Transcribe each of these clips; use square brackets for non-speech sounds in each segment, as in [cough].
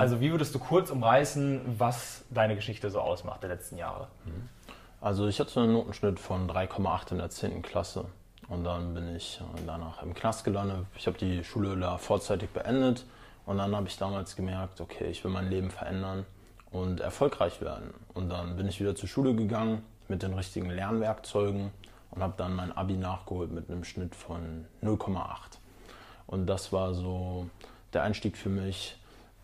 Also wie würdest du kurz umreißen, was deine Geschichte so ausmacht der letzten Jahre? Also ich hatte einen Notenschnitt von 3,8 in der 10. Klasse und dann bin ich äh, danach im Knast gelandet. Ich habe die Schule da vorzeitig beendet und dann habe ich damals gemerkt, okay, ich will mein Leben verändern und erfolgreich werden. Und dann bin ich wieder zur Schule gegangen mit den richtigen Lernwerkzeugen und habe dann mein Abi nachgeholt mit einem Schnitt von 0,8. Und das war so der Einstieg für mich,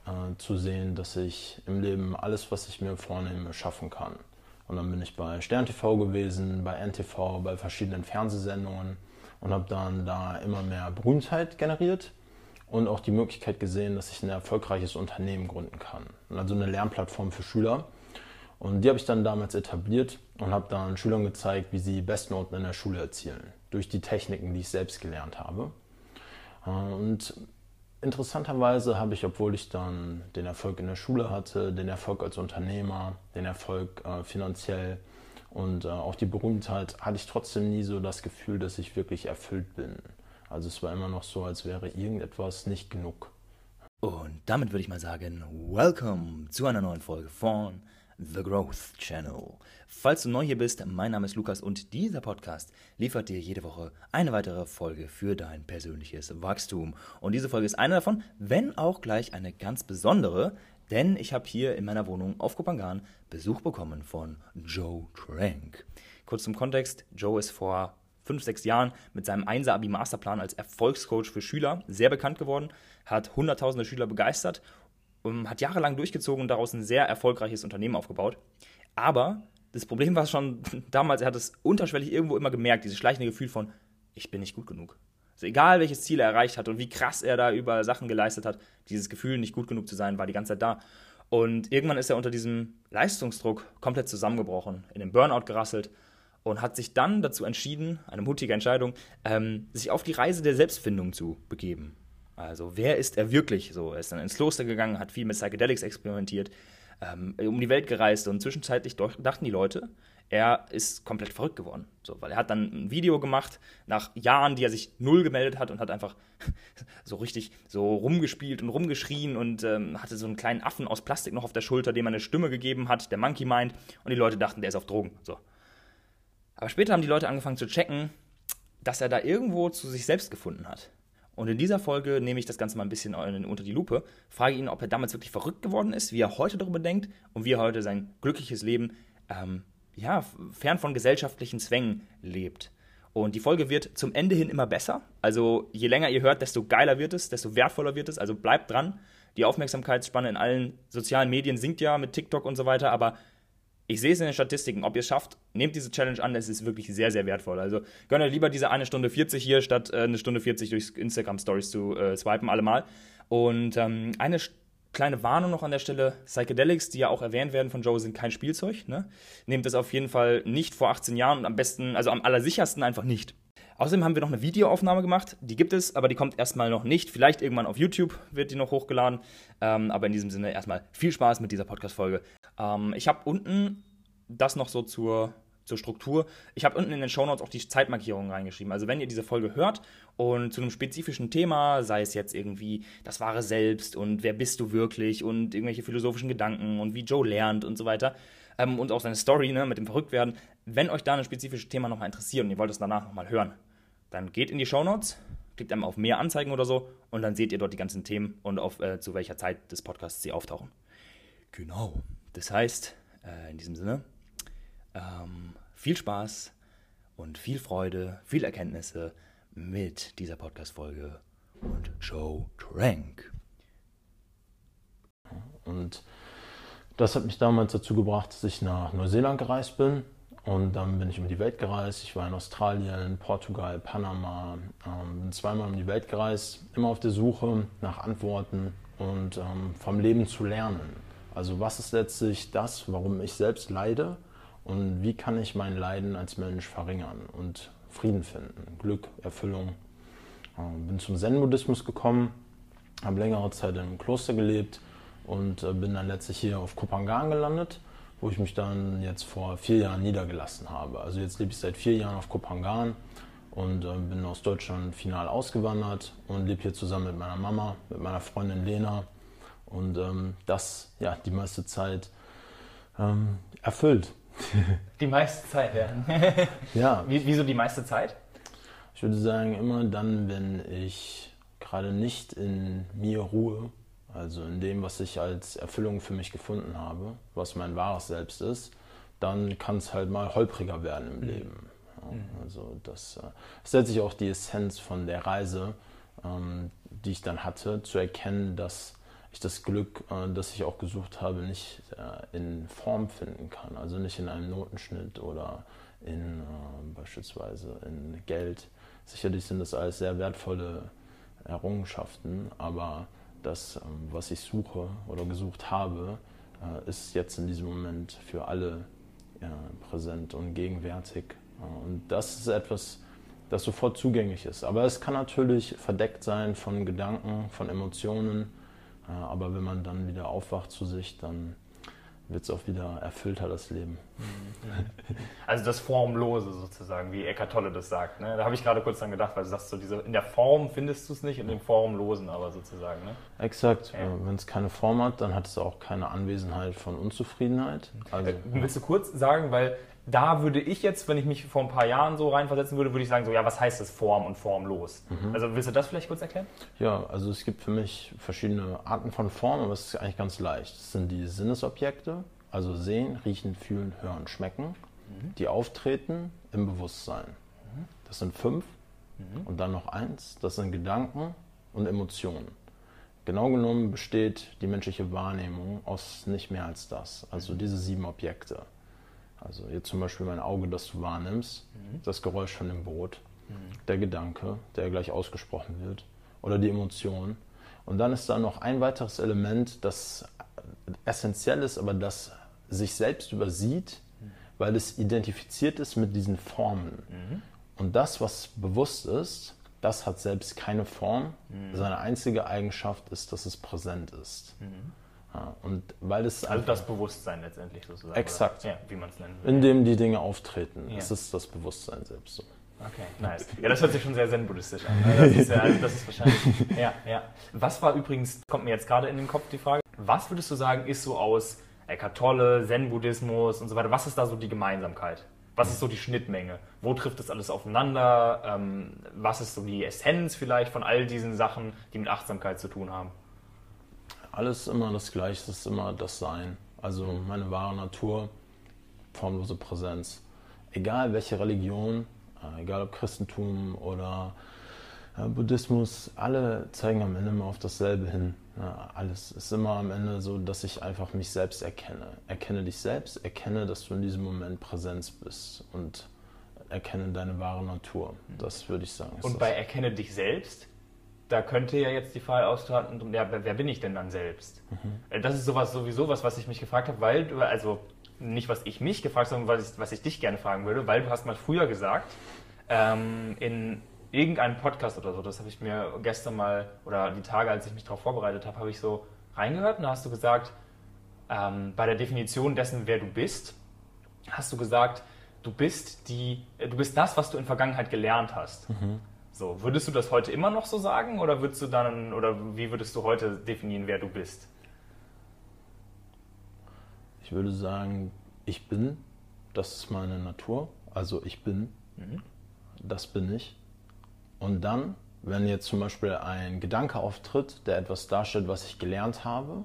äh, zu sehen, dass ich im Leben alles, was ich mir vornehme, schaffen kann. Und dann bin ich bei Stern TV gewesen, bei NTV, bei verschiedenen Fernsehsendungen und habe dann da immer mehr Berühmtheit generiert und auch die Möglichkeit gesehen, dass ich ein erfolgreiches Unternehmen gründen kann. Also eine Lernplattform für Schüler. Und die habe ich dann damals etabliert und habe dann Schülern gezeigt, wie sie Bestnoten in der Schule erzielen, durch die Techniken, die ich selbst gelernt habe. Und interessanterweise habe ich, obwohl ich dann den Erfolg in der Schule hatte, den Erfolg als Unternehmer, den Erfolg äh, finanziell und äh, auch die Berühmtheit, hatte ich trotzdem nie so das Gefühl, dass ich wirklich erfüllt bin. Also es war immer noch so, als wäre irgendetwas nicht genug. Und damit würde ich mal sagen, welcome zu einer neuen Folge von The Growth Channel. Falls du neu hier bist, mein Name ist Lukas und dieser Podcast liefert dir jede Woche eine weitere Folge für dein persönliches Wachstum. Und diese Folge ist eine davon, wenn auch gleich eine ganz besondere, denn ich habe hier in meiner Wohnung auf Kopangan Besuch bekommen von Joe Trank. Kurz zum Kontext, Joe ist vor fünf, sechs Jahren mit seinem 1er Abi Masterplan als Erfolgscoach für Schüler sehr bekannt geworden, hat hunderttausende Schüler begeistert, hat jahrelang durchgezogen und daraus ein sehr erfolgreiches Unternehmen aufgebaut. Aber das Problem war schon [laughs] damals, er hat es unterschwellig irgendwo immer gemerkt, dieses schleichende Gefühl von, ich bin nicht gut genug. Also egal welches Ziel er erreicht hat und wie krass er da über Sachen geleistet hat, dieses Gefühl, nicht gut genug zu sein, war die ganze Zeit da. Und irgendwann ist er unter diesem Leistungsdruck komplett zusammengebrochen, in den Burnout gerasselt und hat sich dann dazu entschieden, eine mutige Entscheidung, ähm, sich auf die Reise der Selbstfindung zu begeben. Also wer ist er wirklich? So, er ist dann ins Kloster gegangen, hat viel mit Psychedelics experimentiert, ähm, um die Welt gereist und zwischenzeitlich dachten die Leute, er ist komplett verrückt geworden. So, weil er hat dann ein Video gemacht nach Jahren, die er sich null gemeldet hat und hat einfach [laughs] so richtig so rumgespielt und rumgeschrien und ähm, hatte so einen kleinen Affen aus Plastik noch auf der Schulter, dem er eine Stimme gegeben hat, der Monkey Mind, und die Leute dachten, der ist auf Drogen. So. Aber später haben die Leute angefangen zu checken, dass er da irgendwo zu sich selbst gefunden hat. Und in dieser Folge nehme ich das Ganze mal ein bisschen unter die Lupe, frage ihn, ob er damals wirklich verrückt geworden ist, wie er heute darüber denkt und wie er heute sein glückliches Leben ähm, ja, fern von gesellschaftlichen Zwängen lebt. Und die Folge wird zum Ende hin immer besser. Also je länger ihr hört, desto geiler wird es, desto wertvoller wird es. Also bleibt dran. Die Aufmerksamkeitsspanne in allen sozialen Medien sinkt ja mit TikTok und so weiter, aber ich sehe es in den Statistiken, ob ihr es schafft, nehmt diese Challenge an, es ist wirklich sehr, sehr wertvoll. Also gönnt euch lieber diese eine Stunde 40 hier, statt äh, eine Stunde 40 durch Instagram Stories zu äh, swipen, allemal. Und ähm, eine kleine Warnung noch an der Stelle: Psychedelics, die ja auch erwähnt werden von Joe, sind kein Spielzeug. Ne? Nehmt das auf jeden Fall nicht vor 18 Jahren und am besten, also am allersichersten einfach nicht. Außerdem haben wir noch eine Videoaufnahme gemacht. Die gibt es, aber die kommt erstmal noch nicht. Vielleicht irgendwann auf YouTube wird die noch hochgeladen. Ähm, aber in diesem Sinne erstmal viel Spaß mit dieser Podcast-Folge. Ähm, ich habe unten das noch so zur, zur Struktur. Ich habe unten in den Shownotes auch die Zeitmarkierungen reingeschrieben. Also wenn ihr diese Folge hört und zu einem spezifischen Thema, sei es jetzt irgendwie das wahre Selbst und wer bist du wirklich und irgendwelche philosophischen Gedanken und wie Joe lernt und so weiter ähm, und auch seine Story ne, mit dem Verrücktwerden, wenn euch da ein spezifisches Thema nochmal interessiert und ihr wollt es danach nochmal hören, dann geht in die Shownotes, klickt einmal auf mehr Anzeigen oder so und dann seht ihr dort die ganzen Themen und auf äh, zu welcher Zeit des Podcasts sie auftauchen. Genau. Das heißt, äh, in diesem Sinne, ähm, viel Spaß und viel Freude, viel Erkenntnisse mit dieser Podcast-Folge und Joe Trank. Und das hat mich damals dazu gebracht, dass ich nach Neuseeland gereist bin. Und dann bin ich um die Welt gereist. Ich war in Australien, Portugal, Panama, ähm, bin zweimal um die Welt gereist, immer auf der Suche nach Antworten und ähm, vom Leben zu lernen. Also was ist letztlich das, warum ich selbst leide und wie kann ich mein Leiden als Mensch verringern und Frieden finden, Glück, Erfüllung. Ähm, bin zum Zen-Buddhismus gekommen, habe längere Zeit im Kloster gelebt und äh, bin dann letztlich hier auf Kopangan gelandet, wo ich mich dann jetzt vor vier Jahren niedergelassen habe. Also jetzt lebe ich seit vier Jahren auf Kopangan und äh, bin aus Deutschland final ausgewandert und lebe hier zusammen mit meiner Mama, mit meiner Freundin Lena Und ähm, das ja die meiste Zeit ähm, erfüllt. [laughs] Die meiste Zeit, ja. [laughs] Ja, Wie, wieso die meiste Zeit? ich würde sagen, immer dann, wenn ich gerade nicht in mir ruhe, also in dem, was ich als Erfüllung für mich gefunden habe, was mein wahres Selbst ist, dann kann es halt mal holpriger werden im Leben. Ja, also das äh, ist letztlich auch die Essenz von der Reise, ähm, die ich dann hatte, zu erkennen, dass ich das Glück, äh, das ich auch gesucht habe, nicht äh, in Form finden kann. Also nicht in einem Notenschnitt oder in äh, beispielsweise in Geld. Sicherlich sind das alles sehr wertvolle Errungenschaften, aber das, ähm, was ich suche oder gesucht habe, äh, ist jetzt in diesem Moment für alle äh, präsent und gegenwärtig. Äh, Und das ist etwas, das sofort zugänglich ist. Aber es kann natürlich verdeckt sein von Gedanken, von Emotionen. Aber wenn man dann wieder aufwacht zu sich, dann wird es auch wieder erfüllter, das Leben. Also das Formlose sozusagen, wie Eckart Tolle das sagt. Ne? Da habe ich gerade kurz dran gedacht, weil du sagst, so diese, in der Form findest du es nicht, in dem Formlosen aber sozusagen. Ne? Exakt. Ja. Äh, Wenn es keine Form hat, dann hat es auch keine Anwesenheit von Unzufriedenheit. Also, Äh, Willst du kurz sagen, weil da würde ich jetzt, wenn ich mich vor ein paar Jahren so reinversetzen würde, würde ich sagen, so, ja, was heißt das Form und formlos? Also willst du das vielleicht kurz erklären? Ja, also es gibt für mich verschiedene Arten von Formen, aber es ist eigentlich ganz leicht. Es sind die Sinnesobjekte, also sehen, riechen, fühlen, hören, schmecken, die auftreten im Bewusstsein. Das sind fünf. Und dann noch eins, das sind Gedanken und Emotionen. Genau genommen besteht die menschliche Wahrnehmung aus nicht mehr als das. Also diese sieben Objekte. Also jetzt zum Beispiel mein Auge, das du wahrnimmst, das Geräusch von dem Boot, der Gedanke, der gleich ausgesprochen wird, oder die Emotion. Und dann ist da noch ein weiteres Element, das essentiell ist, aber das sich selbst übersieht, weil es identifiziert ist mit diesen Formen. Und das, was bewusst ist, das hat selbst keine Form. Seine einzige Eigenschaft ist, dass es präsent ist. Und weil es Also einfach- das Bewusstsein letztendlich sozusagen. Exakt. Ja, wie man es nennen will. in dem die Dinge auftreten. Ja. Es ist das Bewusstsein selbst so. Okay, nice. Ja, das hört sich schon sehr zen-buddhistisch an. ne? Das ist, ja, also das ist wahrscheinlich. [laughs] Ja, ja. Was war übrigens, kommt mir jetzt gerade in den Kopf die Frage, was würdest du sagen, ist so aus Eckhart Tolle, Zen-Buddhismus und so weiter, was ist da so die Gemeinsamkeit? Was ist so die Schnittmenge? Wo trifft das alles aufeinander? Ähm, was ist so die Essenz vielleicht von all diesen Sachen, die mit Achtsamkeit zu tun haben? Alles immer das Gleiche, es ist immer das Sein. Also meine wahre Natur, formlose Präsenz. Egal welche Religion, äh, egal ob Christentum oder äh, Buddhismus, alle zeigen am Ende immer auf dasselbe hin. Ja, alles ist immer am Ende so, dass ich einfach mich selbst erkenne. Erkenne dich selbst, erkenne, dass du in diesem Moment Präsenz bist und erkenne deine wahre Natur. Das würde ich sagen. Und bei Erkenne dich selbst, da könnte ja jetzt die Frage austreten, ja, wer, wer bin ich denn dann selbst? Äh, Das ist sowas sowieso was, was ich mich gefragt habe, weil du, also nicht was ich mich gefragt habe, sondern was ich, was ich dich gerne fragen würde, weil du hast mal früher gesagt, ähm, in irgendeinem Podcast oder so, das habe ich mir gestern mal, oder die Tage, als ich mich darauf vorbereitet habe, habe ich so reingehört und da hast du gesagt, ähm, bei der Definition dessen, wer du bist, hast du gesagt, du bist die, du bist das, was du in Vergangenheit gelernt hast. So, würdest du das heute immer noch so sagen oder würdest du dann oder wie würdest du heute definieren, wer du bist? Ich würde sagen, ich bin, das ist meine Natur. Also ich bin, das bin ich. Und dann, wenn jetzt zum Beispiel ein Gedanke auftritt, der etwas darstellt, was ich gelernt habe,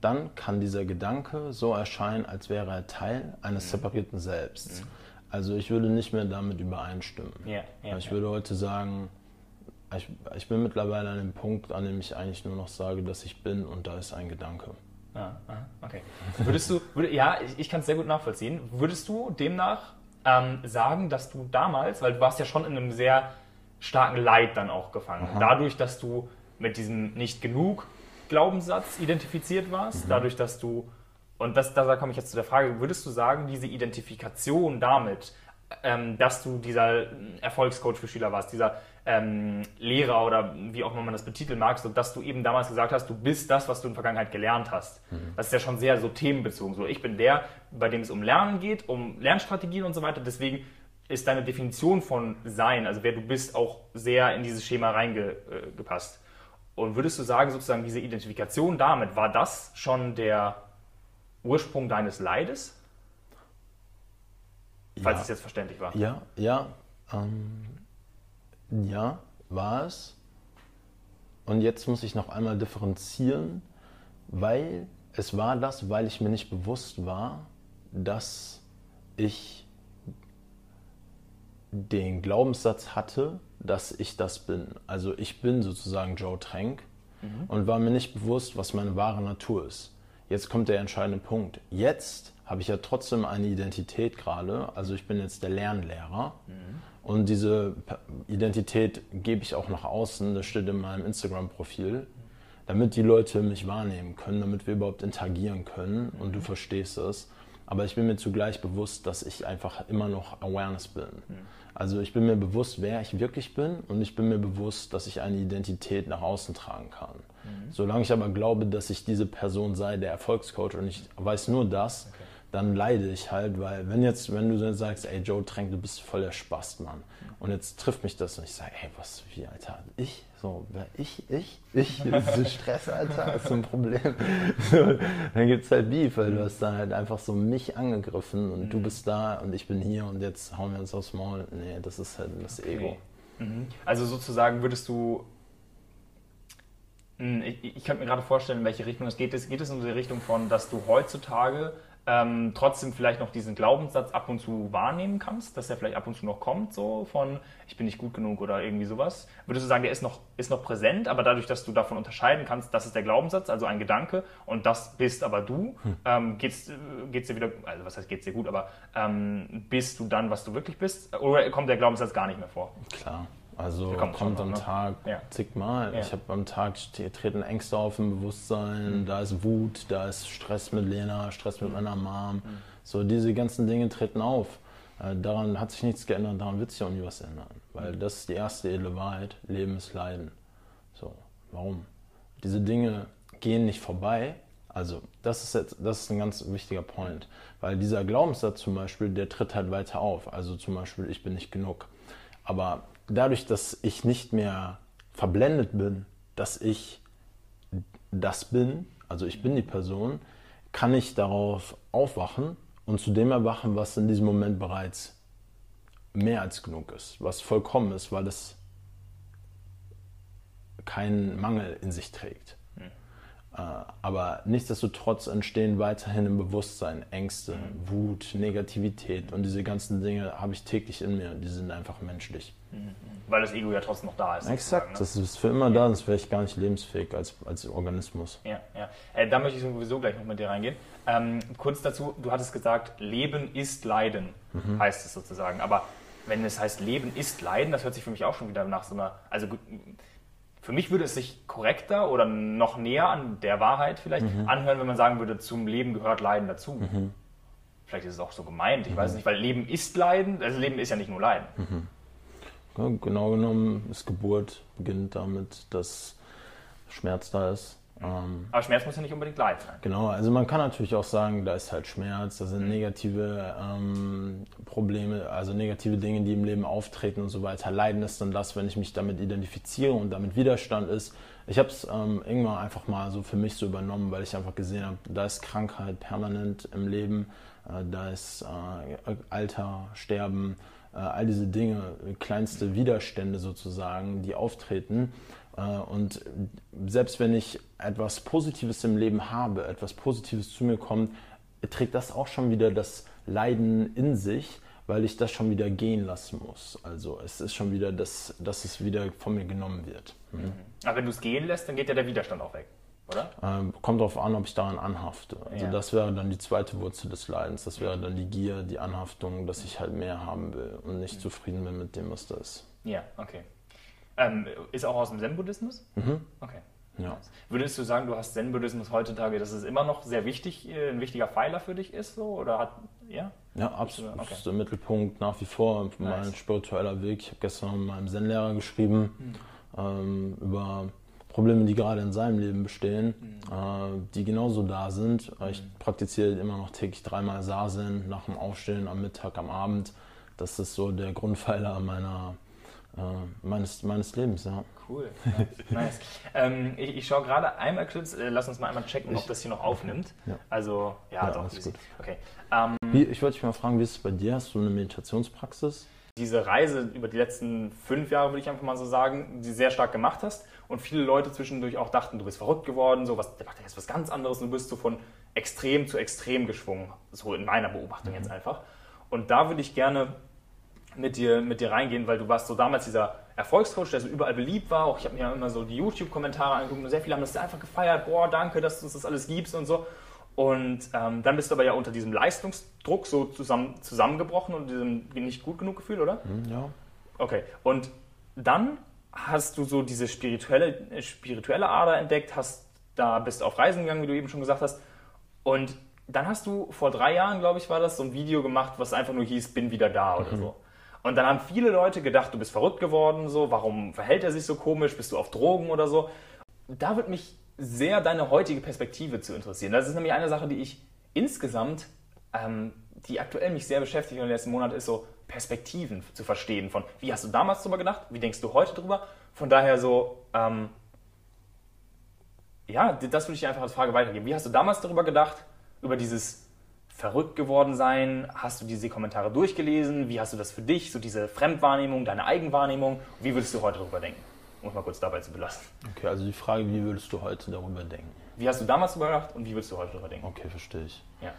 dann kann dieser Gedanke so erscheinen, als wäre er Teil eines separierten Selbst. Also ich würde nicht mehr damit übereinstimmen. Ja, ja, ich ja. würde heute sagen, ich, ich bin mittlerweile an dem Punkt, an dem ich eigentlich nur noch sage, dass ich bin und da ist ein Gedanke. Ah, ah, okay. Würdest du, würde, ja, ich, ich kann es sehr gut nachvollziehen. Würdest du demnach ähm, sagen, dass du damals, weil du warst ja schon in einem sehr starken Leid dann auch gefangen, dadurch, dass du mit diesem nicht genug Glaubenssatz identifiziert warst, dadurch, dass du, und das, da komme ich jetzt zu der Frage, würdest du sagen, diese Identifikation damit, ähm, dass du dieser Erfolgscoach für Schüler warst, dieser ähm, Lehrer oder wie auch immer man das betiteln mag, so dass du eben damals gesagt hast, du bist das, was du in der Vergangenheit gelernt hast. Das ist ja schon sehr so themenbezogen. So, ich bin der, bei dem es um Lernen geht, um Lernstrategien und so weiter. Deswegen ist deine Definition von Sein, also wer du bist, auch sehr in dieses Schema reingepasst. Und würdest du sagen, sozusagen diese Identifikation damit, war das schon der Ursprung deines Leides? Falls Ja. es jetzt verständlich war. Ja, ja, ähm, ja, war es. Und jetzt muss ich noch einmal differenzieren, weil es war das, weil ich mir nicht bewusst war, dass ich den Glaubenssatz hatte, dass ich das bin. Also ich bin sozusagen Joe Trank und war mir nicht bewusst, was meine wahre Natur ist. Jetzt kommt der entscheidende Punkt. Jetzt habe ich ja trotzdem eine Identität gerade. Also ich bin jetzt der Lernlehrer. Und diese Identität gebe ich auch nach außen. Das steht in meinem Instagram-Profil. Damit die Leute mich wahrnehmen können, damit wir überhaupt interagieren können und du verstehst es. Aber ich bin mir zugleich bewusst, dass ich einfach immer noch Awareness bin. Also ich bin mir bewusst, wer ich wirklich bin und ich bin mir bewusst, dass ich eine Identität nach außen tragen kann. Solange ich aber glaube, dass ich diese Person sei, der Erfolgscoach und ich weiß nur das, dann leide ich halt, weil wenn jetzt, wenn du dann sagst, ey Joe Tränk, du bist voll der Spast, Mann. Und jetzt trifft mich das und ich sage, ey, was, wie, Alter, ich? So, wer, ich, ich? Ich? [laughs] Ist Stress, Alter, das ist so ein Problem. [laughs] So, dann gibt's halt Beef, weil du hast dann halt einfach so mich angegriffen und du bist da und ich bin hier und jetzt hauen wir uns aufs Maul. Nee, das ist halt das Ego. Mhm. Also sozusagen würdest du. Hm, Ich, ich könnte mir gerade vorstellen, in welche Richtung es geht. Es geht es in die Richtung von, dass du heutzutage ähm, trotzdem vielleicht noch diesen Glaubenssatz ab und zu wahrnehmen kannst, dass er vielleicht ab und zu noch kommt, so von ich bin nicht gut genug oder irgendwie sowas. Würdest du sagen, der ist noch, ist noch präsent, aber dadurch, dass du davon unterscheiden kannst, das ist der Glaubenssatz, also ein Gedanke und das bist aber du, ähm, geht's, geht's dir wieder, also was heißt geht's dir gut, aber ähm, bist du dann, was du wirklich bist? Oder kommt der Glaubenssatz gar nicht mehr vor? Klar. Also kommt, kommt schon am ne? Tag Ja. zigmal. Ja. Ich habe am Tag treten Ängste auf im Bewusstsein, da ist Wut, da ist Stress mit Lena, Stress mit meiner Mom. So diese ganzen Dinge treten auf. Äh, daran hat sich nichts geändert, daran wird sich auch nie was ändern. Weil das ist die erste edle Wahrheit, Leben ist Leiden. So, warum? Diese Dinge gehen nicht vorbei. Also, das ist jetzt, das ist ein ganz wichtiger Point. Weil dieser Glaubenssatz zum Beispiel, der tritt halt weiter auf. Also zum Beispiel, ich bin nicht genug. Aber dadurch, dass ich nicht mehr verblendet bin, dass ich das bin, also ich bin die Person, kann ich darauf aufwachen und zu dem erwachen, was in diesem Moment bereits mehr als genug ist, was vollkommen ist, weil es keinen Mangel in sich trägt. Äh, Aber nichtsdestotrotz entstehen weiterhin im Bewusstsein Ängste, Wut, Negativität und diese ganzen Dinge habe ich täglich in mir. Die sind einfach menschlich. Weil das Ego ja trotzdem noch da ist. Exakt, sozusagen, das ist für immer da, sonst wäre ich gar nicht lebensfähig als, als Organismus. Ne? Ja, ja. Äh, da möchte ich sowieso gleich noch mit dir reingehen. Ähm, kurz dazu, du hattest gesagt, Leben ist Leiden, Mhm. heißt es sozusagen. Aber wenn es heißt, Leben ist Leiden, das hört sich für mich auch schon wieder nach so einer. Also gut, für mich würde es sich korrekter oder noch näher an der Wahrheit vielleicht Mhm. anhören, wenn man sagen würde, zum Leben gehört Leiden dazu. Vielleicht ist es auch so gemeint, ich Mhm. weiß es nicht, weil Leben ist Leiden, also Leben ist ja nicht nur Leiden. Ja, genau genommen ist Geburt beginnt damit, dass Schmerz da ist. Ähm, Aber Schmerz muss ja nicht unbedingt Leid sein. Genau, also man kann natürlich auch sagen, da ist halt Schmerz, da sind negative ähm, Probleme, also negative Dinge, die im Leben auftreten und so weiter. Leiden ist dann das, wenn ich mich damit identifiziere und damit Widerstand ist. Ich habe es ähm, irgendwann einfach mal so für mich so übernommen, weil ich einfach gesehen habe, da ist Krankheit permanent im Leben, äh, da ist äh, Alter, Sterben, äh, all diese Dinge, kleinste Widerstände sozusagen, die auftreten. Äh, Und selbst wenn ich etwas Positives im Leben habe, etwas Positives zu mir kommt, trägt das auch schon wieder das Leiden in sich, weil ich das schon wieder gehen lassen muss. Also es ist schon wieder, das, dass es wieder von mir genommen wird. Mhm. Aber wenn du es gehen lässt, dann geht ja der Widerstand auch weg, oder? Ähm, kommt darauf an, ob ich daran anhafte. Also Ja. das wäre dann die zweite Wurzel des Leidens. Das wäre dann die Gier, die Anhaftung, dass ich halt mehr haben will und nicht zufrieden bin mit dem, was da ist. Ja, okay. Ähm, ist auch aus dem Zen-Buddhismus? Mhm. Okay. Ja. Würdest du sagen, du hast Zen-Buddhismus heutzutage, dass es immer noch sehr wichtig, äh, ein wichtiger Pfeiler für dich ist? So? Oder hat, ja? Ja, absolut. Okay. Ist der Mittelpunkt nach wie vor. Mein Nice. spiritueller Weg. Ich habe gestern mit meinem Zen-Lehrer geschrieben Hm. ähm, über Probleme, die gerade in seinem Leben bestehen, Hm. äh, die genauso da sind. Äh, Ich praktiziere immer noch täglich dreimal Sazen nach dem Aufstehen, am Mittag, am Abend. Das ist so der Grundpfeiler meiner, äh, meines, meines Lebens. Ja. Cool. nice. [laughs] ähm, ich, ich schaue gerade einmal kurz, äh, lass uns mal einmal checken, ob das hier noch aufnimmt. Ja. Also, ja, Ja, doch. alles gut. Okay. Ähm, Wie, ich wollte dich mal fragen, wie ist es bei dir? Hast du eine Meditationspraxis? diese Reise über die letzten fünf Jahre, würde ich einfach mal so sagen, die sehr stark gemacht hast und viele Leute zwischendurch auch dachten, du bist verrückt geworden, so was, der macht jetzt was ganz anderes und du bist so von extrem zu extrem geschwungen, so in meiner Beobachtung jetzt einfach. Und da würde ich gerne mit dir, mit dir reingehen, weil du warst so damals dieser Erfolgscoach, der so überall beliebt war. Auch ich habe mir immer so die YouTube-Kommentare angeguckt und sehr viele haben das einfach gefeiert. Boah, danke, dass du uns das alles gibst und so. Und ähm, dann bist du aber ja unter diesem Leistungsdruck so zusammen, zusammengebrochen und diesem nicht gut genug Gefühl, oder? Hm, ja. Okay. Und dann hast du so diese spirituelle, spirituelle Ader entdeckt, hast da bist auf Reisen gegangen, wie du eben schon gesagt hast. Und dann hast du vor drei Jahren, glaube ich, war das, so ein Video gemacht, was einfach nur hieß, bin wieder da oder so. Und dann haben viele Leute gedacht, du bist verrückt geworden, so, warum verhält er sich so komisch, bist du auf Drogen oder so. Da würde mich sehr deine heutige Perspektive zu interessieren. Das ist nämlich eine Sache, die ich insgesamt, ähm, die aktuell mich sehr beschäftigt in den letzten Monaten, ist so Perspektiven zu verstehen. Von wie hast du damals drüber gedacht, wie denkst du heute drüber? Von daher so, ähm, ja, das würde ich einfach als Frage weitergeben. Wie hast du damals darüber gedacht, über dieses verrückt geworden sein? Hast du diese Kommentare durchgelesen? Wie hast du das für dich, so diese Fremdwahrnehmung, deine Eigenwahrnehmung? Wie würdest du heute darüber denken? Um es mal kurz dabei zu belassen. Okay, also die Frage, wie würdest du heute darüber denken? Wie hast du damals darüber gedacht und wie würdest du heute darüber denken? Okay, verstehe ich. Ja.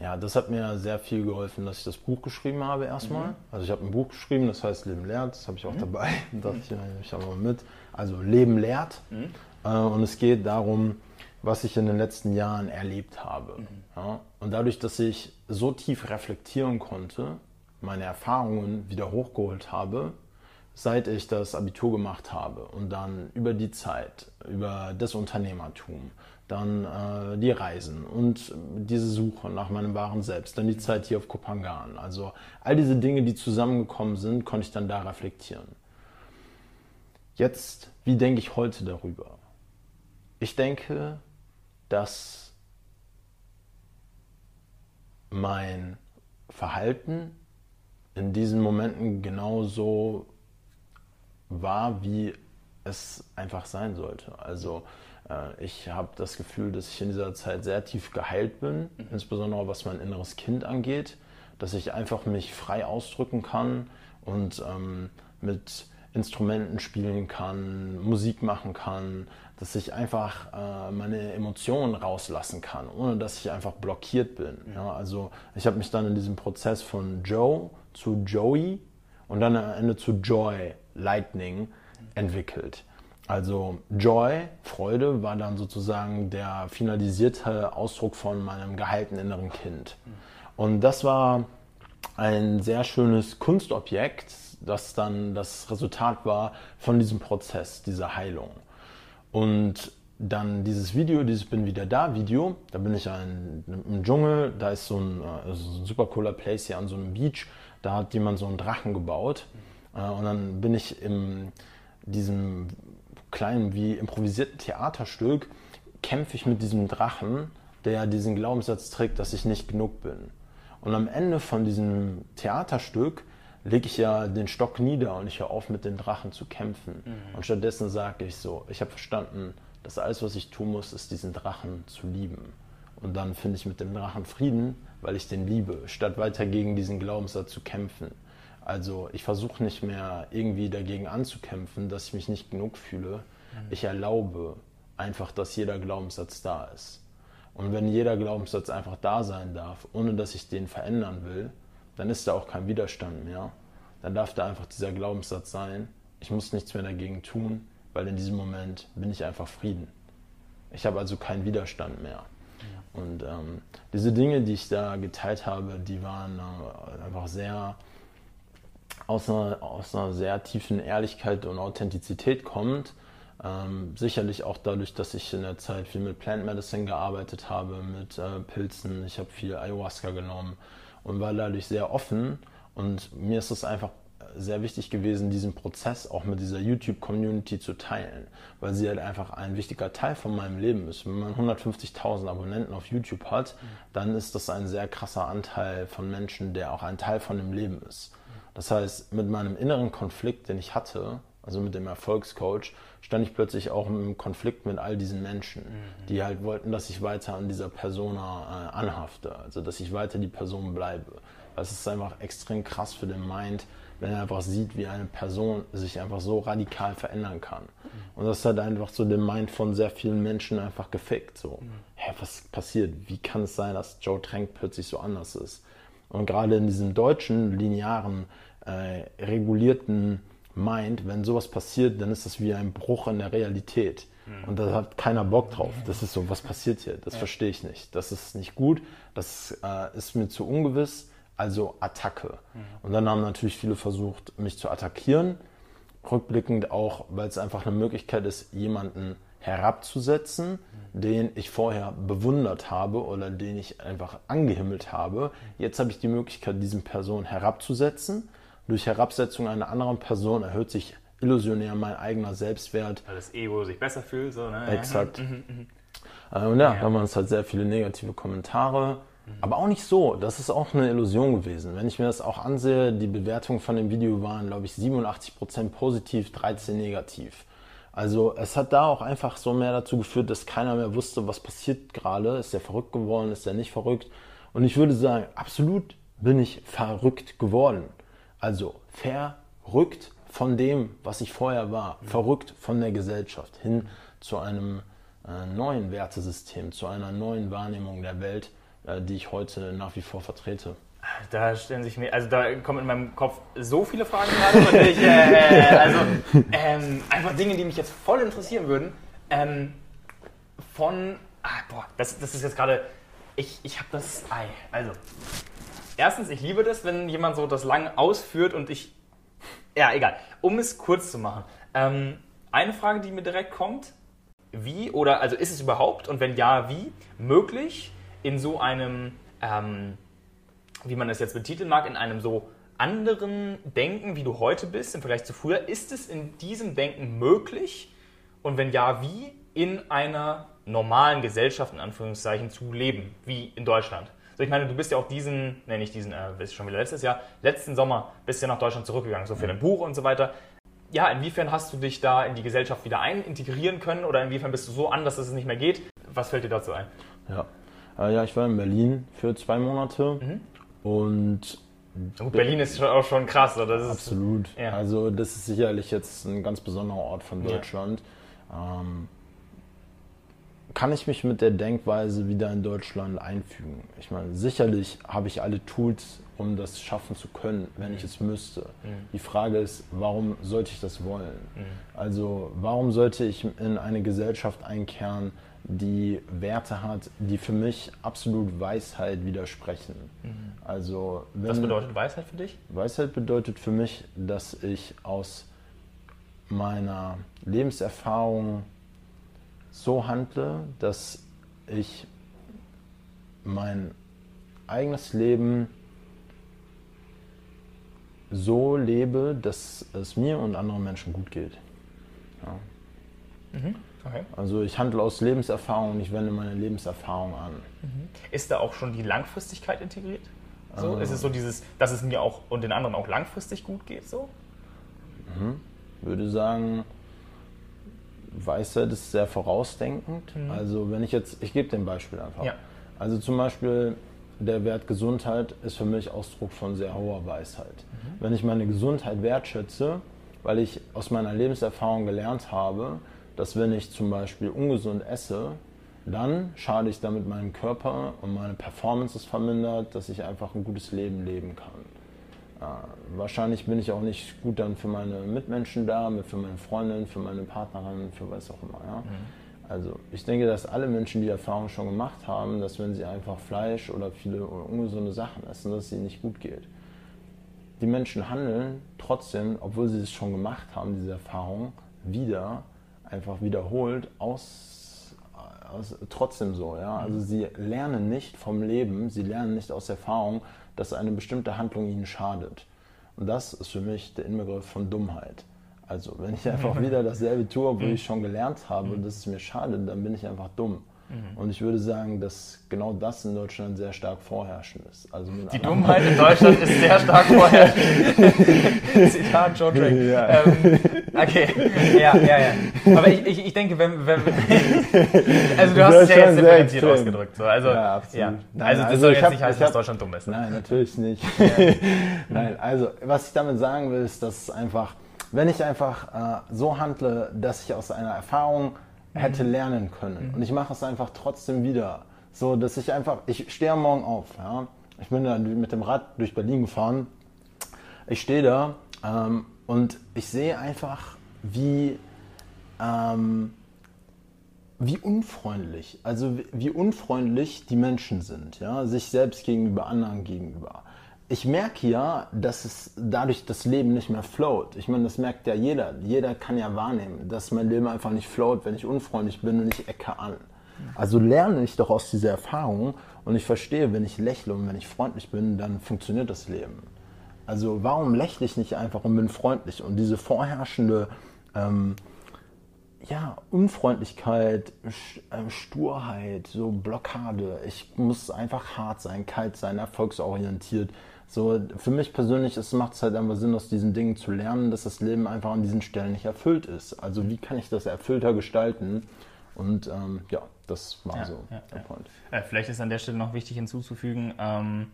Ja, das hat mir sehr viel geholfen, dass ich das Buch geschrieben habe erstmal. Also ich habe ein Buch geschrieben, das heißt Leben lehrt, das habe ich auch dabei, [laughs] dachte ich, nehme ich auch mal mit. Also Leben lehrt. Äh, Und es geht darum, was ich in den letzten Jahren erlebt habe. Ja? Und dadurch, dass ich so tief reflektieren konnte, meine Erfahrungen wieder hochgeholt habe, seit ich das Abitur gemacht habe und dann über die Zeit, über das Unternehmertum, dann äh, die Reisen und diese Suche nach meinem wahren Selbst, dann die Zeit hier auf Kopangan. Also all diese Dinge, die zusammengekommen sind, konnte ich dann da reflektieren. Jetzt, wie denke ich heute darüber? Ich denke, dass mein Verhalten in diesen Momenten genauso war, wie es einfach sein sollte. Also äh, ich habe das Gefühl, dass ich in dieser Zeit sehr tief geheilt bin, insbesondere was mein inneres Kind angeht, dass ich einfach mich frei ausdrücken kann und ähm, mit Instrumenten spielen kann, Musik machen kann, dass ich einfach äh, meine Emotionen rauslassen kann, ohne dass ich einfach blockiert bin. Ja, also ich habe mich dann in diesem Prozess von Joe zu Joey und dann am Ende zu Joy, Lightning entwickelt. Also Joy, Freude, war dann sozusagen der finalisierte Ausdruck von meinem geheilten inneren Kind. Und das war ein sehr schönes Kunstobjekt, das dann das Resultat war von diesem Prozess, dieser Heilung. Und dann dieses Video, dieses Bin wieder da Video, da bin ich ein, im Dschungel, da ist so ein, äh, so ein super cooler Place hier an so einem Beach, da hat jemand so einen Drachen gebaut äh, und dann bin ich in diesem kleinen, wie improvisierten Theaterstück, kämpfe ich mit diesem Drachen, der diesen Glaubenssatz trägt, dass ich nicht genug bin. Und am Ende von diesem Theaterstück lege ich ja den Stock nieder und ich höre auf, mit den Drachen zu kämpfen. Und stattdessen sage ich so, ich habe verstanden, dass alles, was ich tun muss, ist diesen Drachen zu lieben. Und dann finde ich mit dem Drachen Frieden, weil ich den liebe, statt weiter gegen diesen Glaubenssatz zu kämpfen. Also ich versuche nicht mehr irgendwie dagegen anzukämpfen, dass ich mich nicht genug fühle. Ich erlaube einfach, dass jeder Glaubenssatz da ist. Und wenn jeder Glaubenssatz einfach da sein darf, ohne dass ich den verändern will, dann ist da auch kein Widerstand mehr. Dann darf da einfach dieser Glaubenssatz sein. Ich muss nichts mehr dagegen tun, weil in diesem Moment bin ich einfach Frieden. Ich habe also keinen Widerstand mehr. Und ähm, diese Dinge, die ich da geteilt habe, die waren äh, einfach sehr aus einer, aus einer sehr tiefen Ehrlichkeit und Authentizität kommt. Ähm, sicherlich auch dadurch, dass ich in der Zeit viel mit Plant Medicine gearbeitet habe, mit äh, Pilzen. Ich habe viel Ayahuasca genommen und war dadurch sehr offen. Und mir ist es einfach sehr wichtig gewesen, diesen Prozess auch mit dieser YouTube-Community zu teilen, weil sie halt einfach ein wichtiger Teil von meinem Leben ist. Wenn man 150.000 Abonnenten auf YouTube hat, dann ist das ein sehr krasser Anteil von Menschen, der auch ein Teil von dem Leben ist. Das heißt, mit meinem inneren Konflikt, den ich hatte, also mit dem Erfolgscoach, stand ich plötzlich auch im Konflikt mit all diesen Menschen, mhm. die halt wollten, dass ich weiter an dieser Persona äh, anhafte, also dass ich weiter die Person bleibe. Es ist einfach extrem krass für den Mind, wenn er einfach sieht, wie eine Person sich einfach so radikal verändern kann. Mhm. Und das hat einfach so den Mind von sehr vielen Menschen einfach gefickt. So, mhm. hä, was passiert? Wie kann es sein, dass Joe Trank plötzlich so anders ist? Und gerade in diesem deutschen, linearen, äh, regulierten Mind, wenn sowas passiert, dann ist das wie ein Bruch in der Realität. Mhm. Und da hat keiner Bock drauf. Das ist so, was passiert hier? Das ja. verstehe ich nicht. Das ist nicht gut. Das äh, ist mir zu ungewiss also Attacke. Mhm. Und dann haben natürlich viele versucht, mich zu attackieren. Rückblickend auch, weil es einfach eine Möglichkeit ist, jemanden herabzusetzen, mhm. den ich vorher bewundert habe oder den ich einfach angehimmelt habe. Jetzt habe ich die Möglichkeit, diesen Person herabzusetzen. Durch Herabsetzung einer anderen Person erhöht sich illusionär mein eigener Selbstwert. Weil das Ego sich besser fühlt, so, ne? Exakt. Mhm, mhm, äh, und ja, ja. da haben wir uns halt sehr viele negative Kommentare aber auch nicht so. Das ist auch eine Illusion gewesen. Wenn ich mir das auch ansehe, die Bewertungen von dem Video waren, glaube ich, 87% positiv, 13% negativ. Also es hat da auch einfach so mehr dazu geführt, dass keiner mehr wusste, was passiert gerade. Ist der verrückt geworden? Ist der nicht verrückt? Und ich würde sagen, absolut bin ich verrückt geworden. Also verrückt von dem, was ich vorher war. Verrückt von der Gesellschaft hin zu einem äh, neuen Wertesystem, zu einer neuen Wahrnehmung der Welt äh, die ich heute nach wie vor vertrete. Da stellen sich mir, also da kommen in meinem Kopf so viele Fragen gerade. äh, also ähm, einfach Dinge, die mich jetzt voll interessieren würden. Ähm, von, ah, boah, das, das ist jetzt gerade, ich, ich habe das, Ei, also erstens, ich liebe das, wenn jemand so das lang ausführt und ich, ja, egal. Um es kurz zu machen, ähm, eine Frage, die mir direkt kommt, wie oder also ist es überhaupt und wenn ja, wie möglich, in so einem, ähm, wie man das jetzt betiteln mag, in einem so anderen Denken, wie du heute bist im Vergleich zu früher, ist es in diesem Denken möglich? Und wenn ja, wie in einer normalen Gesellschaft in Anführungszeichen zu leben, wie in Deutschland? So, ich meine, du bist ja auch diesen, ne, nicht diesen, äh, bist schon wieder letztes Jahr, letzten Sommer bist ja nach Deutschland zurückgegangen, so für dein Buch und so weiter. Ja, inwiefern hast du dich da in die Gesellschaft wieder ein integrieren können oder inwiefern bist du so anders, dass es nicht mehr geht? Was fällt dir dazu ein? Ja, äh, ja, ich war in Berlin für zwei Monate mhm. und Gut, Berlin ist auch schon krass, oder? Das absolut. Ist, ja. Also das ist sicherlich jetzt ein ganz besonderer Ort von Deutschland. Ja. Ähm, kann ich mich mit der Denkweise wieder in Deutschland einfügen? Ich meine, sicherlich habe ich alle Tools, um das schaffen zu können, wenn mhm. ich es müsste. Mhm. Die Frage ist, warum sollte ich das wollen? Mhm. Also warum sollte ich in eine Gesellschaft einkehren, die Werte hat, die für mich absolut Weisheit widersprechen. Mhm. Also, wenn, Was bedeutet Weisheit für dich? Weisheit bedeutet für mich, dass ich aus meiner Lebenserfahrung so handle, dass ich mein eigenes Leben so lebe, dass es mir und anderen Menschen gut geht. Ja. Mhm. Okay. Also ich handle aus Lebenserfahrung und ich wende meine Lebenserfahrung an. Mhm. Ist da auch schon die Langfristigkeit integriert? So? Äh. Ist es so dieses, dass es mir auch und den anderen auch langfristig gut geht so? Mhm. Würde sagen, Weisheit ist sehr vorausdenkend. Mhm. Also wenn ich jetzt, ich gebe ein Beispiel einfach. Ja. Also zum Beispiel der Wert Gesundheit ist für mich Ausdruck von sehr hoher Weisheit. Mhm. Wenn ich meine Gesundheit wertschätze, weil ich aus meiner Lebenserfahrung gelernt habe, dass wenn ich zum Beispiel ungesund esse, dann schade ich damit meinem Körper und meine Performance ist vermindert, dass ich einfach ein gutes Leben leben kann. Wahrscheinlich bin ich auch nicht gut dann für meine Mitmenschen da, für meine Freundin, für meine Partnerin, für was auch immer. Ja? Mhm. Also ich denke, dass alle Menschen die Erfahrung schon gemacht haben, dass wenn sie einfach Fleisch oder viele ungesunde Sachen essen, dass es ihnen nicht gut geht. Die Menschen handeln trotzdem, obwohl sie es schon gemacht haben, diese Erfahrung, wieder einfach wiederholt, aus, aus, trotzdem so. Ja? Also sie lernen nicht vom Leben, sie lernen nicht aus Erfahrung, dass eine bestimmte Handlung ihnen schadet. Und das ist für mich der Inbegriff von Dummheit. Also wenn ich einfach [laughs] wieder dasselbe tue, obwohl ich schon gelernt habe, dass es mir schadet, dann bin ich einfach dumm. Mhm. Und ich würde sagen, dass genau das in Deutschland sehr stark vorherrschend ist. Also die Dummheit in [laughs] Deutschland ist sehr stark vorherrschend. [laughs] Zitat Joe Drake. Ja. Ähm, okay, ja, ja, ja. Aber ich, ich, ich denke, wenn, wenn [laughs] also du hast es ja jetzt differenziert ausgedrückt. So. Also, ja, absolut. Ja. Nein, also das also soll jetzt hab, nicht heißen, dass Deutschland dumm ist. Nein, natürlich nicht. Nein, also was ich damit sagen will, ist, dass es einfach, wenn ich einfach äh, so handle, dass ich aus einer Erfahrung hätte mhm. lernen können. Mhm. Und ich mache es einfach trotzdem wieder. So, dass ich einfach, ich stehe am Morgen auf. Ja? Ich bin da mit dem Rad durch Berlin gefahren. Ich stehe da ähm, und ich sehe einfach, wie, ähm, wie unfreundlich, also wie, wie unfreundlich die Menschen sind, ja, sich selbst gegenüber, anderen gegenüber ich merke ja, dass es dadurch das Leben nicht mehr float. Ich meine, das merkt ja jeder. Jeder kann ja wahrnehmen, dass mein Leben einfach nicht float, wenn ich unfreundlich bin und ich ecke an. Also lerne ich doch aus dieser Erfahrung und ich verstehe, wenn ich lächle und wenn ich freundlich bin, dann funktioniert das Leben. Also warum lächle ich nicht einfach und bin freundlich? Und diese vorherrschende ähm, ja, Unfreundlichkeit, äh, Sturheit, so Blockade. Ich muss einfach hart sein, kalt sein, erfolgsorientiert. So, für mich persönlich macht es halt einfach Sinn, aus diesen Dingen zu lernen, dass das Leben einfach an diesen Stellen nicht erfüllt ist. Also wie kann ich das erfüllter gestalten? Und ähm, ja, das war ja, so ja, der ja. Point. Äh, vielleicht ist an der Stelle noch wichtig hinzuzufügen, ähm,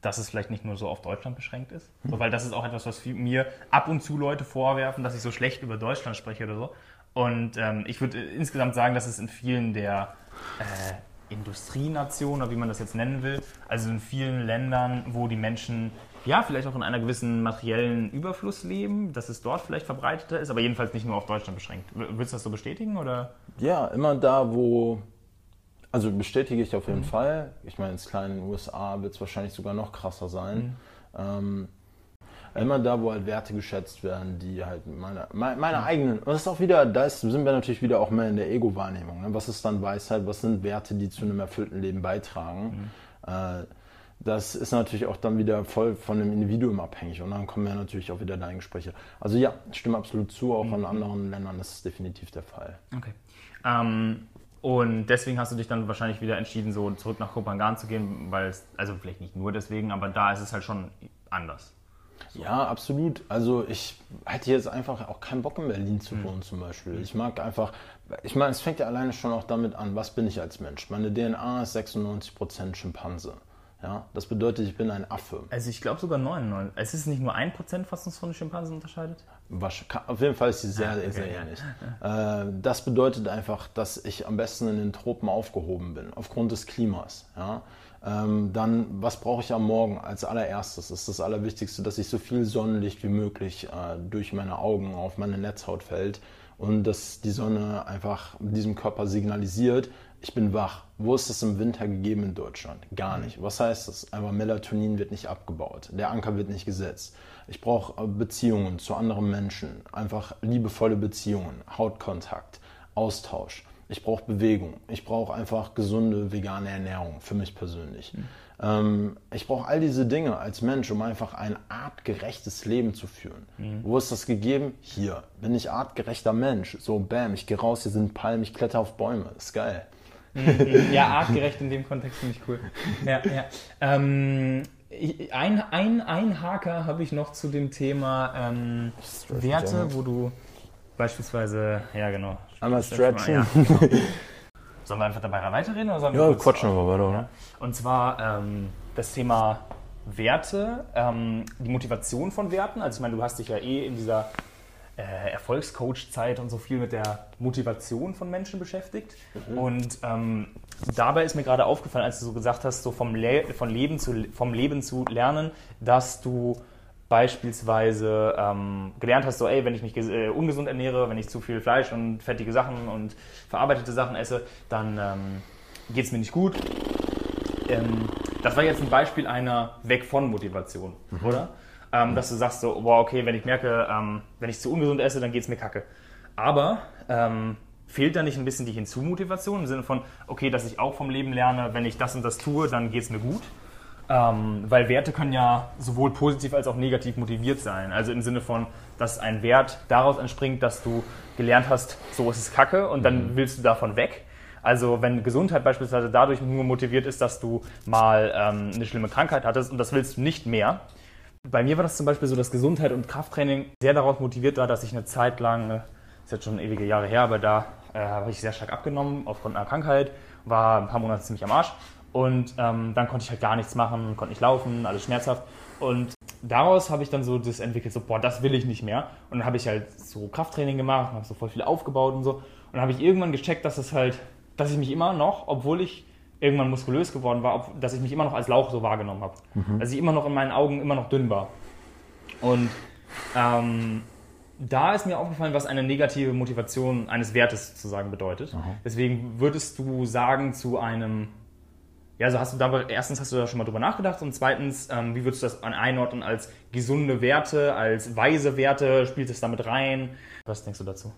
dass es vielleicht nicht nur so auf Deutschland beschränkt ist. Mhm. So, weil das ist auch etwas, was mir ab und zu Leute vorwerfen, dass ich so schlecht über Deutschland spreche oder so. Und ähm, ich würde äh, insgesamt sagen, dass es in vielen der äh, Industrienation oder wie man das jetzt nennen will. Also in vielen Ländern, wo die Menschen ja vielleicht auch in einer gewissen materiellen Überfluss leben, dass es dort vielleicht verbreiteter ist, aber jedenfalls nicht nur auf Deutschland beschränkt. Würdest du das so bestätigen oder? Ja, immer da, wo also bestätige ich auf jeden mhm. Fall. Ich meine, ins kleinen USA wird es wahrscheinlich sogar noch krasser sein. Mhm. Ähm, immer da, wo halt Werte geschätzt werden, die halt meine, meine, meine eigenen, und das ist auch wieder, da ist, sind wir natürlich wieder auch mehr in der Ego-Wahrnehmung. Ne? Was ist dann Weisheit, was sind Werte, die zu einem erfüllten Leben beitragen? Mhm. Äh, das ist natürlich auch dann wieder voll von dem Individuum abhängig und dann kommen ja natürlich auch wieder deine Gespräche. Also ja, ich stimme absolut zu, auch mhm. in anderen Ländern ist es definitiv der Fall. Okay. Ähm, und deswegen hast du dich dann wahrscheinlich wieder entschieden, so zurück nach Kopangan zu gehen, weil es, also vielleicht nicht nur deswegen, aber da ist es halt schon anders. So. Ja, absolut. Also ich hätte jetzt einfach auch keinen Bock in Berlin zu mhm. wohnen mhm. zum Beispiel. Ich mag einfach, ich meine, es fängt ja alleine schon auch damit an, was bin ich als Mensch? Meine DNA ist 96% Schimpanse. Ja, das bedeutet, ich bin ein Affe. Also ich glaube sogar 99. Es ist nicht nur 1%, was uns von den Schimpansen unterscheidet? Auf jeden Fall ist sie sehr, ah, okay, sehr ähnlich. [laughs] Äh, das bedeutet einfach, dass ich am besten in den Tropen aufgehoben bin, aufgrund des Klimas. Ja? Ähm, dann, was brauche ich am Morgen als allererstes? Ist das Allerwichtigste, dass ich so viel Sonnenlicht wie möglich äh, durch meine Augen auf meine Netzhaut fällt und dass die Sonne einfach diesem Körper signalisiert, ich bin wach. Wo ist das im Winter gegeben in Deutschland? Gar nicht. Was heißt das? Einfach Melatonin wird nicht abgebaut. Der Anker wird nicht gesetzt. Ich brauche äh, Beziehungen zu anderen Menschen. Einfach liebevolle Beziehungen, Hautkontakt, Austausch. Ich brauche Bewegung. Ich brauche einfach gesunde vegane Ernährung für mich persönlich. Mhm. Ähm, ich brauche all diese Dinge als Mensch, um einfach ein artgerechtes Leben zu führen. Mhm. Wo ist das gegeben? Hier. Bin ich artgerechter Mensch. So, bam, ich gehe raus, hier sind Palmen, ich kletter auf Bäume. Ist geil. Mhm. Ja, [laughs] artgerecht in dem Kontext finde ich cool. Ja, ja. Ähm, ein, ein, ein Haker habe ich noch zu dem Thema ähm, Werte, wo du beispielsweise, ja genau, Einmal stretchen. Ja. [laughs] sollen wir einfach dabei weiterreden? Oder sollen wir ja, quatschen wir weiter, oder? Und zwar ähm, das Thema Werte, ähm, die Motivation von Werten. Also ich meine, du hast dich ja eh in dieser äh, Erfolgscoach-Zeit und so viel mit der Motivation von Menschen beschäftigt. Mhm. Und ähm, dabei ist mir gerade aufgefallen, als du so gesagt hast, so vom, Le von Leben zu, vom Leben zu lernen, dass du beispielsweise ähm, gelernt hast, so ey, wenn ich mich äh, ungesund ernähre, wenn ich zu viel Fleisch und fettige Sachen und verarbeitete Sachen esse, dann ähm, geht es mir nicht gut. Ähm, das war jetzt ein Beispiel einer Weg von Motivation, mhm. oder? Ähm, dass du sagst so, boah, okay, wenn ich merke, ähm, wenn ich zu ungesund esse, dann geht es mir kacke. Aber ähm, fehlt da nicht ein bisschen die Hinzu-Motivation im Sinne von, okay, dass ich auch vom Leben lerne, wenn ich das und das tue, dann geht es mir gut? Ähm, weil Werte können ja sowohl positiv als auch negativ motiviert sein. Also im Sinne von, dass ein Wert daraus entspringt, dass du gelernt hast, so ist es Kacke und dann mhm. willst du davon weg. Also wenn Gesundheit beispielsweise dadurch nur motiviert ist, dass du mal ähm, eine schlimme Krankheit hattest und das willst du nicht mehr. Bei mir war das zum Beispiel so, dass Gesundheit und Krafttraining sehr darauf motiviert war, dass ich eine Zeit lang, äh, ist jetzt schon ewige Jahre her, aber da äh, habe ich sehr stark abgenommen aufgrund einer Krankheit, war ein paar Monate ziemlich am Arsch und ähm, dann konnte ich halt gar nichts machen, konnte nicht laufen, alles schmerzhaft und daraus habe ich dann so das entwickelt, so boah, das will ich nicht mehr und dann habe ich halt so Krafttraining gemacht, habe so voll viel aufgebaut und so und dann habe ich irgendwann gecheckt, dass es halt, dass ich mich immer noch, obwohl ich irgendwann muskulös geworden war, ob, dass ich mich immer noch als Lauch so wahrgenommen habe. Mhm. Dass ich immer noch in meinen Augen immer noch dünn war. Und ähm, da ist mir aufgefallen, was eine negative Motivation eines Wertes sozusagen bedeutet. Aha. Deswegen würdest du sagen zu einem, ja, also hast du da, erstens hast du da schon mal drüber nachgedacht und zweitens, ähm, wie würdest du das einordnen als gesunde Werte, als weise Werte? Spielt es damit rein? Was denkst du dazu?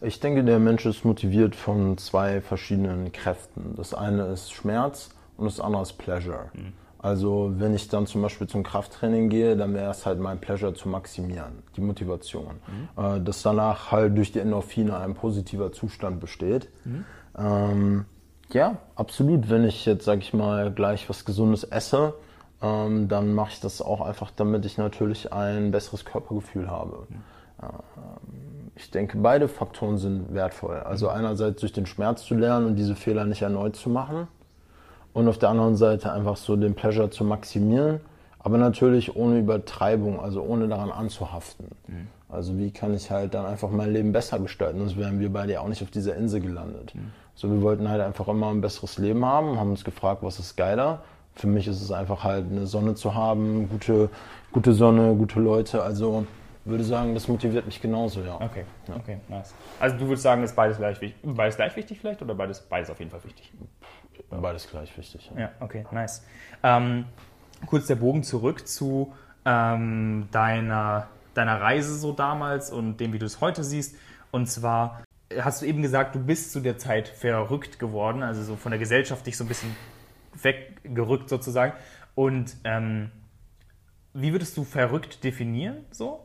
Ich denke, der Mensch ist motiviert von zwei verschiedenen Kräften. Das eine ist Schmerz und das andere ist Pleasure. Mhm. Also wenn ich dann zum Beispiel zum Krafttraining gehe, dann wäre es halt mein Pleasure zu maximieren, die Motivation. Mhm. Äh, dass danach halt durch die Endorphine ein positiver Zustand besteht. Mhm. Ähm, ja, absolut. Wenn ich jetzt, sag ich mal, gleich was Gesundes esse, ähm, dann mache ich das auch einfach, damit ich natürlich ein besseres Körpergefühl habe. Ähm, ich denke, beide Faktoren sind wertvoll. Also einerseits durch den Schmerz zu lernen und diese Fehler nicht erneut zu machen. Und auf der anderen Seite einfach so den Pleasure zu maximieren, aber natürlich ohne Übertreibung, also ohne daran anzuhaften. Mhm. Also wie kann ich halt dann einfach mein Leben besser gestalten? Sonst wären wir beide ja auch nicht auf dieser Insel gelandet. Mhm. So, wir wollten halt einfach immer ein besseres Leben haben, haben uns gefragt, was ist geiler. Für mich ist es einfach halt eine Sonne zu haben, gute, gute Sonne, gute Leute. Also würde sagen, das motiviert mich genauso, ja. Okay, ja. okay, nice. Also du würdest sagen, ist beides gleich wichtig, beides gleich wichtig vielleicht oder beides, beides auf jeden Fall wichtig? Beides gleich wichtig. Ja, ja okay, nice. Ähm, kurz der Bogen zurück zu ähm, deiner, deiner Reise so damals und dem, wie du es heute siehst. Und zwar hast du eben gesagt, du bist zu der Zeit verrückt geworden, also so von der Gesellschaft dich so ein bisschen weggerückt sozusagen. Und ähm, wie würdest du verrückt definieren so?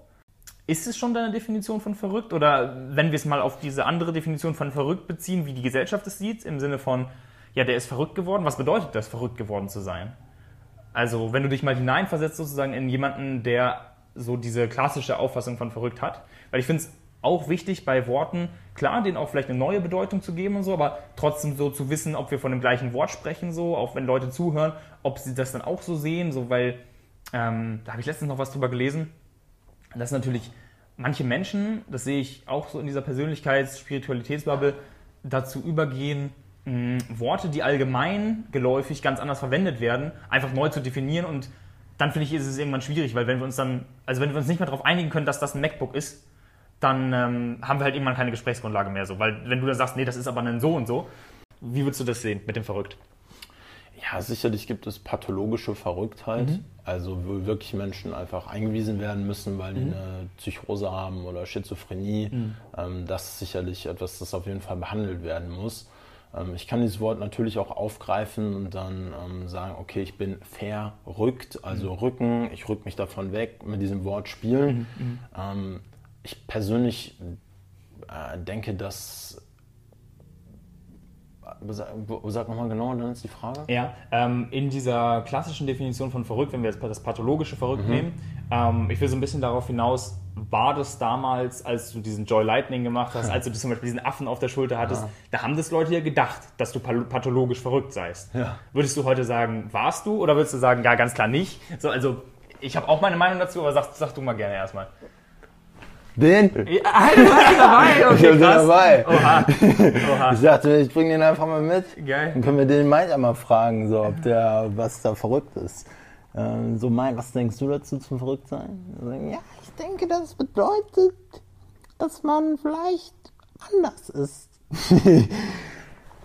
Ist es schon deine Definition von verrückt? Oder wenn wir es mal auf diese andere Definition von verrückt beziehen, wie die Gesellschaft es sieht, im Sinne von, ja, der ist verrückt geworden, was bedeutet das, verrückt geworden zu sein? Also, wenn du dich mal hineinversetzt sozusagen in jemanden, der so diese klassische Auffassung von verrückt hat. Weil ich finde es auch wichtig bei Worten, klar, denen auch vielleicht eine neue Bedeutung zu geben und so, aber trotzdem so zu wissen, ob wir von dem gleichen Wort sprechen, so, auch wenn Leute zuhören, ob sie das dann auch so sehen, so, weil, ähm, da habe ich letztens noch was drüber gelesen, dass natürlich manche Menschen, das sehe ich auch so in dieser Persönlichkeits-Spiritualitätsbubble, dazu übergehen, mh, Worte, die allgemein geläufig ganz anders verwendet werden, einfach neu zu definieren und dann finde ich, ist es irgendwann schwierig, weil wenn wir uns dann, also wenn wir uns nicht mehr darauf einigen können, dass das ein MacBook ist, dann ähm, haben wir halt irgendwann keine Gesprächsgrundlage mehr so. Weil wenn du dann sagst, nee, das ist aber ein so und so, wie würdest du das sehen mit dem Verrückt? Ja, sicherlich gibt es pathologische Verrücktheit, mhm. also wo wirklich Menschen einfach eingewiesen werden müssen, weil die mhm. eine Psychose haben oder Schizophrenie. Mhm. Ähm, das ist sicherlich etwas, das auf jeden Fall behandelt werden muss. Ähm, ich kann dieses Wort natürlich auch aufgreifen und dann ähm, sagen, okay, ich bin verrückt, also mhm. rücken, ich rück mich davon weg, mit diesem Wort spielen. Ich persönlich äh, denke, dass Sag nochmal genau, dann ist die Frage. Ja, ähm, in dieser klassischen Definition von verrückt, wenn wir jetzt das pathologische verrückt mhm. nehmen, ähm, ich will so ein bisschen darauf hinaus, war das damals, als du diesen Joy Lightning gemacht hast, [laughs] als du zum Beispiel diesen Affen auf der Schulter hattest, ja. da haben das Leute ja gedacht, dass du pathologisch verrückt seist. Ja. Würdest du heute sagen, warst du oder würdest du sagen, ja, ganz klar nicht? So, also, ich habe auch meine Meinung dazu, aber sag, sag du mal gerne erstmal. Den? Ja, du hast ihn dabei. [laughs] Okay, ich den dabei. Oha. Oha. [laughs] Ich dachte, ich bring den einfach mal mit. Geil. Dann können wir den Mike einmal fragen, so, ob der, was da verrückt ist. Ähm, so, Mike, was denkst du dazu zum Verrücktsein? Ja, ich denke, das bedeutet, dass man vielleicht anders ist. [laughs]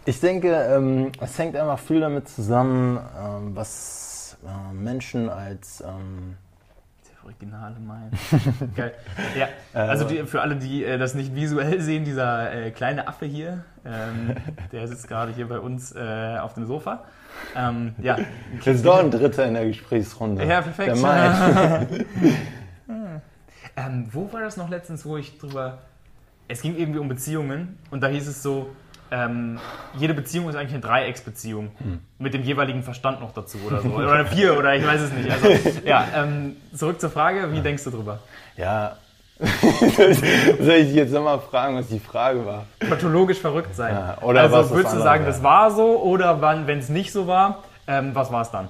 ich denke, ähm, es hängt einfach viel damit zusammen, ähm, was äh, Menschen als ähm, Originale meinen. [laughs] Geil. Ja, also die, für alle, die äh, das nicht visuell sehen, dieser äh, kleine Affe hier, ähm, [laughs] der sitzt gerade hier bei uns äh, auf dem Sofa. Ähm, ja. Das ist doch ein Dritter in der Gesprächsrunde. Ja, perfekt. Der [laughs] ähm, wo war das noch letztens, wo ich drüber. Es ging irgendwie um Beziehungen und da hieß es so, ähm, jede Beziehung ist eigentlich eine Dreiecksbeziehung. Mit dem jeweiligen Verstand noch dazu oder so. Oder vier oder ich weiß es nicht. Also, ja, ähm, zurück zur Frage, wie denkst du drüber? Ja. [laughs] Soll ich jetzt nochmal fragen, was die Frage war? Pathologisch verrückt sein. Ja, oder also was würdest du sagen, wäre. das war so oder wenn es nicht so war, ähm, was war es dann?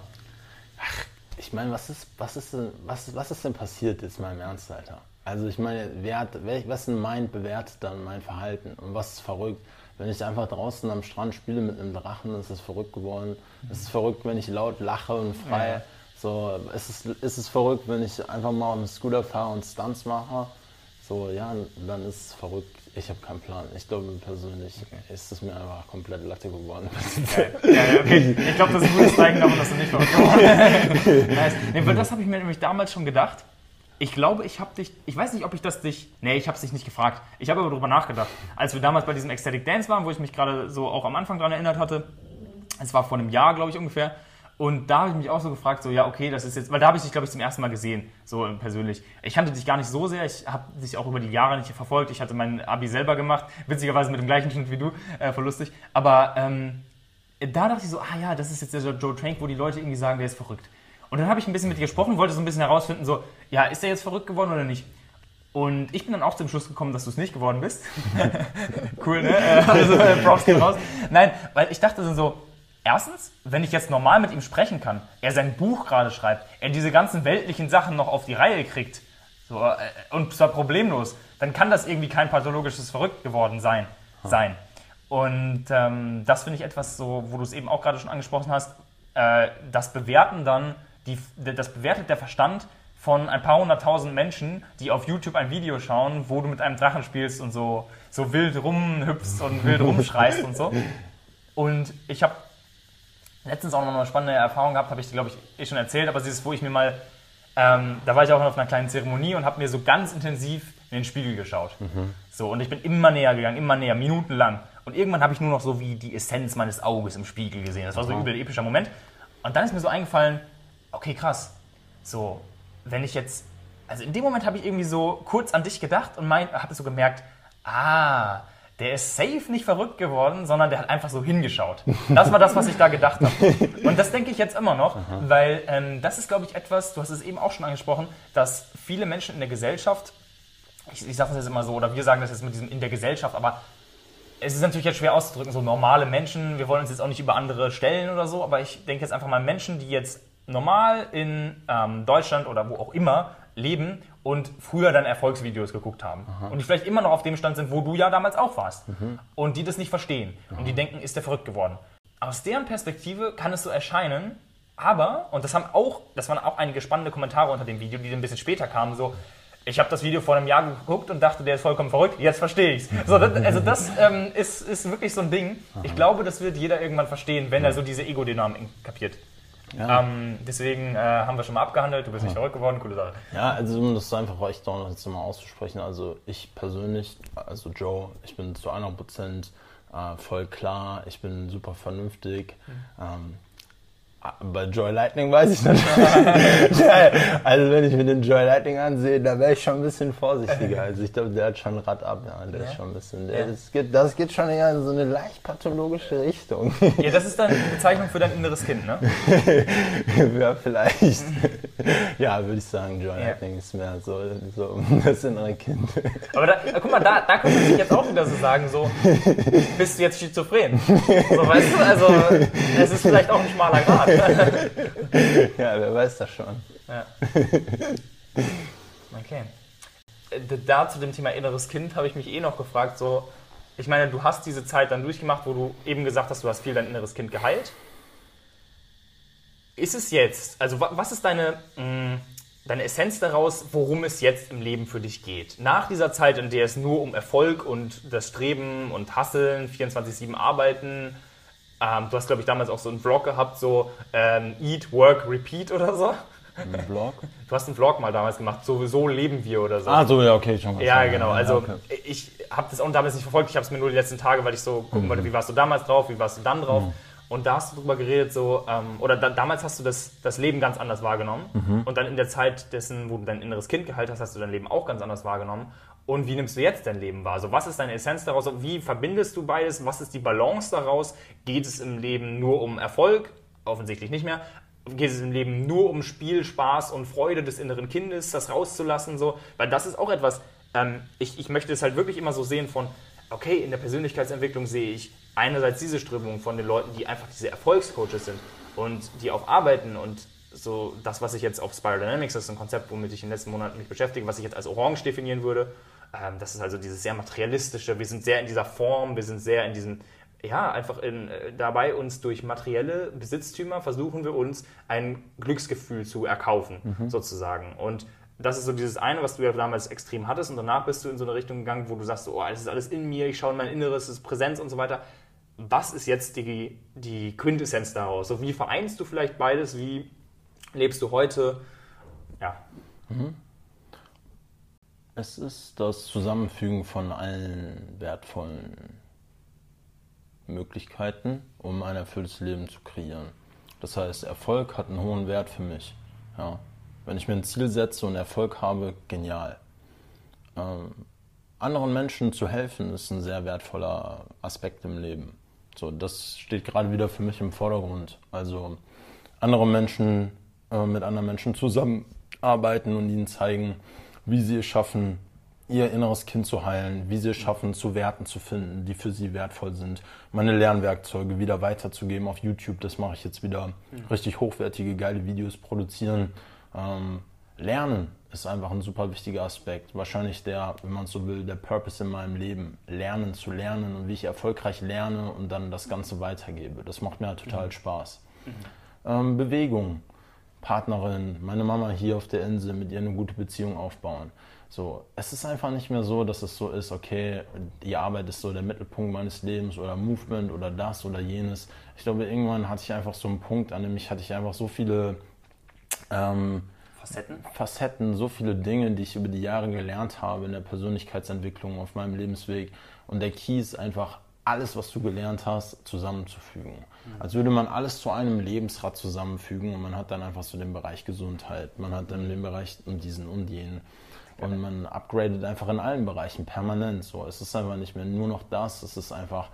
Ich meine, was ist, was, ist denn, was, was ist denn passiert jetzt mal im Ernst, Alter? Also ich meine, wer hat, wer, was ein Mind bewertet dann mein Verhalten? Und was ist verrückt? Wenn ich einfach draußen am Strand spiele mit einem Drachen, ist es verrückt geworden. Es ist verrückt, wenn ich laut lache und frei. Ja. So, ist es, ist es verrückt, wenn ich einfach mal dem Scooter fahre und Stunts mache? So, ja, dann ist es verrückt. Ich habe keinen Plan. Ich glaube persönlich ist es mir einfach komplett Latte geworden. Ja, ja, okay. Ich glaube, das ist ein gutes Zeichen davon, dass du nicht verrückt geworden [laughs] nice. nee, Das habe ich mir nämlich damals schon gedacht. Ich glaube, ich habe dich, ich weiß nicht, ob ich das dich, nee, ich habe es dich nicht gefragt. Ich habe aber darüber nachgedacht. Als wir damals bei diesem Ecstatic Dance waren, wo ich mich gerade so auch am Anfang dran erinnert hatte, es war vor einem Jahr, glaube ich, ungefähr. Und da habe ich mich auch so gefragt, so, ja, okay, das ist jetzt, weil da habe ich dich, glaube ich, zum ersten Mal gesehen, so äh, persönlich. Ich kannte dich gar nicht so sehr, ich habe dich auch über die Jahre nicht verfolgt. Ich hatte mein Abi selber gemacht, witzigerweise mit dem gleichen Schnitt wie du, äh, voll lustig. Aber ähm, da dachte ich so, ah ja, das ist jetzt der Joe Trank, wo die Leute irgendwie sagen, der ist verrückt. Und dann habe ich ein bisschen mit dir gesprochen, wollte so ein bisschen herausfinden, so, ja, ist der jetzt verrückt geworden oder nicht? Und ich bin dann auch zum Schluss gekommen, dass du es nicht geworden bist. [laughs] cool, ne? Äh, Also, äh, Props gehen raus. Nein, weil ich dachte so, erstens, wenn ich jetzt normal mit ihm sprechen kann, er sein Buch gerade schreibt, er diese ganzen weltlichen Sachen noch auf die Reihe kriegt, so, äh, und zwar problemlos, dann kann das irgendwie kein pathologisches Verrückt geworden sein. sein. Und ähm, das finde ich etwas so, wo du es eben auch gerade schon angesprochen hast, äh, das bewerten dann, die, das bewertet der Verstand von ein paar hunderttausend Menschen, die auf YouTube ein Video schauen, wo du mit einem Drachen spielst und so, so wild rumhüpfst und wild [laughs] rumschreist und so. Und ich habe letztens auch noch eine spannende Erfahrung gehabt, habe ich, glaube ich, eh schon erzählt, aber sie ist, wo ich mir mal, ähm, da war ich auch auf einer kleinen Zeremonie und habe mir so ganz intensiv in den Spiegel geschaut. So, und ich bin immer näher gegangen, immer näher, minutenlang. Und irgendwann habe ich nur noch so wie die Essenz meines Auges im Spiegel gesehen. Das war so ein übel epischer Moment. Und dann ist mir so eingefallen, okay, krass, so, wenn ich jetzt, also in dem Moment habe ich irgendwie so kurz an dich gedacht und habe so gemerkt, ah, der ist safe nicht verrückt geworden, sondern der hat einfach so hingeschaut. Das war das, was ich da gedacht habe. Und das denke ich jetzt immer noch, weil ähm, das ist, glaube ich, etwas, du hast es eben auch schon angesprochen, dass viele Menschen in der Gesellschaft, ich, ich sage das jetzt immer so, oder wir sagen das jetzt mit diesem in der Gesellschaft, aber es ist natürlich jetzt schwer auszudrücken, so normale Menschen, wir wollen uns jetzt auch nicht über andere stellen oder so, aber ich denke jetzt einfach mal Menschen, die jetzt normal in ähm, Deutschland oder wo auch immer leben und früher dann Erfolgsvideos geguckt haben. Und die vielleicht immer noch auf dem Stand sind, wo du ja damals auch warst. Und die das nicht verstehen. Und die denken, ist der verrückt geworden. Aus deren Perspektive kann es so erscheinen, aber, und das haben auch, das waren auch einige spannende Kommentare unter dem Video, die ein bisschen später kamen, so, ich habe das Video vor einem Jahr geguckt und dachte, der ist vollkommen verrückt, jetzt verstehe ich's. So, das, also das ähm, ist, ist wirklich so ein Ding. Ich glaube, das wird jeder irgendwann verstehen, wenn er so diese Ego-Dynamik kapiert. Ja. Ähm, deswegen äh, haben wir schon mal abgehandelt, du bist nicht verrückt geworden, coole Sache. Ja, also um das einfach echt auch jetzt mal auszusprechen, also ich persönlich, also Joe, ich bin zu 100% äh, voll klar, ich bin super vernünftig. Ähm, bei Joy Lightning weiß ich natürlich. [laughs] [laughs] also wenn ich mir den Joy Lightning ansehe, da wäre ich schon ein bisschen vorsichtiger. Also ich glaube, der hat schon Rad ab, ja, der Ja? ist schon ein bisschen, der, Ja. das, geht, das geht schon eher in so eine leicht pathologische Richtung. Ja, das ist dann die Bezeichnung für dein inneres Kind, ne? [laughs] ja, vielleicht. ja, würde ich sagen, Joy. Lightning ist mehr so, so das innere Kind. Aber da, guck mal, da, da könnte man sich jetzt auch wieder so sagen, so, bist du jetzt schizophren? So, weißt du, also, es ist vielleicht auch ein schmaler Grad. [laughs] ja, wer weiß das schon. Ja. Okay. Äh, Da zu dem Thema inneres Kind habe ich mich eh noch gefragt, so, ich meine, du hast diese Zeit dann durchgemacht, wo du eben gesagt hast, du hast viel dein inneres Kind geheilt. Ist es jetzt, also wa- was ist deine, mh, deine Essenz daraus, worum es jetzt im Leben für dich geht? Nach dieser Zeit, in der es nur um Erfolg und das Streben und Hasseln, 24-7 arbeiten, ähm, du hast, glaube ich, damals auch so einen Vlog gehabt, so ähm, Eat, Work, Repeat oder so. Ein Blog? Du hast einen Vlog mal damals gemacht, so, so leben wir oder so. Ah, so, ja, okay, schon. Ja, genau. Also okay. ich habe das auch damals nicht verfolgt. Ich habe es mir nur die letzten Tage, weil ich so gucken wollte, wie warst du damals drauf, wie warst du dann drauf. Und da hast du drüber geredet, so, ähm, oder da, damals hast du das, das Leben ganz anders wahrgenommen. Und dann in der Zeit dessen, wo du dein inneres Kind geheilt hast, hast du dein Leben auch ganz anders wahrgenommen. Und wie nimmst du jetzt dein Leben wahr? Also was ist deine Essenz daraus? Wie verbindest du beides? Was ist die Balance daraus? Geht es im Leben nur um Erfolg? Offensichtlich nicht mehr. Geht es im Leben nur um Spiel, Spaß und Freude des inneren Kindes, das rauszulassen? So? Weil das ist auch etwas, ähm, ich, ich möchte es halt wirklich immer so sehen von, okay, in der Persönlichkeitsentwicklung sehe ich einerseits diese Strömung von den Leuten, die einfach diese Erfolgscoaches sind und die auch arbeiten und so das, was ich jetzt auf Spiral Dynamics, das ist ein Konzept, womit ich in den letzten Monaten mich beschäftige, was ich jetzt als Orange definieren würde. Ähm, das ist also dieses sehr materialistische, wir sind sehr in dieser Form, wir sind sehr in diesem, ja, einfach in, äh, dabei, uns durch materielle Besitztümer versuchen wir uns ein Glücksgefühl zu erkaufen, mhm. sozusagen. Und das ist so dieses eine, was du ja damals extrem hattest und danach bist du in so eine Richtung gegangen, wo du sagst, oh, das ist alles in mir, ich schaue in mein Inneres, es ist Präsenz und so weiter. Was ist jetzt die, die Quintessenz daraus? So, wie vereinst du vielleicht beides? Wie lebst du heute? Ja. Mhm. Es ist das Zusammenfügen von allen wertvollen Möglichkeiten, um ein erfülltes Leben zu kreieren. Das heißt, Erfolg hat einen hohen Wert für mich. Ja. Wenn ich mir ein Ziel setze und Erfolg habe, genial. Ähm, anderen Menschen zu helfen, ist ein sehr wertvoller Aspekt im Leben. So, das steht gerade wieder für mich im Vordergrund. Also andere Menschen äh, mit anderen Menschen zusammenarbeiten und ihnen zeigen, wie sie es schaffen, ihr inneres Kind zu heilen, wie sie es schaffen, zu Werten zu finden, die für sie wertvoll sind, meine Lernwerkzeuge wieder weiterzugeben auf YouTube. Das mache ich jetzt wieder. Richtig hochwertige, geile Videos produzieren. Ähm, Lernen ist einfach ein super wichtiger Aspekt. Wahrscheinlich der, wenn man so will, der Purpose in meinem Leben. Lernen zu lernen und wie ich erfolgreich lerne und dann das Ganze weitergebe. Das macht mir halt total mhm. Spaß. Mhm. Ähm, Bewegung. Partnerin, meine Mama hier auf der Insel, mit ihr eine gute Beziehung aufbauen. So, es ist einfach nicht mehr so, dass es so ist, okay, die Arbeit ist so der Mittelpunkt meines Lebens oder Movement oder das oder jenes. Ich glaube, irgendwann hatte ich einfach so einen Punkt, an dem ich hatte ich einfach so viele ähm, Facetten? Facetten, so viele Dinge, die ich über die Jahre gelernt habe in der Persönlichkeitsentwicklung auf meinem Lebensweg. Und der Key ist einfach alles, was du gelernt hast, zusammenzufügen. Mhm. Als würde man alles zu einem Lebensrad zusammenfügen und man hat dann einfach so den Bereich Gesundheit, man hat dann den Bereich um diesen und jenen. Und man upgradet einfach in allen Bereichen permanent. So, es ist einfach nicht mehr nur noch das, es ist einfach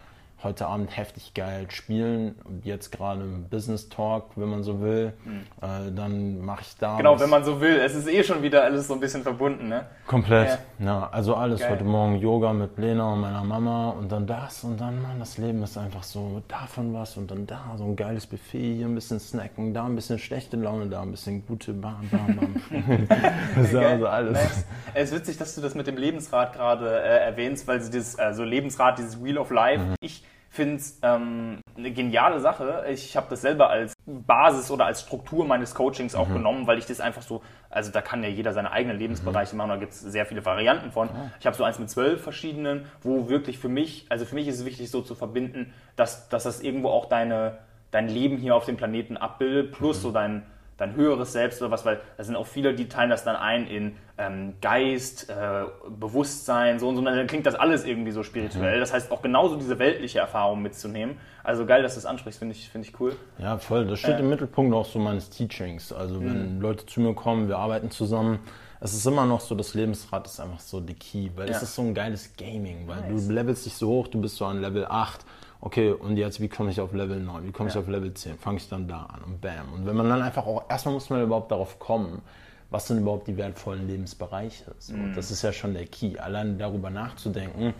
heute Abend heftig geil spielen jetzt gerade Business Talk, wenn man so will, mhm. äh, dann mache ich da. Genau, wenn man so will. Es ist eh schon wieder alles so ein bisschen verbunden, ne? Komplett. Ja, ja also alles. Geil. Heute Morgen Yoga mit Lena und meiner Mama und dann das und dann, man, das Leben ist einfach so davon was und dann da so ein geiles Buffet, hier ein bisschen snacken, da ein bisschen schlechte Laune, da ein bisschen gute Bam, Bam, Bam. das ist also alles. Nice. Es ist witzig, dass du das mit dem Lebensrad gerade äh, erwähnst, weil sie dieses, also Lebensrad, dieses Wheel of Life, mhm. ich finde es ähm, eine geniale Sache. Ich habe das selber als Basis oder als Struktur meines Coachings auch mhm. genommen, weil ich das einfach so, also da kann ja jeder seine eigenen Lebensbereiche mhm. machen, da gibt es sehr viele Varianten von. Ja. Ich habe so eins mit zwölf verschiedenen, wo wirklich für mich, also für mich ist es wichtig so zu verbinden, dass, dass das irgendwo auch deine, dein Leben hier auf dem Planeten abbildet, plus mhm. so dein dein höheres Selbst oder was, weil da sind auch viele, die teilen das dann ein in ähm, Geist, äh, Bewusstsein, so und so, und dann klingt das alles irgendwie so spirituell. Mhm. Das heißt auch genauso diese weltliche Erfahrung mitzunehmen. Also geil, dass du es ansprichst, finde ich, find ich cool. Ja, voll. Das steht äh, im Mittelpunkt auch so meines Teachings. Also wenn mhm. Leute zu mir kommen, wir arbeiten zusammen, es ist immer noch so, das Lebensrad ist einfach so die Key, weil ja. es ist so ein geiles Gaming, weil nice. du levelst dich so hoch, du bist so an Level 8 okay, und jetzt, wie komme ich auf Level 9, wie komme ich auf Level 10, fange ich dann da an und bam. Und wenn man dann einfach auch, erstmal muss man überhaupt darauf kommen, was sind überhaupt die wertvollen Lebensbereiche? So, mhm. Das ist ja schon der Key. Allein darüber nachzudenken,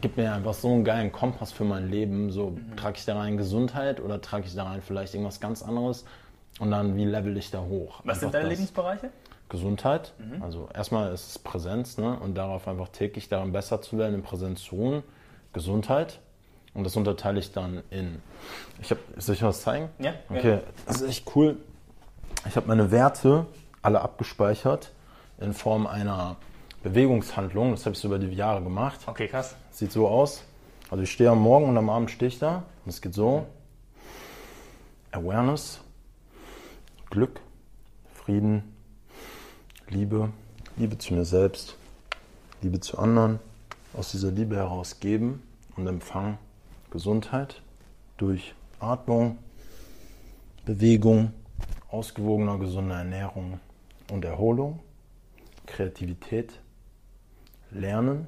gibt mir einfach so einen geilen Kompass für mein Leben. So, mhm. trage ich da rein Gesundheit oder trage ich da rein vielleicht irgendwas ganz anderes? Und dann, wie level ich da hoch? Was einfach sind deine das. Lebensbereiche? Gesundheit. Mhm. Also erstmal ist es Präsenz ne? und darauf einfach täglich daran besser zu werden, in Präsenz zu ruhen. Gesundheit, und das unterteile ich dann in. Ich habe, soll ich was zeigen? Ja. Okay, das ist echt cool. Ich habe meine Werte alle abgespeichert in Form einer Bewegungshandlung. Das habe ich so über die Jahre gemacht. Okay, krass. Sieht so aus. Also ich stehe am Morgen und am Abend stehe ich da. Und es geht so. Awareness, Glück, Frieden, Liebe, Liebe zu mir selbst, Liebe zu anderen, aus dieser Liebe heraus geben und empfangen Gesundheit durch Atmung, Bewegung, ausgewogener gesunder Ernährung und Erholung, Kreativität, Lernen,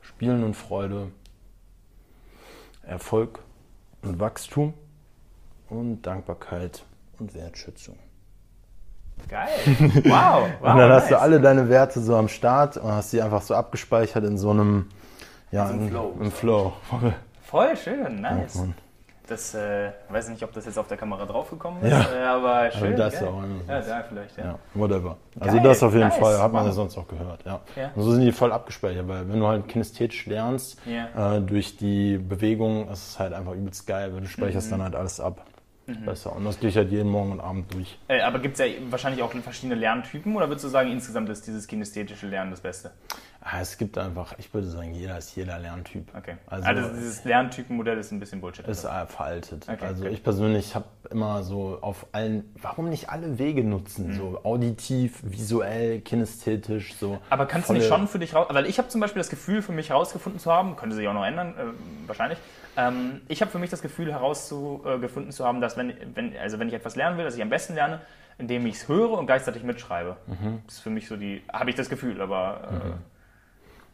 Spielen und Freude, Erfolg und Wachstum und Dankbarkeit und Wertschätzung. Geil. Wow. [laughs] wow und dann hast du alle deine Werte so am Start und hast die einfach so abgespeichert in so einem ja, So im im Flow. Im Flow. Voll schön, nice. Mann. Das, äh, weiß nicht, ob das jetzt auf der Kamera draufgekommen ist, Ja. äh, aber schön. das geil. auch Ja, da vielleicht, ja. Ja, whatever. Also Geil, das auf jeden nice, Fall, hat man ja sonst auch gehört. Ja. Ja. So sind die voll abgespeichert, weil wenn du halt kinästhetisch lernst, Ja. äh, durch die Bewegung, ist es halt einfach übelst geil, weil du speicherst Mhm. dann halt alles ab. Besser. Und das gehe ich halt jeden Morgen und Abend durch. Äh, aber gibt es ja wahrscheinlich auch verschiedene Lerntypen oder würdest du sagen, insgesamt ist dieses kinästhetische Lernen das Beste? Ah, es gibt einfach, ich würde sagen, jeder ist jeder Lerntyp. Okay. Also, Also, dieses Lerntypenmodell ist ein bisschen Bullshit. ist äh, veraltet. Okay, also okay. ich persönlich habe immer so auf allen, warum nicht alle Wege nutzen? Mhm. So auditiv, visuell, kinästhetisch, so. Aber kannst du volle- nicht schon für dich raus, weil ich habe zum Beispiel das Gefühl für mich herausgefunden zu haben, könnte sich auch noch ändern, äh, wahrscheinlich. Ähm, ich habe für mich das Gefühl herausgefunden zu haben, dass wenn, wenn, also wenn ich etwas lernen will, dass ich am besten lerne, indem ich es höre und gleichzeitig mitschreibe. Mhm. Das ist für mich so die, habe ich das Gefühl, aber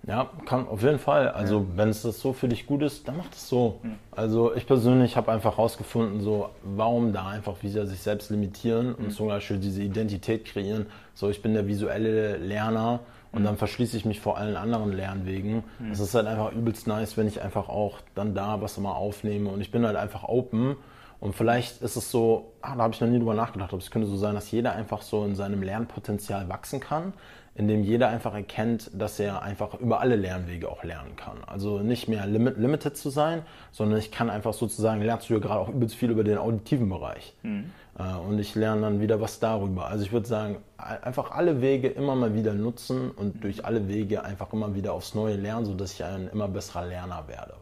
Ja, kann auf jeden Fall. Also wenn es das so für dich gut ist, dann mach das so. Hm. Also ich persönlich habe einfach rausgefunden, so warum da einfach wieder sich selbst limitieren Hm. und zum Beispiel diese Identität kreieren. So ich bin der visuelle Lerner und Hm. dann verschließe ich mich vor allen anderen Lernwegen. Es ist halt einfach übelst nice, wenn ich einfach auch dann da was immer aufnehme und ich bin halt einfach open. Und vielleicht ist es so, ah, da habe ich noch nie drüber nachgedacht, aber es könnte so sein, dass jeder einfach so in seinem Lernpotenzial wachsen kann, indem jeder einfach erkennt, dass er einfach über alle Lernwege auch lernen kann. Also nicht mehr limit, limited zu sein, sondern ich kann einfach sozusagen, lernst du ja gerade auch übelst viel über den auditiven Bereich. Äh, Und ich lerne dann wieder was darüber. Also ich würde sagen, ein- einfach alle Wege immer mal wieder nutzen und durch alle Wege einfach immer wieder aufs Neue lernen, sodass ich ein immer besserer Lerner werde.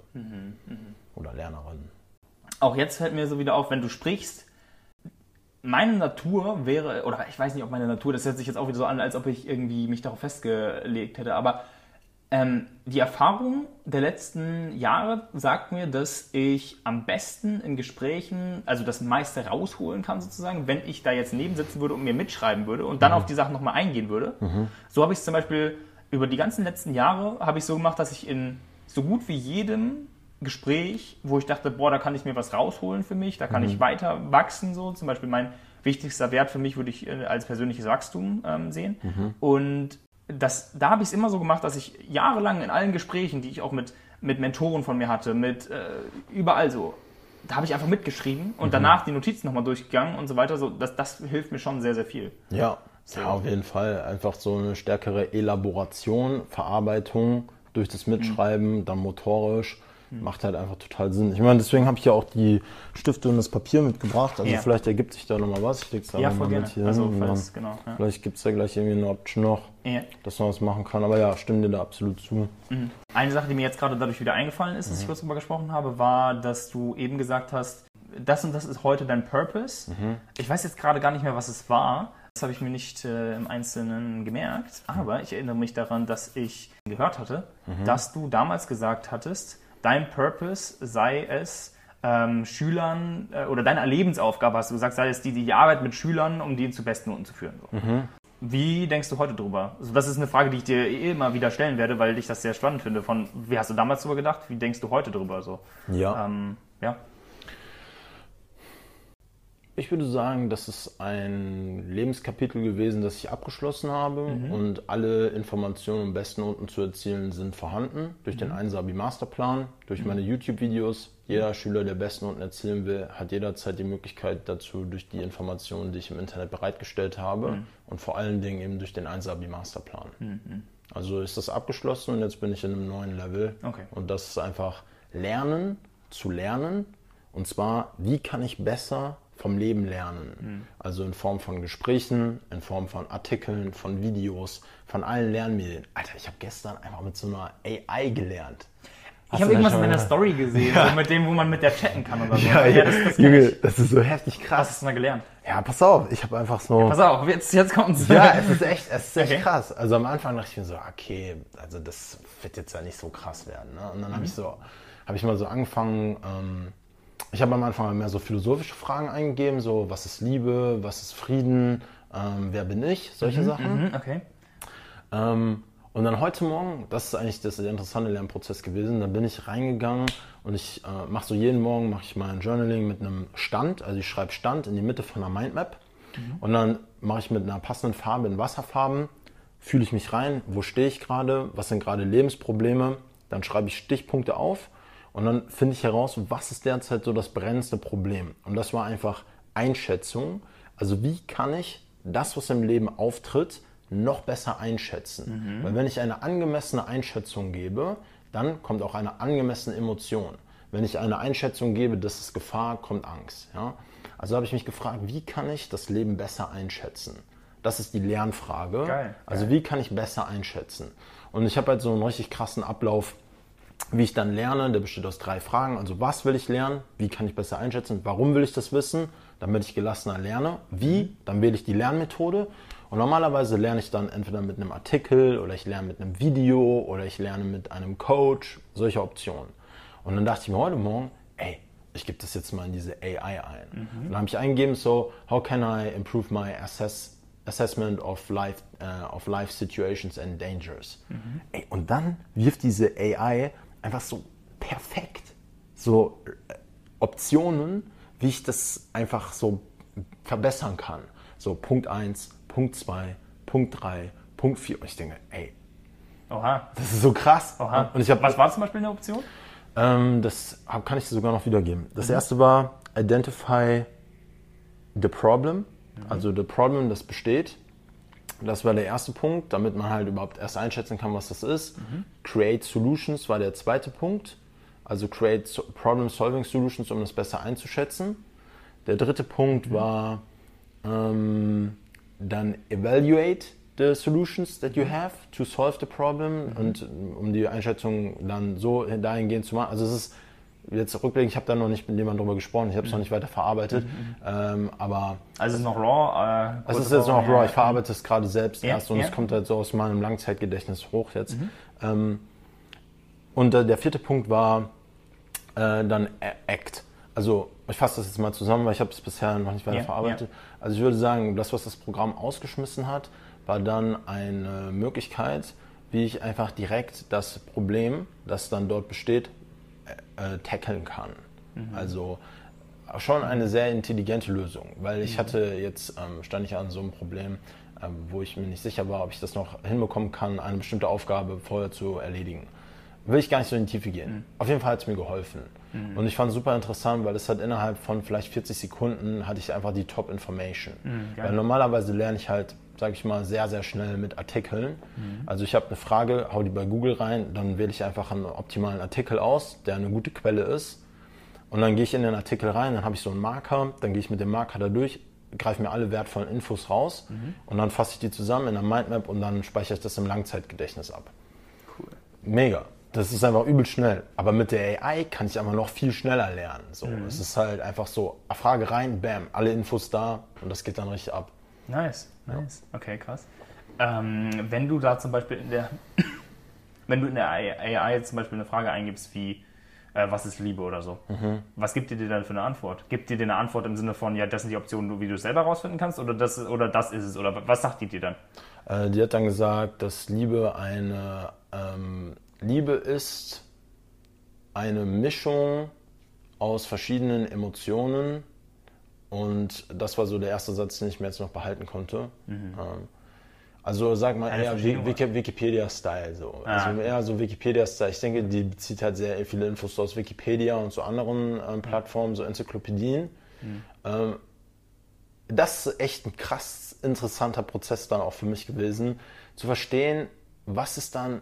Oder Lernerin. auch jetzt fällt mir so wieder auf, wenn du sprichst, meine Natur wäre, oder ich weiß nicht, ob meine Natur, das hört sich jetzt auch wieder so an, als ob ich irgendwie mich darauf festgelegt hätte, aber ähm, die Erfahrung der letzten Jahre sagt mir, dass ich am besten in Gesprächen, also das meiste rausholen kann sozusagen, wenn ich da jetzt neben sitzen würde und mir mitschreiben würde und dann auf die Sachen nochmal eingehen würde. So habe ich es zum Beispiel über die ganzen letzten Jahre, habe ich so gemacht, dass ich in so gut wie jedem Gespräch, wo ich dachte, boah, da kann ich mir was rausholen für mich, da kann ich weiter wachsen, so zum Beispiel mein wichtigster Wert für mich würde ich äh, als persönliches Wachstum ähm, sehen. Und das, da habe ich es immer so gemacht, dass ich jahrelang in allen Gesprächen, die ich auch mit, mit Mentoren von mir hatte, mit äh, überall so, da habe ich einfach mitgeschrieben und danach die Notizen nochmal durchgegangen und so weiter. So, das, das hilft mir schon sehr, sehr viel. Ja, ja, auf jeden Fall. Einfach so eine stärkere Elaboration, Verarbeitung durch das Mitschreiben, dann motorisch. Macht halt einfach total Sinn. Ich meine, deswegen habe ich ja auch die Stifte und das Papier mitgebracht. Also Ja. vielleicht ergibt sich da nochmal was. Ich leg's da Ja, voll mal gerne. mit hier Also, hin falls, dann- genau. Ja. Vielleicht gibt es da gleich irgendwie eine Option noch, Ja. dass man was machen kann. Aber ja, stimme dir da absolut zu. Eine Sache, die mir jetzt gerade dadurch wieder eingefallen ist, dass ich kurz drüber gesprochen habe, war, dass du eben gesagt hast, das und das ist heute dein Purpose. Ich weiß jetzt gerade gar nicht mehr, was es war. Das habe ich mir nicht äh, im Einzelnen gemerkt. Aber ich erinnere mich daran, dass ich gehört hatte, dass du damals gesagt hattest, dein Purpose sei es, ähm, Schülern äh, oder deine Lebensaufgabe, hast du gesagt, sei es die, die Arbeit mit Schülern, um die zu Bestnoten zu führen. So. Wie denkst du heute drüber? Also das ist eine Frage, die ich dir eh immer wieder stellen werde, weil ich das sehr spannend finde. Von wie hast du damals drüber gedacht? Wie denkst du heute drüber? So, Ja. ähm, ja. Ich würde sagen, das ist ein Lebenskapitel gewesen, das ich abgeschlossen habe und alle Informationen, um besten Noten zu erzielen, sind vorhanden durch den Einsabi Masterplan, durch meine YouTube-Videos. Jeder Schüler, der besten Noten erzielen will, hat jederzeit die Möglichkeit dazu durch die Informationen, die ich im Internet bereitgestellt habe und vor allen Dingen eben durch den Einsabi Masterplan. Also ist das abgeschlossen und jetzt bin ich in einem neuen Level. Okay. Und das ist einfach Lernen zu lernen. Und zwar, wie kann ich besser vom Leben lernen? Also in Form von Gesprächen, in Form von Artikeln, von Videos, von allen Lernmedien. Alter, ich habe gestern einfach mit so einer AI gelernt. Ich habe irgendwas in deiner Story gesehen, [laughs] so mit dem, wo man mit der chatten kann oder so. Ja, ja, das, das Junge, das ist so heftig Was krass. hast du da gelernt? Ja, pass auf, ich habe einfach so. Pass auf, jetzt, jetzt kommt's. Ja, es ist echt, es ist echt Okay. krass. Also am Anfang dachte ich mir so, okay, also das wird jetzt ja nicht so krass werden. Ne? Und dann Mhm. habe ich so, habe ich mal so angefangen, ähm, ich habe am Anfang mehr so philosophische Fragen eingegeben, so was ist Liebe, was ist Frieden, ähm, wer bin ich, solche Sachen. Mhm, okay. Ähm, Und dann heute Morgen, das ist eigentlich das der interessante Lernprozess gewesen, da bin ich reingegangen und ich äh, mache so jeden Morgen mache ich mal ein Journaling mit einem Stand, also ich schreibe Stand in die Mitte von einer Mindmap mhm. und dann mache ich mit einer passenden Farbe in Wasserfarben, fühle ich mich rein, wo stehe ich gerade, was sind gerade Lebensprobleme, dann schreibe ich Stichpunkte auf und dann finde ich heraus, was ist derzeit so das brennendste Problem. Und das war einfach Einschätzung, also wie kann ich das, was im Leben auftritt, noch besser einschätzen. Mhm. Weil wenn ich eine angemessene Einschätzung gebe, dann kommt auch eine angemessene Emotion. Wenn ich eine Einschätzung gebe, das ist Gefahr, kommt Angst. Ja? Also habe ich mich gefragt, wie kann ich das Leben besser einschätzen? Das ist die Lernfrage. Geil, also geil. wie kann ich besser einschätzen? Und ich habe halt so einen richtig krassen Ablauf, wie ich dann lerne. Der besteht aus drei Fragen. Also was will ich lernen? Wie kann ich besser einschätzen? Warum will ich das wissen? Damit ich gelassener lerne. Wie? Mhm. Dann wähle ich die Lernmethode. Und normalerweise lerne ich dann entweder mit einem Artikel oder ich lerne mit einem Video oder ich lerne mit einem Coach, solche Optionen. Und dann dachte ich mir heute Morgen, ey, ich gebe das jetzt mal in diese AI ein. Mhm. Und dann habe ich eingegeben, so, how can I improve my assess, assessment of life, uh, of life situations and dangers? Mhm. Ey, und dann wirft diese AI einfach so perfekt so äh, Optionen, wie ich das einfach so verbessern kann. So Punkt 1, Punkt 2, Punkt 3, Punkt 4. Und ich denke, ey, Oha. das ist so krass. Oha. Und ich hab, Was war zum Beispiel eine Option? Ähm, das kann ich sogar noch wiedergeben. Das mhm. erste war Identify the Problem. Mhm. Also the Problem, das besteht. Das war der erste Punkt, damit man halt überhaupt erst einschätzen kann, was das ist. Mhm. Create Solutions war der zweite Punkt. Also Create Problem Solving Solutions, um das besser einzuschätzen. Der dritte Punkt mhm. war ähm, dann evaluate the solutions that you have to solve the problem mhm. und um die Einschätzung dann so dahingehend zu machen. Also es ist jetzt rückblickend, ich habe da noch nicht mit jemandem drüber gesprochen, ich habe es mhm. noch nicht weiter verarbeitet, mhm. ähm, aber... Also es ist noch raw? Äh, es ist jetzt noch raw, ich verarbeite es gerade selbst ja, erst und ja. es kommt halt so aus meinem Langzeitgedächtnis hoch jetzt. Mhm. Ähm, und äh, der vierte Punkt war äh, dann Act. Also ich fasse das jetzt mal zusammen, weil ich habe es bisher noch nicht weiter yeah, verarbeitet. Yeah. Also ich würde sagen, das, was das Programm ausgeschmissen hat, war dann eine Möglichkeit, wie ich einfach direkt das Problem, das dann dort besteht, äh, äh tackeln kann. Mhm. Also schon eine sehr intelligente Lösung, weil ich mhm. hatte jetzt, ähm, stand ich an so einem Problem, äh, wo ich mir nicht sicher war, ob ich das noch hinbekommen kann, eine bestimmte Aufgabe vorher zu erledigen will ich gar nicht so in die Tiefe gehen. Mhm. Auf jeden Fall hat es mir geholfen. Mhm. Und ich fand es super interessant, weil es hat innerhalb von vielleicht 40 Sekunden hatte ich einfach die Top Information. Mhm, weil normalerweise lerne ich halt, sage ich mal, sehr, sehr schnell mit Artikeln. Mhm. Also ich habe eine Frage, hau die bei Google rein, dann wähle ich einfach einen optimalen Artikel aus, der eine gute Quelle ist. Und dann gehe ich in den Artikel rein, dann habe ich so einen Marker, dann gehe ich mit dem Marker da durch, greife mir alle wertvollen Infos raus mhm. und dann fasse ich die zusammen in einer Mindmap und dann speichere ich das im Langzeitgedächtnis ab. Cool. Mega. Das ist einfach übel schnell. Aber mit der AI kann ich einfach noch viel schneller lernen. So, mhm. Es ist halt einfach so, Frage rein, bam, alle Infos da und das geht dann richtig ab. Nice, nice. Okay, krass. Ähm, wenn du da zum Beispiel in der, [coughs] wenn du in der AI zum Beispiel eine Frage eingibst wie, äh, was ist Liebe oder so, mhm. was gibt die dir dann für eine Antwort? Gibt dir dir eine Antwort im Sinne von, ja, das sind die Optionen, wie du es selber rausfinden kannst oder das, oder das ist es? Oder was sagt die dir dann? Äh, die hat dann gesagt, dass Liebe eine ähm, Liebe ist eine Mischung aus verschiedenen Emotionen und das war so der erste Satz, den ich mir jetzt noch behalten konnte. Mhm. Ähm, also sag mal eher Wikipedia-Style so. Ah. Also eher so Wikipedia-Style. Ich denke, die bezieht halt sehr viele Infos aus Wikipedia und so anderen ähm, Plattformen, so Enzyklopädien. Mhm. Ähm, das ist echt ein krass interessanter Prozess dann auch für mich gewesen, zu verstehen, was ist dann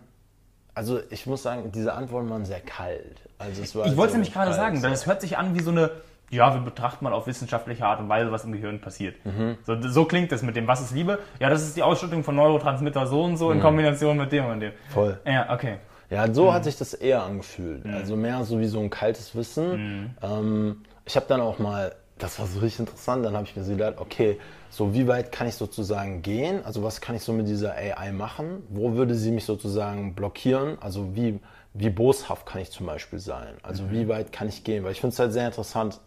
also ich muss sagen, diese Antworten waren sehr kalt. Also es war ich wollte es nämlich gerade sagen, denn es hört sich an wie so eine, ja, wir betrachten mal auf wissenschaftliche Art und Weise, was im Gehirn passiert. Mhm. So, so, klingt es mit dem, was ist Liebe? Ja, das ist die Ausschüttung von Neurotransmitter so und so in mhm. Kombination mit dem und dem. Voll. Ja, okay. Ja, so mhm. hat sich das eher angefühlt. Mhm. Also mehr so wie so ein kaltes Wissen. Mhm. Ähm, ich habe dann auch mal, das war so richtig interessant, dann habe ich mir so gedacht, okay, so, wie weit kann ich sozusagen gehen? Also, was kann ich so mit dieser AI machen? Wo würde sie mich sozusagen blockieren? Also, wie, wie boshaft kann ich zum Beispiel sein? Also, wie weit kann ich gehen? Weil ich finde es halt sehr interessant,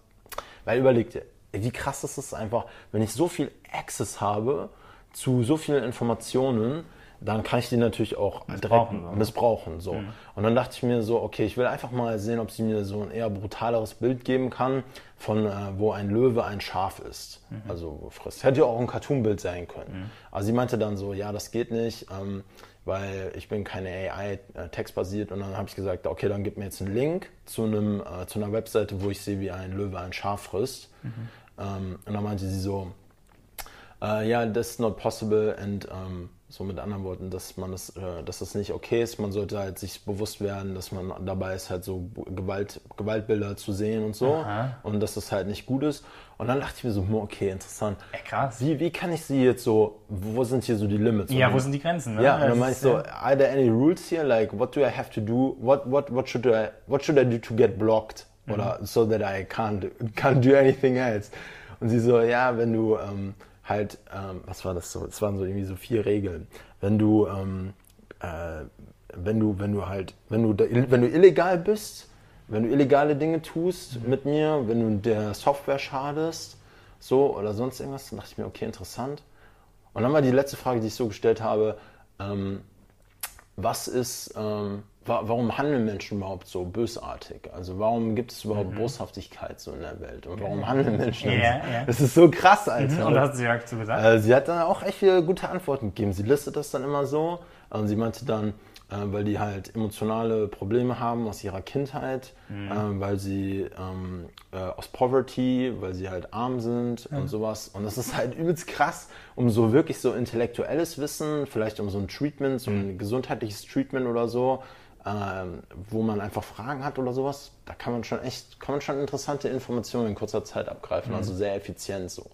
weil überlegt ihr, wie krass ist es einfach, wenn ich so viel Access habe zu so vielen Informationen, dann kann ich die natürlich auch Missbrauchen, direkt missbrauchen. So. Und dann dachte ich mir so, okay, ich will einfach mal sehen, ob sie mir so ein eher brutaleres Bild geben kann, von äh, wo ein Löwe ein Schaf ist. Also frisst. Hätte ja auch ein Cartoon-Bild sein können. Aber sie meinte dann so, ja, das geht nicht, ähm, weil ich bin keine AI, äh, textbasiert. Und dann habe ich gesagt, okay, dann gib mir jetzt einen Link zu, einem, äh, zu einer Webseite, wo ich sehe, wie ein Löwe ein Schaf frisst. Ähm, und dann meinte sie so, äh, ja, that's not possible and ähm, so mit anderen Worten, dass man das, äh, dass das nicht okay ist. Man sollte halt sich bewusst werden, dass man dabei ist, halt so Gewalt, Gewaltbilder zu sehen und so Aha. und dass das halt nicht gut ist. Und dann dachte ich mir so, okay, interessant. Ey, krass. Wie, wie kann ich sie jetzt so, wo sind hier so die Limits? Ja, Und wo sind die Grenzen? Ne? ja, und dann meine ich so, are there any rules here? Like, what do I have to do? What, what, what, should, I, what should I do to get blocked? Mhm. Oder so that I can't, can't do anything else. Und sie so, ja, wenn du ähm, halt, ähm, was war das so? Es waren so irgendwie so vier Regeln. Wenn du, ähm, äh, wenn du, wenn du halt, wenn du, da, wenn du illegal bist, wenn du illegale Dinge tust Mhm. mit mir, wenn du der Software schadest, so oder sonst irgendwas, dann dachte ich mir, okay, interessant. Und dann war die letzte Frage, die ich so gestellt habe, ähm, was ist, ähm, warum handeln Menschen überhaupt so bösartig? Also warum gibt es überhaupt Boshaftigkeit so in der Welt? Und warum handeln Menschen Mhm. Ja, so? ja. Das ist so krass, Alter. Und da hast du ja dazu gesagt? Äh, sie hat dann auch echt viele gute Antworten gegeben. Sie listet das dann immer so. Und sie meinte dann, äh, weil die halt emotionale Probleme haben aus ihrer Kindheit, äh, weil sie ähm, äh, aus Poverty, weil sie halt arm sind und sowas. Und das ist halt übelst krass, um so wirklich so intellektuelles Wissen, vielleicht um so ein Treatment, so ein gesundheitliches Treatment oder so, ähm, wo man einfach Fragen hat oder sowas, da kann man schon echt, kann man schon interessante Informationen in kurzer Zeit abgreifen, also sehr effizient so.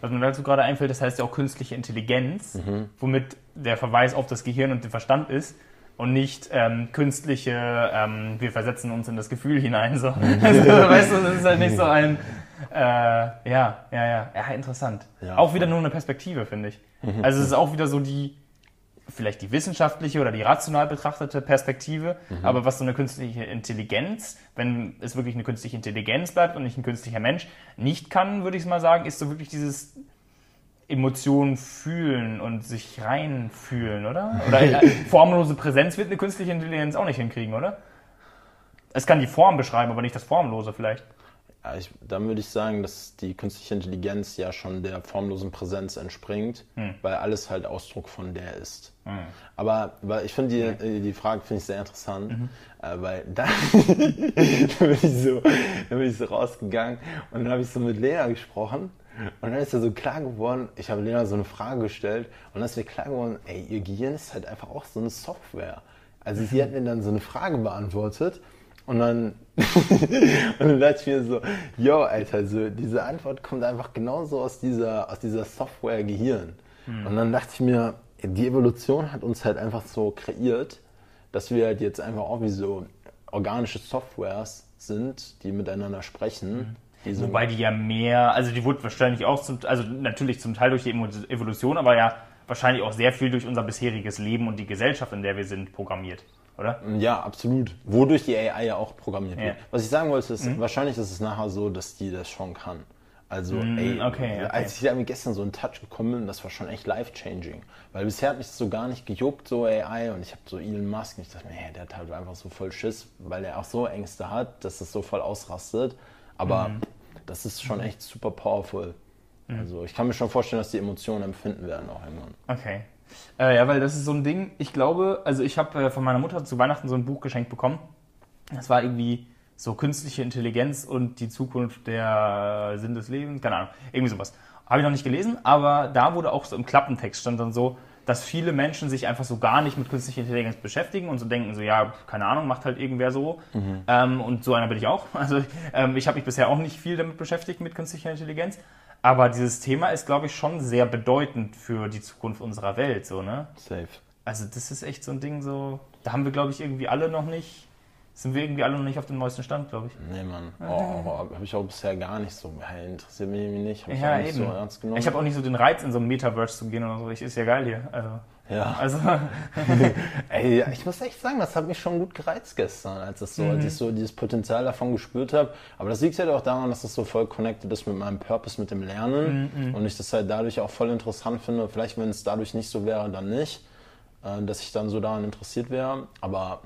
Was mir dazu gerade einfällt, das heißt ja auch künstliche Intelligenz, Mhm. womit der Verweis auf das Gehirn und den Verstand ist und nicht ähm, künstliche, ähm, wir versetzen uns in das Gefühl hinein. So. Mhm. [laughs] Also, weißt du, das ist halt nicht so ein, äh, ja, ja, ja, ja, interessant. Ja, auch wieder nur eine Perspektive, finde ich. Also es ist auch wieder so die, vielleicht die wissenschaftliche oder die rational betrachtete Perspektive, aber was so eine künstliche Intelligenz, wenn es wirklich eine künstliche Intelligenz bleibt und nicht ein künstlicher Mensch, nicht kann, würde ich mal sagen, ist so wirklich dieses Emotionen fühlen und sich reinfühlen, oder? Oder [laughs] äh, formlose Präsenz wird eine künstliche Intelligenz auch nicht hinkriegen, oder? Es kann die Form beschreiben, aber nicht das Formlose vielleicht. Ja, ich, dann würde ich sagen, dass die künstliche Intelligenz ja schon der formlosen Präsenz entspringt, weil alles halt Ausdruck von der ist. Aber weil ich finde die, äh, die Frage finde ich sehr interessant, äh, weil da, [laughs] da, bin ich so, da bin ich so rausgegangen und dann habe ich so mit Lena gesprochen und dann ist ja so klar geworden, ich habe Lena so eine Frage gestellt und dann ist mir klar geworden, ey, ihr Gehirn ist halt einfach auch so eine Software. Also sie hat mir dann so eine Frage beantwortet und dann, [laughs] und dann dachte ich mir so, yo, Alter, so, diese Antwort kommt einfach genauso aus dieser, aus dieser Software Gehirn. Und dann dachte ich mir, die Evolution hat uns halt einfach so kreiert, dass wir halt jetzt einfach auch wie so organische Softwares sind, die miteinander sprechen. Die so, Wobei die ja mehr, also die wurde wahrscheinlich auch zum, also natürlich zum Teil durch die Evolution, aber ja wahrscheinlich auch sehr viel durch unser bisheriges Leben und die Gesellschaft, in der wir sind, programmiert, oder? Ja, absolut. Wodurch die AI ja auch programmiert wird. Ja. Mhm. Was ich sagen wollte, ist, wahrscheinlich ist es nachher so, dass die das schon kann. Also, ey, Mhm, okay, okay. als ich damit gestern so in Touch gekommen bin, das war schon echt life-changing. Weil bisher hat mich das so gar nicht gejuckt, so AI, und ich habe so Elon Musk, und ich dachte mir, hey, der hat halt einfach so voll Schiss, weil er auch so Ängste hat, dass das so voll ausrastet. Aber Mhm. das ist schon echt super powerful. Also, ich kann mir schon vorstellen, dass die Emotionen empfinden werden auch irgendwann. Okay. Äh, ja, weil das ist so ein Ding, ich glaube, also ich habe äh, von meiner Mutter zu Weihnachten so ein Buch geschenkt bekommen. Das war irgendwie so künstliche Intelligenz und die Zukunft der Sinn des Lebens, keine Ahnung, irgendwie sowas. Habe ich noch nicht gelesen, aber da wurde auch so im Klappentext stand dann so, dass viele Menschen sich einfach so gar nicht mit künstlicher Intelligenz beschäftigen und so denken so, ja, keine Ahnung, macht halt irgendwer so. Ähm, und so einer bin ich auch. [laughs] Also ähm, ich habe mich bisher auch nicht viel damit beschäftigt mit künstlicher Intelligenz. Aber dieses Thema ist, glaube ich, schon sehr bedeutend für die Zukunft unserer Welt, so, ne? Safe. Also das ist echt so ein Ding, so, da haben wir, glaube ich, irgendwie alle noch nicht, sind wir irgendwie alle noch nicht auf dem neuesten Stand, glaube ich. Nee, Mann. Oh, habe ich auch bisher gar nicht so. Hey, interessiert mich nicht. Habe ich Ja, auch nicht eben. so ernst genommen. Ich habe auch nicht so den Reiz, in so ein Metaverse zu gehen oder so. Ich ist ja geil hier. Also, ja. also [laughs] Ey, ich muss echt sagen, das hat mich schon gut gereizt gestern, als, das so, als ich so dieses Potenzial davon gespürt habe. Aber das liegt halt auch daran, dass das so voll connected ist mit meinem Purpose, mit dem Lernen. Und ich das halt dadurch auch voll interessant finde. Vielleicht, wenn es dadurch nicht so wäre, dann nicht. äh, dass ich dann so daran interessiert wäre. Aber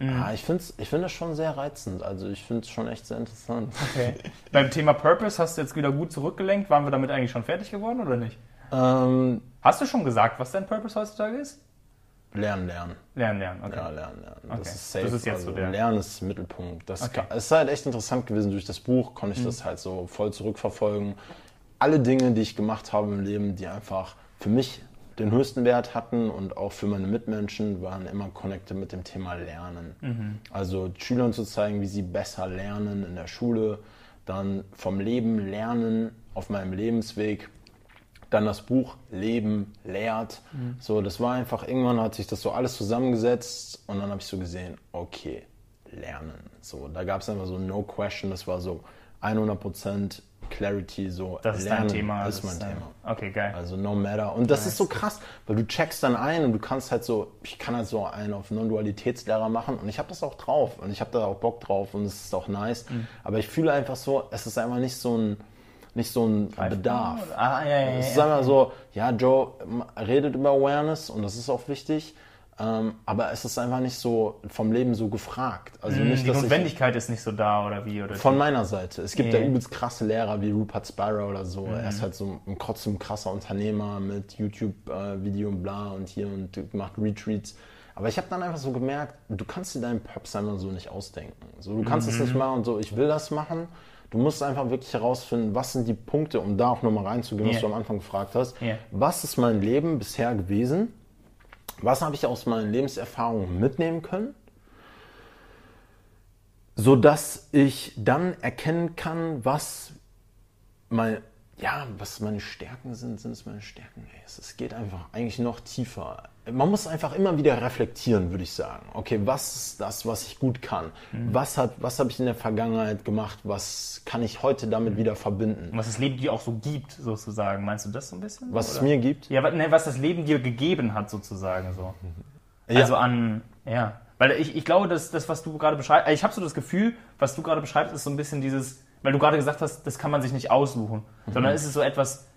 ah, ich finde ich find das schon sehr reizend. Also ich finde es schon echt sehr interessant. Okay. Beim Thema Purpose hast du jetzt wieder gut zurückgelenkt. Waren wir damit eigentlich schon fertig geworden oder nicht? Ähm, Hast du schon gesagt, was dein Purpose heutzutage ist? lernen, lernen. Lernen, lernen. Okay. Ja, lernen, lernen. Okay. Das ist safe. Das ist jetzt also, so der- Lernen ist Mittelpunkt. Das Okay. Mhm. es ist halt echt interessant gewesen. Durch das Buch konnte ich das halt so voll zurückverfolgen. Alle Dinge, die ich gemacht habe im Leben, die einfach für mich den höchsten Wert hatten und auch für meine Mitmenschen, waren immer connected mit dem Thema Lernen. Mhm. Also Schülern zu zeigen, wie sie besser lernen in der Schule, dann vom Leben lernen auf meinem Lebensweg, dann das Buch Leben lehrt. So, das war einfach, irgendwann hat sich das so alles zusammengesetzt und dann habe ich so gesehen, okay, lernen. So, da gab es einfach so no question, das war so 100% Clarity, so Das ist lernen dein Thema. ist mein dein- Thema. Okay, geil. Also no matter. Und das ist so krass, weil du checkst dann ein und du kannst halt so, ich kann halt so einen auf Non-Dualitätslehrer machen und ich habe das auch drauf und ich habe da auch Bock drauf und es ist auch nice. Mhm. Aber ich fühle einfach so, es ist einfach nicht so ein, nicht so ein Bedarf. Ah, ja, ja. Es ist einfach so, ja, Joe redet über Awareness und das ist auch wichtig. Ähm, aber es ist einfach nicht so vom Leben so gefragt. Also nicht, Hm, Die dass ich, Notwendigkeit ist nicht so da oder wie? Oder von meiner Seite. Es gibt Ja. ja übelst krasse Lehrer wie Rupert Spira oder so. Er Mhm. ist halt so ein trotzdem krasser Unternehmer mit YouTube-Video und bla und hier und macht Retreats. Aber ich habe dann einfach so gemerkt, du kannst dir deinen Purpose einfach so nicht ausdenken. So, du kannst es nicht Mhm. machen und so, ich will das machen. Du musst einfach wirklich herausfinden, was sind die Punkte, um da auch nochmal reinzugehen, was du am Anfang gefragt hast. Ja. Was ist mein Leben bisher gewesen? Was habe ich aus meinen Lebenserfahrungen mitnehmen können? so dass ich dann erkennen kann, was mein, ja, was meine Stärken sind, sind es meine Stärken. Es geht einfach eigentlich noch tiefer. Man muss einfach immer wieder reflektieren, würde ich sagen. Okay, was ist das, was ich gut kann? Was hat, was habe ich in der Vergangenheit gemacht? Was kann ich heute damit wieder verbinden? was das Leben dir auch so gibt, sozusagen. Meinst du das so ein bisschen? Was es Oder? mir gibt? Ja, ne, was das Leben dir gegeben hat, sozusagen so. Ja. Also an, ja. Weil ich, ich glaube, dass das, was du gerade beschreibst, ich habe so das Gefühl, was du gerade beschreibst, ist so ein bisschen dieses, weil du gerade gesagt hast, das kann man sich nicht aussuchen, Mhm. sondern ist es so etwas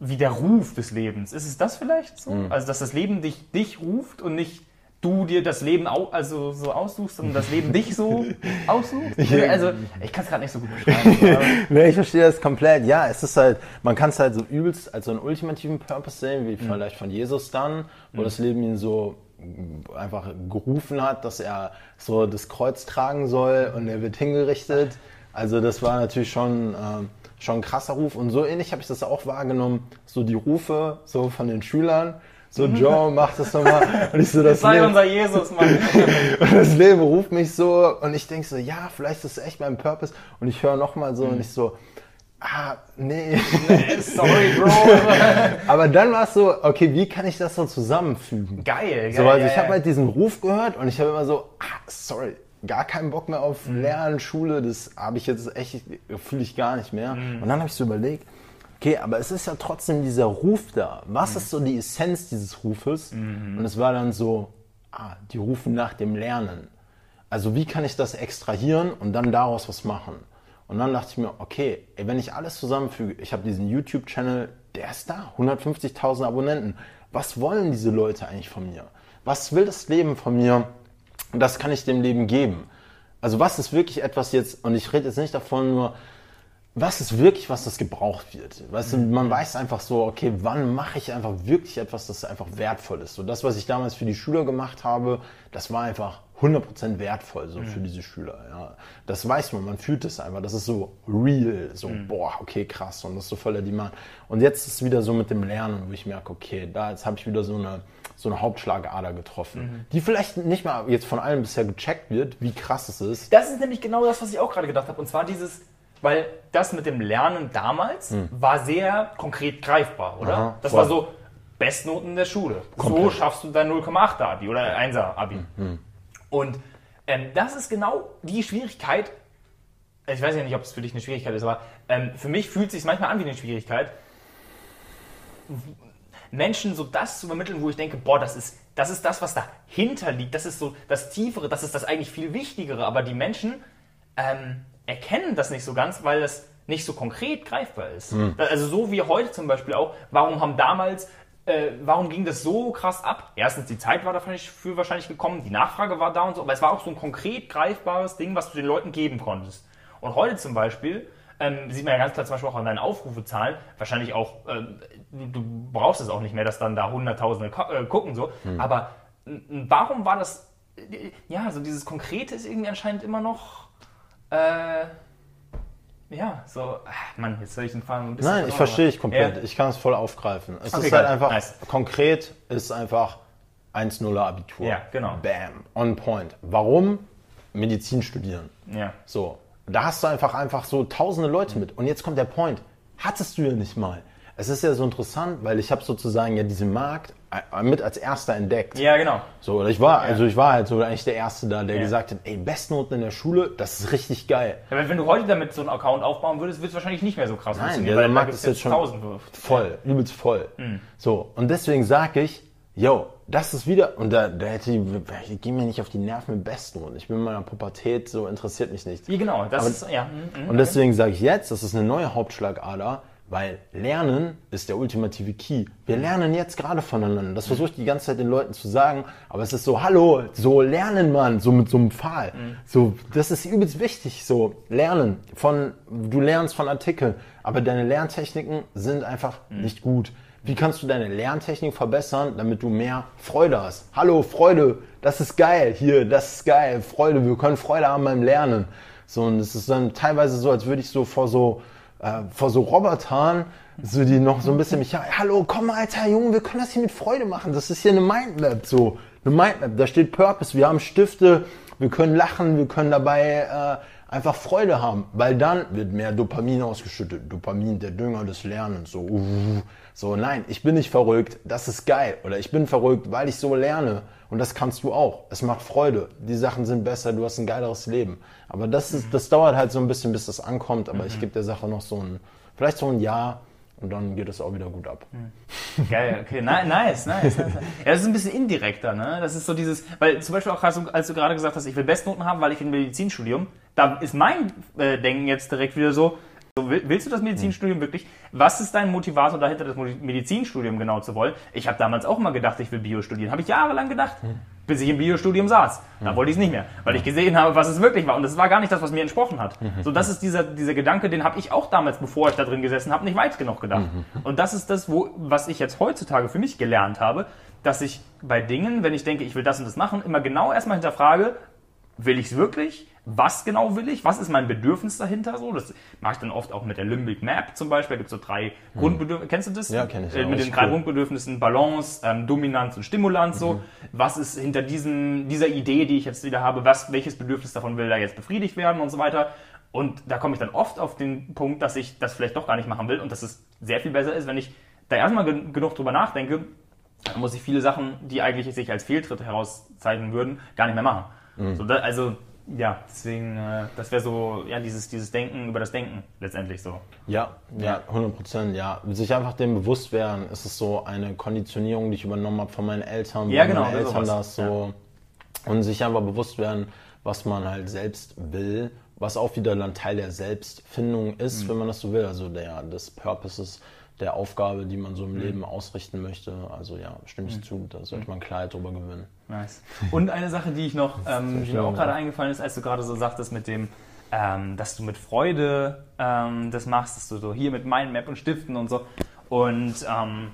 wie der Ruf des Lebens. Ist es das vielleicht so? Mhm. Also, dass das Leben dich, dich ruft und nicht du dir das Leben au, also so aussuchst, sondern das Leben dich so [laughs] aussucht? Also, ich kann es gerade nicht so gut beschreiben. [laughs] Nee, ich verstehe das komplett. Ja, es ist halt, man kann es halt so übelst als so einen ultimativen Purpose sehen, wie vielleicht von Jesus dann, wo das Leben ihn so einfach gerufen hat, dass er so das Kreuz tragen soll und er wird hingerichtet. Also das war natürlich schon, ähm, schon ein krasser Ruf und so ähnlich habe ich das auch wahrgenommen, so die Rufe so von den Schülern, so [laughs] Joe, mach das nochmal. Und ich so, das Sei Leben- unser Jesus, Mann. [laughs] und das Leben ruft mich so und ich denke so, ja, vielleicht ist es echt mein Purpose. Und ich höre nochmal so und ich so, ah, nee. Sorry, Bro. [laughs] Aber dann war es so, okay, wie kann ich das so zusammenfügen? Geil, geil. So, also ja, ich habe ja. halt diesen Ruf gehört und ich habe immer so, ah, sorry, gar keinen Bock mehr auf Mhm. Lernen, Schule, das habe ich jetzt echt, fühle ich gar nicht mehr. Mhm. Und dann habe ich so überlegt, okay, aber es ist ja trotzdem dieser Ruf da. Was ist so die Essenz dieses Rufes? Mhm. Und es war dann so, ah, die rufen nach dem Lernen. Also wie kann ich das extrahieren und dann daraus was machen? Und dann dachte ich mir, okay, ey, wenn ich alles zusammenfüge, ich habe diesen YouTube-Channel, der ist da, 150.000 Abonnenten. Was wollen diese Leute eigentlich von mir? Was will das Leben von mir? Und das kann ich dem Leben geben. Also was ist wirklich etwas jetzt, und ich rede jetzt nicht davon nur, was ist wirklich, was das gebraucht wird? Weißt du, man weiß einfach so, okay, wann mache ich einfach wirklich etwas, das einfach wertvoll ist? So das, was ich damals für die Schüler gemacht habe, das war einfach 100% wertvoll so für diese Schüler. Ja. Das weiß man, man fühlt es einfach. Das ist so real, so boah, okay, krass und das ist so voller Demand. Und jetzt ist es wieder so mit dem Lernen, wo ich merke, okay, da jetzt habe ich wieder so eine so eine Hauptschlagader getroffen, die vielleicht nicht mal jetzt von allen bisher gecheckt wird, wie krass es ist. Das ist nämlich genau das, was ich auch gerade gedacht habe. Und zwar dieses, weil das mit dem Lernen damals war sehr konkret greifbar, oder? Aha, das voll. war so Bestnoten der Schule. So Komplett. Hm, schaffst du dein 0,8er Abi oder 1er Abi. Und ähm, das ist genau die Schwierigkeit. Ich weiß ja nicht, ob es für dich eine Schwierigkeit ist, aber ähm, für mich fühlt es sich manchmal an wie eine Schwierigkeit, Menschen so das zu vermitteln, wo ich denke, boah, das ist, das ist das, was dahinter liegt, das ist so das Tiefere, das ist das eigentlich viel Wichtigere, aber die Menschen ähm, erkennen das nicht so ganz, weil das nicht so konkret greifbar ist. Also so wie heute zum Beispiel auch, warum haben damals äh, warum ging das so krass ab? Erstens, die Zeit war dafür wahrscheinlich gekommen, die Nachfrage war da und so, aber es war auch so ein konkret greifbares Ding, was du den Leuten geben konntest. Und heute zum Beispiel ähm, sieht man ja ganz klar zum Beispiel auch an deinen Aufrufezahlen, wahrscheinlich auch, ähm, du, du, brauchst es auch nicht mehr, dass dann da Hunderttausende äh, gucken, so. Hm. Aber warum war das, äh, ja, so dieses Konkrete ist irgendwie anscheinend immer noch, äh, ja, so, ach Mann, jetzt soll ich den Faden ein bisschen. Nein, ich verstehe dich komplett. Ja. Ich kann es voll aufgreifen. Es okay, ist halt einfach, nice. konkret ist einfach 1-0er Abitur. Ja, genau. Bam, on point. Warum? Medizin studieren. Ja. So, da hast du einfach, einfach so tausende Leute mit. Und jetzt kommt der Point. Hattest du ja nicht mal. Es ist ja so interessant, weil ich habe sozusagen ja diesen Markt äh, mit als erster entdeckt. Ja, genau. So, ich war, also ich war halt so eigentlich der Erste da, der ja. gesagt hat, ey, Bestnoten in der Schule, das ist richtig geil. Ja, wenn du heute damit so einen Account aufbauen würdest, wird es wahrscheinlich nicht mehr so krass Nein, ja, der Markt ist jetzt schon voll, ja. übelst voll. Mhm. So, und deswegen sage ich, yo, das ist wieder, und da, da hätte ich, ich gehe mir nicht auf die Nerven mit Bestnoten. Ich bin in meiner Pubertät, so interessiert mich nicht. Genau, das Aber, ist, ja. Mhm, und deswegen sage ich jetzt, das ist eine neue Hauptschlagader, weil Lernen ist der ultimative Key. Wir lernen jetzt gerade voneinander. Das versuche ich die ganze Zeit den Leuten zu sagen. Aber es ist so, hallo, so lernen man, so mit so einem Pfahl. Mhm. So, das ist übelst wichtig. So, lernen. Von, du lernst von Artikeln. Aber deine Lerntechniken sind einfach mhm. nicht gut. Wie kannst du deine Lerntechnik verbessern, damit du mehr Freude hast? Hallo, Freude, das ist geil. Hier, das ist geil. Freude, wir können Freude haben beim Lernen. So, und es ist dann teilweise so, als würde ich so vor so, äh, vor so Robotern, so die noch so ein bisschen mich, hallo, komm, alter Junge, wir können das hier mit Freude machen. Das ist hier eine Mindmap, so. Eine Mindmap, da steht Purpose, wir haben Stifte, wir können lachen, wir können dabei äh, einfach Freude haben, weil dann wird mehr Dopamin ausgeschüttet. Dopamin, der Dünger des Lernens, so. Uh, so, nein, ich bin nicht verrückt, das ist geil. Oder ich bin verrückt, weil ich so lerne. Und das kannst du auch. Es macht Freude. Die Sachen sind besser, du hast ein geileres Leben. Aber das, ist, das dauert halt so ein bisschen, bis das ankommt. Aber mhm. ich gebe der Sache noch so ein, vielleicht so ein Jahr. Und dann geht es auch wieder gut ab. Mhm. Geil, okay, nice, nice. nice. Ja, das ist ein bisschen indirekter, ne? Das ist so dieses, weil zum Beispiel auch, als du, als du gerade gesagt hast, ich will Bestnoten haben, weil ich ein Medizinstudium, da ist mein äh, Denken jetzt direkt wieder so, willst du das Medizinstudium hm. wirklich? Was ist dein Motivator dahinter, das Medizinstudium genau zu wollen? Ich habe damals auch immer gedacht, ich will Bio studieren. Habe ich jahrelang gedacht, hm. bis ich im Biostudium saß. Da hm. wollte ich es nicht mehr, weil ich gesehen habe, was es wirklich war. Und das war gar nicht das, was mir entsprochen hat. So, das ist dieser, dieser Gedanke, den habe ich auch damals, bevor ich da drin gesessen habe, nicht weit genug gedacht. Und das ist das, wo, was ich jetzt heutzutage für mich gelernt habe, dass ich bei Dingen, wenn ich denke, ich will das und das machen, immer genau erstmal hinterfrage, will ich es wirklich? Was genau will ich, was ist mein Bedürfnis dahinter so. Das mache ich dann oft auch mit der Limbic Map zum Beispiel. Da gibt es so drei hm. Grundbedürfnisse. Kennst du das? Ja, kenne ich. Äh, mit den drei cool. Grundbedürfnissen Balance, ähm, Dominanz und Stimulanz. Mhm. So. Was ist hinter diesem, dieser Idee, die ich jetzt wieder habe, was, welches Bedürfnis davon will da jetzt befriedigt werden und so weiter. Und da komme ich dann oft auf den Punkt, dass ich das vielleicht doch gar nicht machen will und dass es sehr viel besser ist, wenn ich da erstmal genug drüber nachdenke, dann muss ich viele Sachen, die eigentlich sich als Fehltritt herauszeichnen würden, gar nicht mehr machen. Mhm. So, da, also ja, deswegen, äh, das wäre so, ja, dieses, dieses Denken über das Denken letztendlich so. Ja, ja, 100 Prozent, ja. Sich einfach dem bewusst werden, ist es so eine Konditionierung, die ich übernommen habe von meinen Eltern, ja, genau, meine Eltern das so. Ja. Und sich einfach bewusst werden, was man halt selbst will, was auch wieder dann Teil der Selbstfindung ist, mhm. wenn man das so will, also der, des Purposes der Aufgabe, die man so im mhm. Leben ausrichten möchte. Also ja, stimme ich mhm. zu, da sollte man Klarheit drüber gewinnen. Nice. [laughs] Und eine Sache, die ich noch, ähm, die mir auch gerade eingefallen ist, als du gerade so sagtest mit dem, ähm, dass du mit Freude ähm, das machst, dass du so hier mit Mindmap und Stiften und so. Und ähm,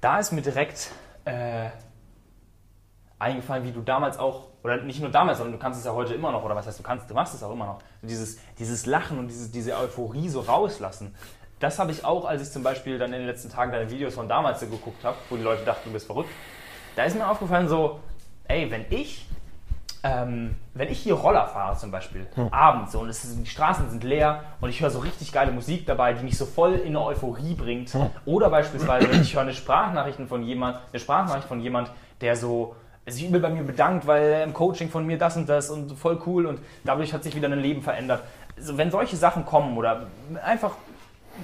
da ist mir direkt äh, eingefallen, wie du damals auch, oder nicht nur damals, sondern du kannst es ja heute immer noch, oder was heißt du kannst, du machst es auch immer noch. Dieses, dieses Lachen und dieses, diese Euphorie so rauslassen. Das habe ich auch, als ich zum Beispiel dann in den letzten Tagen deine Videos von damals geguckt habe, wo die Leute dachten, du bist verrückt. Da ist mir aufgefallen so, ey, wenn ich, ähm, wenn ich hier Roller fahre zum Beispiel, hm. abends so, und ist, die Straßen sind leer und ich höre so richtig geile Musik dabei, die mich so voll in eine Euphorie bringt. Hm. Oder beispielsweise, wenn ich höre eine Sprachnachricht von jemand, eine Sprachnachricht von jemand, der so sich übel bei mir bedankt, weil er im Coaching von mir das und das und voll cool und dadurch hat sich wieder ein Leben verändert. Also wenn solche Sachen kommen oder einfach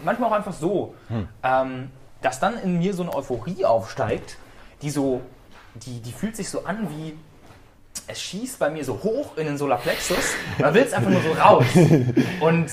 manchmal auch einfach so, hm. ähm, dass dann in mir so eine Euphorie aufsteigt, die so, die, die fühlt sich so an wie, es schießt bei mir so hoch in den Solarplexus. Man will es einfach nur so raus. Und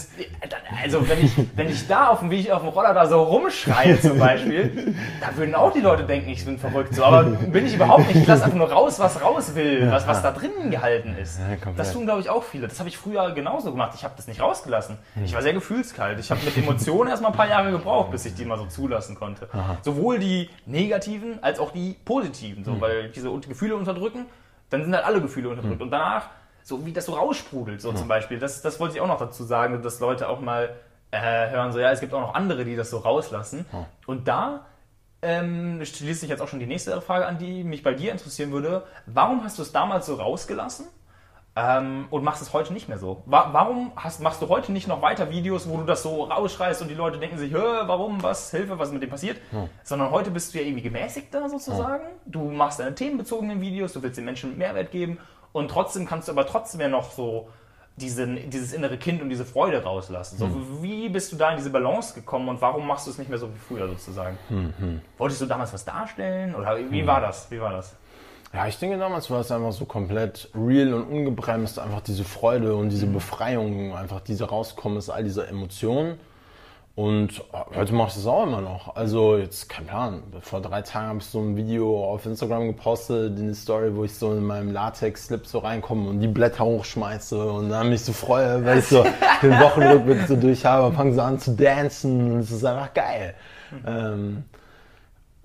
also wenn ich, wenn ich da auf dem, wie ich auf dem Roller da so rumschreie [laughs] zum Beispiel, da würden auch die Leute denken, ich bin verrückt. So, aber bin ich überhaupt nicht. Ich lasse einfach nur raus, was raus will, was, was da drinnen gehalten ist. Das tun, glaube ich, auch viele. Das habe ich früher genauso gemacht. Ich habe das nicht rausgelassen. Ich war sehr gefühlskalt. Ich habe mit Emotionen erstmal ein paar Jahre gebraucht, bis ich die mal so zulassen konnte. Sowohl die negativen als auch die positiven. So, weil diese Gefühle unterdrücken dann sind halt alle Gefühle unterdrückt. Mhm. Und danach, so wie das so raussprudelt, so mhm. zum Beispiel, das, das wollte ich auch noch dazu sagen, dass Leute auch mal äh, hören, so ja, es gibt auch noch andere, die das so rauslassen. Mhm. Und da ähm, schließt sich jetzt auch schon die nächste Frage an, die mich bei dir interessieren würde. Warum hast du es damals so rausgelassen? Ähm, und machst es heute nicht mehr so. Wa warum hast, machst du heute nicht noch weiter Videos, wo du das so rausschreist und die Leute denken sich, warum, was, Hilfe, was ist mit dem passiert? Hm. Sondern heute bist du ja irgendwie gemäßigter sozusagen. Hm. Du machst deine themenbezogenen Videos, du willst den Menschen Mehrwert geben und trotzdem kannst du aber trotzdem ja noch so diesen, dieses innere Kind und diese Freude rauslassen. So, hm. Wie bist du da in diese Balance gekommen und warum machst du es nicht mehr so wie früher sozusagen? Hm, hm. Wolltest du damals was darstellen oder wie hm. war das? Wie war das? Ja, ich denke damals war es einfach so komplett real und ungebremst, einfach diese Freude und diese mhm. Befreiung, einfach diese rauskommen aus all dieser Emotionen. Und heute mache ich das auch immer noch. Also jetzt, kein Plan, vor drei Tagen habe ich so ein Video auf Instagram gepostet, eine Story, wo ich so in meinem Latex-Slip so reinkomme und die Blätter hochschmeiße und dann mich so freue, weil ich so [laughs] den Wochenrückblick so durch habe, fange so an zu dancen und es ist einfach geil. Mhm. Ähm,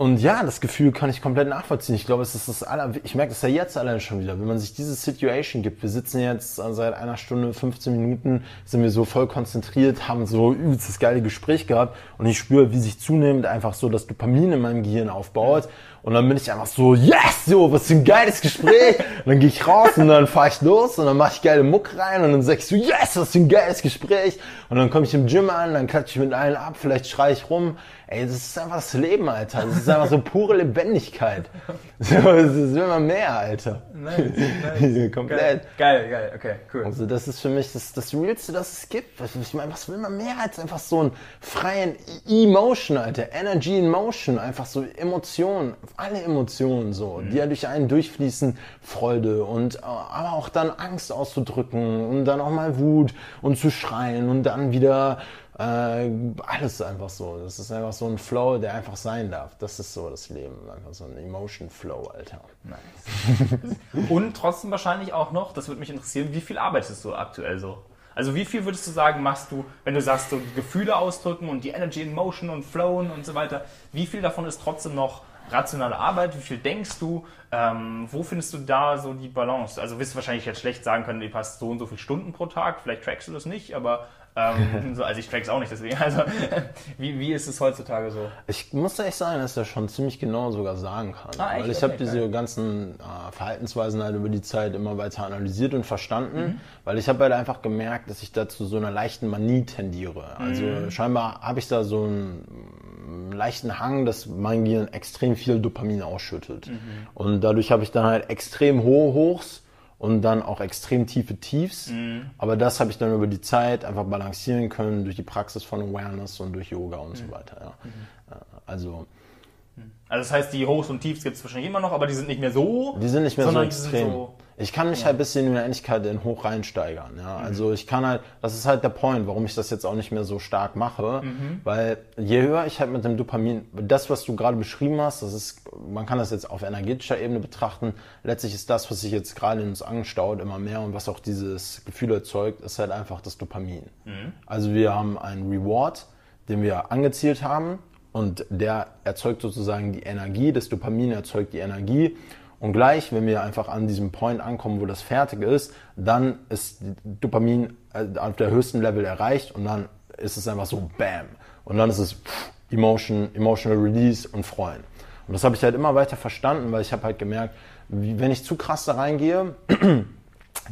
und ja, das Gefühl kann ich komplett nachvollziehen. Ich glaube, es ist das aller, ich merke das ja jetzt allein schon wieder, wenn man sich diese Situation gibt. Wir sitzen jetzt seit einer Stunde, 15 Minuten, sind wir so voll konzentriert, haben so übelst das geile Gespräch gehabt und ich spüre, wie sich zunehmend einfach so das Dopamin in meinem Gehirn aufbaut. Und dann bin ich einfach so, yes, so, was für ein geiles Gespräch. Und dann gehe ich raus und dann fahre ich los und dann mache ich geile Muck rein und dann sag ich so, yes, was für ein geiles Gespräch. Und dann komme ich im Gym an, dann klatsche ich mit allen ab, vielleicht schreie ich rum. Ey, das ist einfach das Leben, Alter. Das ist einfach so pure Lebendigkeit. [laughs] So, das ist immer mehr, Alter. Nice, nice. [laughs] Komplett. Geil, geil, geil, okay, cool. Also das ist für mich das, das Realste, das es gibt. Ich meine, was will man mehr als einfach so einen freien Emotion, Alter. Energy in Motion. Einfach so Emotionen. Alle Emotionen so, mhm. die ja durch einen durchfließen. Freude und äh, aber auch dann Angst auszudrücken und dann auch mal Wut und zu schreien und dann wieder äh, alles einfach so. Das ist einfach so ein Flow, der einfach sein darf. Das ist so das Leben. Einfach so ein Emotion Flow, Alter. Nice. Und trotzdem wahrscheinlich auch noch, das würde mich interessieren, wie viel arbeitest du aktuell so? Also wie viel würdest du sagen, machst du, wenn du sagst, so Gefühle ausdrücken und die Energy in Motion und Flowen und so weiter, wie viel davon ist trotzdem noch rationale Arbeit? Wie viel denkst du? Ähm, wo findest du da so die Balance? Also wirst du wahrscheinlich jetzt schlecht sagen können, du hast so und so viele Stunden pro Tag, vielleicht trackst du das nicht, aber ähm, [laughs] so, also ich track's auch nicht, deswegen. Also [laughs] wie, wie ist es heutzutage so? Ich muss echt sagen, dass ich das schon ziemlich genau sogar sagen kann. Ah? Weil ich okay, habe diese ganzen äh, Verhaltensweisen halt über die Zeit immer weiter analysiert und verstanden, mhm. weil ich habe halt einfach gemerkt, dass ich da zu so einer leichten Manie tendiere. Also mhm. scheinbar habe ich da so einen leichten Hang, dass mein Gehirn extrem viel Dopamin ausschüttet. Mhm. Und dadurch habe ich dann halt extrem hohe Hochs und dann auch extrem tiefe Tiefs. Mhm. Aber das habe ich dann über die Zeit einfach balancieren können durch die Praxis von Awareness und durch Yoga und mhm. so weiter. Ja. Mhm. Also also das heißt, die Hochs und Tiefs gibt es wahrscheinlich immer noch, aber die sind nicht mehr so. Die sind nicht mehr so extrem. So, ich kann mich ja. halt ein bisschen in der Endlichkeit in Hoch reinsteigern. Ja? Mhm. Also ich kann halt, das ist halt der Point, warum ich das jetzt auch nicht mehr so stark mache. Mhm. Weil je höher ich halt mit dem Dopamin, das, was du gerade beschrieben hast, das ist, man kann das jetzt auf energetischer Ebene betrachten. Letztlich ist das, was sich jetzt gerade in uns anstaut, immer mehr und was auch dieses Gefühl erzeugt, ist halt einfach das Dopamin. Mhm. Also wir haben einen Reward, den wir angezielt haben und der erzeugt sozusagen die Energie, das Dopamin erzeugt die Energie. Und gleich, wenn wir einfach an diesem Point ankommen, wo das fertig ist, dann ist Dopamin äh, auf der höchsten Level erreicht und dann ist es einfach so BAM. Und dann ist es Emotion, Emotional Release und Freuen. Und das habe ich halt immer weiter verstanden, weil ich habe halt gemerkt, wie, wenn ich zu krass da reingehe, [clears throat]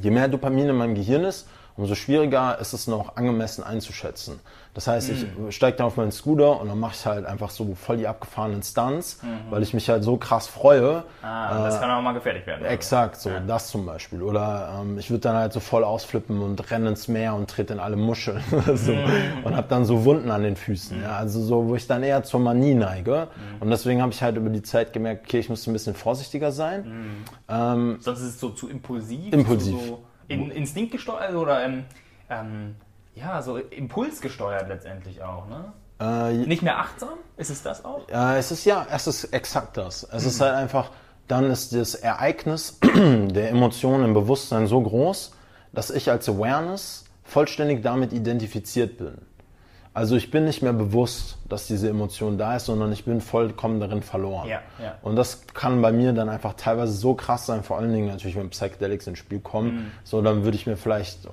je mehr Dopamin in meinem Gehirn ist, umso schwieriger ist es noch angemessen einzuschätzen. Das heißt, ich steige dann auf meinen Scooter und dann mache ich halt einfach so voll die abgefahrenen Stunts, weil ich mich halt so krass freue. Ah, das kann auch mal gefährlich werden. Exakt, so das zum Beispiel. Oder ähm, ich würde dann halt so voll ausflippen und renne ins Meer und trete in alle Muscheln [laughs] so. und habe dann so Wunden an den Füßen. Ja? Also so, wo ich dann eher zur Manie neige. Und deswegen habe ich halt über die Zeit gemerkt, okay, ich muss ein bisschen vorsichtiger sein. Ähm, Sonst ist es so zu impulsiv. Impulsiv. So in, instinktgesteuert oder ähm, ähm, ja, so impulsgesteuert letztendlich auch, ne? äh, Nicht mehr achtsam? Ist es das auch? Ja, es ist ja, es ist exakt das. Es ist halt einfach, dann ist das Ereignis [clears throat] der Emotionen im Bewusstsein so groß, dass ich als Awareness vollständig damit identifiziert bin. Also ich bin nicht mehr bewusst, dass diese Emotion da ist, sondern ich bin vollkommen darin verloren. Ja, ja. Und das kann bei mir dann einfach teilweise so krass sein, vor allen Dingen natürlich, wenn Psychedelics ins Spiel kommen. Mhm. So, dann würde ich mir vielleicht äh,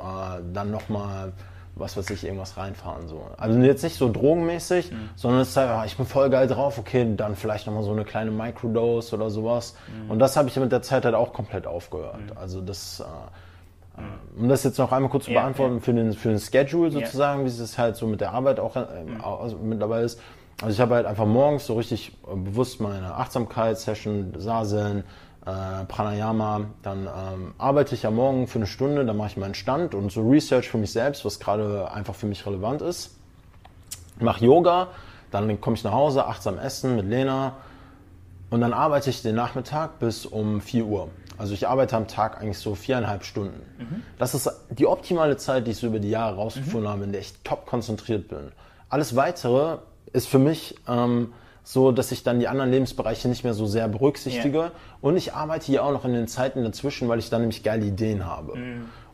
dann nochmal, was weiß ich, irgendwas reinfahren. So. Also jetzt nicht so drogenmäßig, Mhm. sondern es ist halt, ah, ich bin voll geil drauf, okay, dann vielleicht nochmal so eine kleine Microdose oder sowas. Mhm. Und das habe ich mit der Zeit halt auch komplett aufgehört. Also das... Äh, um das jetzt noch einmal kurz zu Ja, beantworten, ja. für, den, für den Schedule sozusagen, wie es halt so mit der Arbeit auch ähm, also mittlerweile ist. Also ich habe halt einfach morgens so richtig äh, bewusst meine Achtsamkeitssession, Sasen, äh, Pranayama, dann ähm, arbeite ich ja morgen für eine Stunde, dann mache ich meinen Stand und so Research für mich selbst, was gerade einfach für mich relevant ist. Mache Yoga, dann komme ich nach Hause, achtsam essen mit Lena, und dann arbeite ich den Nachmittag bis um 4 Uhr. Also ich arbeite am Tag eigentlich so viereinhalb Stunden. Das ist die optimale Zeit, die ich so über die Jahre rausgefunden habe, in der ich top konzentriert bin. Alles Weitere ist für mich ähm, so, dass ich dann die anderen Lebensbereiche nicht mehr so sehr berücksichtige. Ja. Und ich arbeite hier auch noch in den Zeiten dazwischen, weil ich dann nämlich geile Ideen habe.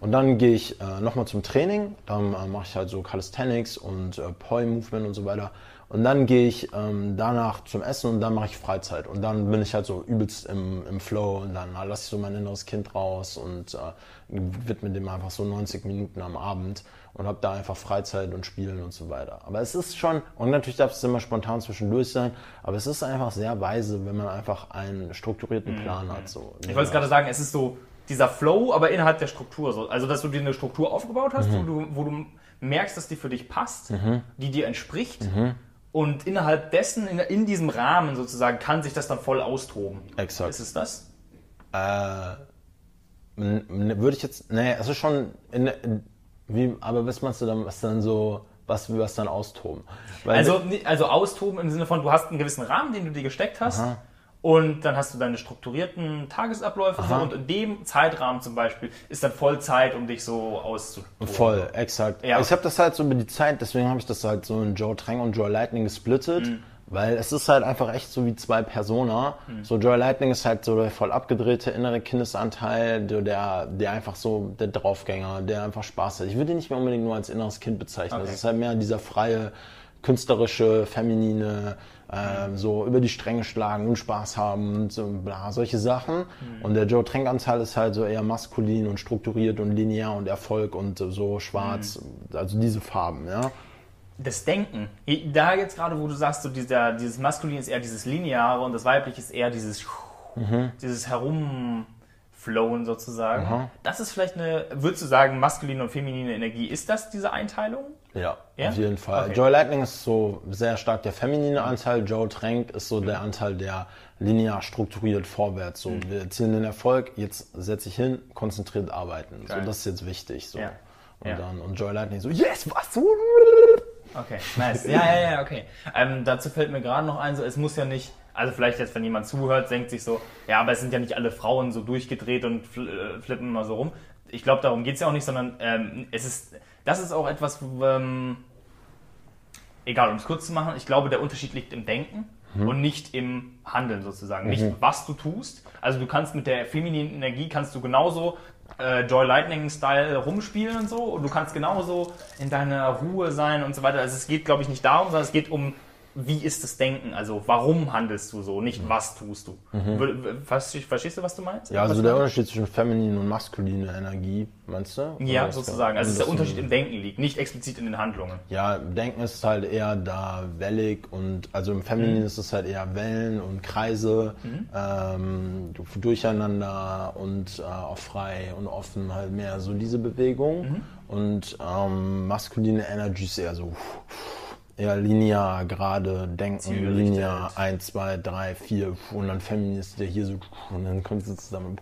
Und dann gehe ich äh, nochmal zum Training, dann äh, mache ich halt so Calisthenics und äh, Poi Movement und so weiter. Und dann gehe ich ähm, danach zum Essen und dann mache ich Freizeit. Und dann bin ich halt so übelst im, im Flow und dann äh, lasse ich so mein inneres Kind raus und äh, widme dem einfach so 90 Minuten am Abend und habe da einfach Freizeit und Spielen und so weiter. Aber es ist schon, und natürlich darf es immer spontan zwischendurch sein, aber es ist einfach sehr weise, wenn man einfach einen strukturierten Plan hat. So. Ich wollte es gerade sagen, es ist so dieser Flow, aber innerhalb der Struktur. So. Also, dass du dir eine Struktur aufgebaut hast, wo, du, wo du merkst, dass die für dich passt, die dir entspricht. Und innerhalb dessen, in, in diesem Rahmen sozusagen, kann sich das dann voll austoben. Exakt. Ist es das? Äh, würde ich jetzt, nee, es ist schon, in, wie, aber was meinst du dann, was dann so, was wir was dann austoben? Weil Also, ni- also austoben im Sinne von, du hast einen gewissen Rahmen, den du dir gesteckt hast. Und dann hast du deine strukturierten Tagesabläufe so, und in dem Zeitrahmen zum Beispiel ist dann voll Zeit, um dich so auszutoben. Voll, exakt. Ja. Ich habe das halt so über die Zeit, deswegen habe ich das halt so in Joe Trang und Joe Lightning gesplittet, Mhm. weil es ist halt einfach echt so wie zwei Persona. Mhm. So Joe Lightning ist halt so der voll abgedrehte innere Kindesanteil, der, der, der einfach so der Draufgänger, der einfach Spaß hat. Ich würde ihn nicht mehr unbedingt nur als inneres Kind bezeichnen. Okay. Das ist halt mehr dieser freie, künstlerische, feminine, Mhm. ähm, so über die Stränge schlagen und Spaß haben und so bla, solche Sachen. Mhm. Und der Joe Trank-Anteil ist halt so eher maskulin und strukturiert und linear und Erfolg und so schwarz, Mhm. also diese Farben, ja. das Denken. Da jetzt gerade, wo du sagst, so dieser, dieses Maskulin ist eher dieses Lineare und das Weibliche ist eher dieses, dieses Herumflowen sozusagen. Das ist vielleicht eine, würdest du sagen, maskuline und feminine Energie, ist das diese Einteilung? Ja, Ja? auf jeden Fall. Okay. Joy Lightning ist so sehr stark der feminine Anteil, Joe Trank ist so der Anteil, der linear strukturiert vorwärts. So, Mhm. wir erzielen den Erfolg, jetzt setze ich hin, konzentriert arbeiten. So, Geil. das ist jetzt wichtig. So. Ja. Und Ja. dann und Joy Lightning so, yes, was? Okay, nice. Ja, ja, ja, okay. Ähm, dazu fällt mir gerade noch ein, so, es muss ja nicht, also vielleicht jetzt, wenn jemand zuhört, denkt sich so, ja, aber es sind ja nicht alle Frauen so durchgedreht und fl äh, flippen immer so rum. Ich glaube, darum geht es ja auch nicht, sondern ähm, es ist, das ist auch etwas, ähm, egal, um es kurz zu machen, ich glaube, der Unterschied liegt im Denken und nicht im Handeln sozusagen. Nicht, was du tust. Also du kannst mit der femininen Energie, kannst du genauso äh, Joy Lightning-Style rumspielen und so. Und du kannst genauso in deiner Ruhe sein und so weiter. Also es geht, glaube ich, nicht darum, sondern es geht um wie ist das Denken? Also warum handelst du so, nicht was tust du? Mhm. Verstehst, du, was du meinst? Ja, also was der Unterschied zwischen feminine und maskuline Energie, meinst du? Ja, Oder sozusagen. Also der Unterschied im Denken liegt, nicht explizit in den Handlungen. Ja, Denken ist halt eher da wellig und also im Femininen ist es halt eher Wellen und Kreise, ähm, durcheinander und äh, auch frei und offen halt mehr so diese Bewegung. Und ähm, maskuline Energy ist eher so eher linear, gerade denken, linear 1, 2, 3, 4 und dann feminin ist der hier so und dann kommt sie zusammen.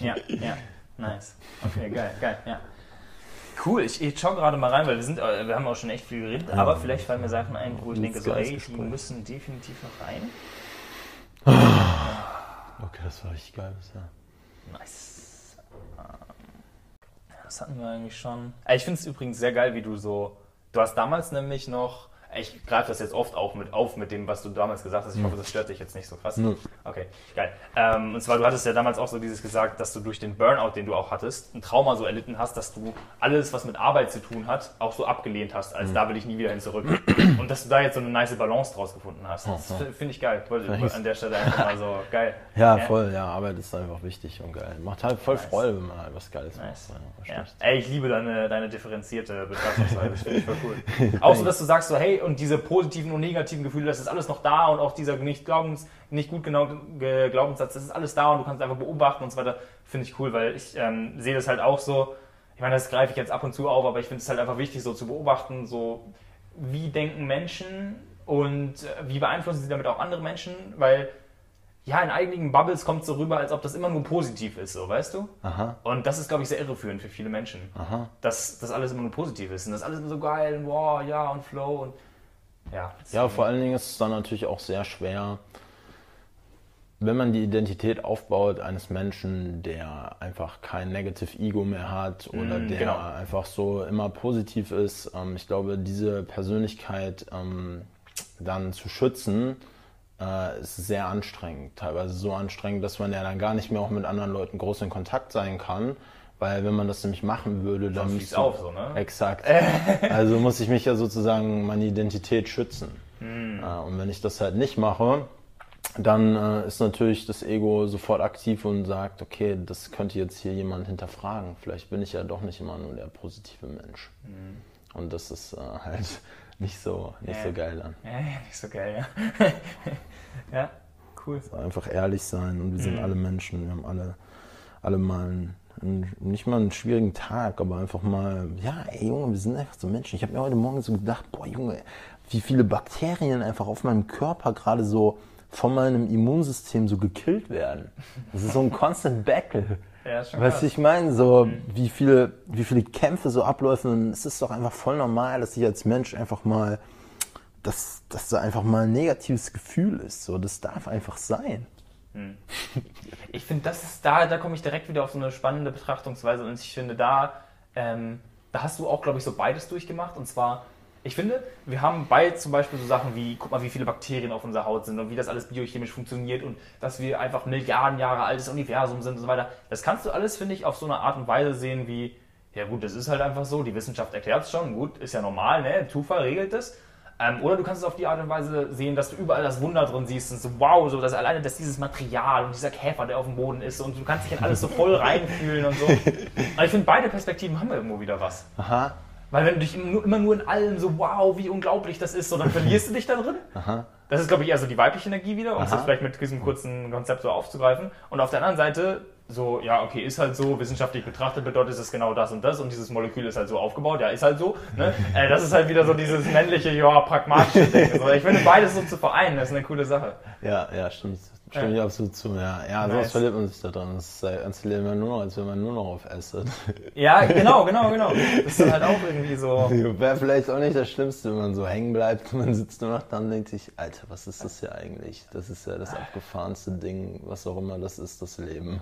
Ja, ja, nice. Okay, geil, geil, ja. Cool, ich, ich schau gerade mal rein, weil wir sind, äh, wir haben auch schon echt viel geredet, aber vielleicht fallen mir Sachen ein, wo ich denke, so, ey, die müssen definitiv noch rein. Okay, das war richtig geil bisher. Nice. Ähm, ja, Das hatten wir eigentlich schon. Ich finde es übrigens sehr geil, wie du so. Du hast damals nämlich noch. Ich greife das jetzt oft auch mit auf mit dem, was du damals gesagt hast. Ich hoffe, das stört dich jetzt nicht so krass. Nö. Okay, geil. Ähm, und zwar, du hattest ja damals auch so dieses gesagt, dass du durch den Burnout, den du auch hattest, ein Trauma so erlitten hast, dass du alles, was mit Arbeit zu tun hat, auch so abgelehnt hast, als da will ich nie wieder hin zurück. [clears throat] Und dass du da jetzt so eine nice Balance draus gefunden hast. Das f- finde ich geil. Wollte an der Stelle einfach mal so geil. Ja, voll, ja, Arbeit ist einfach wichtig und geil. Macht halt voll Freude, wenn man halt was Geiles Nice. macht. Ja, Ja. Ey, ich liebe deine, deine differenzierte Betrachtungsweise. Das finde ich voll cool. [laughs] Auch so, dass du sagst so, hey, und diese positiven und negativen Gefühle, das ist alles noch da und auch dieser nicht, Glaubens, nicht gut genau Ge- Glaubenssatz, das ist alles da und du kannst einfach beobachten und so weiter. Finde ich cool, weil ich ähm, sehe das halt auch so. Ich meine, das greife ich jetzt ab und zu auf, aber ich finde es halt einfach wichtig, so zu beobachten, so wie denken Menschen und äh, wie beeinflussen sie damit auch andere Menschen, weil ja, in einigen Bubbles kommt es so rüber, als ob das immer nur positiv ist, so, weißt du? Aha, Und das ist, glaube ich, sehr irreführend für viele Menschen. aha. Dass das alles immer nur positiv ist. Und das alles immer so geil und wow, ja und Flow und ja. Ja, vor allen Dingen ist es dann natürlich auch sehr schwer, wenn man die Identität aufbaut eines Menschen, der einfach kein Negative Ego mehr hat oder Mm, der genau. einfach so immer positiv ist. Ähm, ich glaube, diese Persönlichkeit ähm, dann zu schützen, äh, ist sehr anstrengend. Teilweise so anstrengend, dass man ja dann gar nicht mehr auch mit anderen Leuten groß in Kontakt sein kann. Weil wenn man das nämlich machen würde, dann fließt müsste- auf, so, ne? Exakt. [laughs] Also muss ich mich ja sozusagen meine Identität schützen. Hm. Äh, Und wenn ich das halt nicht mache, dann äh, ist natürlich das Ego sofort aktiv und sagt, okay, das könnte jetzt hier jemand hinterfragen. Vielleicht bin ich ja doch nicht immer nur der positive Mensch. Und das ist äh, halt [laughs] nicht so, nicht Hm. Ja. so geil dann. Ja, ja, nicht so geil, ja. [laughs] ja, cool. Einfach ehrlich sein und wir Mhm. sind alle Menschen, wir haben alle, alle mal einen, einen, nicht mal einen schwierigen Tag, aber einfach mal, ja, ey Junge, wir sind einfach so Menschen. Ich habe mir heute Morgen so gedacht, boah Junge, wie viele Bakterien einfach auf meinem Körper gerade so von meinem Immunsystem so gekillt werden. Das ist so ein constant battle. [laughs] Ja, krass. du, ich meine, so wie viele, wie viele Kämpfe so abläufen und es ist doch einfach voll normal, dass ich als Mensch einfach mal, dass, dass da einfach mal ein negatives Gefühl ist. So, das darf einfach sein. [laughs] Ich finde, das ist da, da komme ich direkt wieder auf so eine spannende Betrachtungsweise und ich finde, da, ähm, da hast du auch, glaube ich, so beides durchgemacht und zwar, ich finde, wir haben bei zum Beispiel so Sachen wie, guck mal, wie viele Bakterien auf unserer Haut sind und wie das alles biochemisch funktioniert und dass wir einfach Milliarden Jahre altes Universum sind und so weiter. Das kannst du alles, finde ich, auf so eine Art und Weise sehen wie, ja gut, das ist halt einfach so, die Wissenschaft erklärt es schon, gut, ist ja normal, ne? Zufall regelt es. Ähm, oder du kannst es auf die Art und Weise sehen, dass du überall das Wunder drin siehst und so, wow, so dass alleine dass dieses Material und dieser Käfer, der auf dem Boden ist und du kannst dich in alles so voll [laughs] reinfühlen und so. Aber ich finde, beide Perspektiven haben wir irgendwo wieder was. Aha. Weil wenn du dich immer nur in allem so, wow, wie unglaublich das ist, so, dann verlierst du dich da drin. Das ist, glaube ich, eher so die weibliche Energie wieder, um es Aha. jetzt vielleicht mit diesem kurzen Konzept so aufzugreifen. Und auf der anderen Seite, so, ja, okay, ist halt so, wissenschaftlich betrachtet bedeutet es genau das und das und dieses Molekül ist halt so aufgebaut, ja, ist halt so. Ne? [laughs] äh, das ist halt wieder so dieses männliche, ja, pragmatische Ding. So, ich finde, beides so zu vereinen, das ist eine coole Sache. Ja, ja, stimmt. Stimme Ja. ich absolut zu. Ja, ja Nice. sonst verliert man sich da dran. Das ist, als lebt man nur noch, als wenn man nur noch auf Acid. [laughs] Ja, genau, genau, genau. Das ist dann halt auch irgendwie so. [laughs] Wäre vielleicht auch nicht das Schlimmste, wenn man so hängen bleibt und man sitzt nur noch da und denkt sich, Alter, was ist das hier eigentlich? Das ist ja das abgefahrenste Ding, was auch immer das ist, das Leben.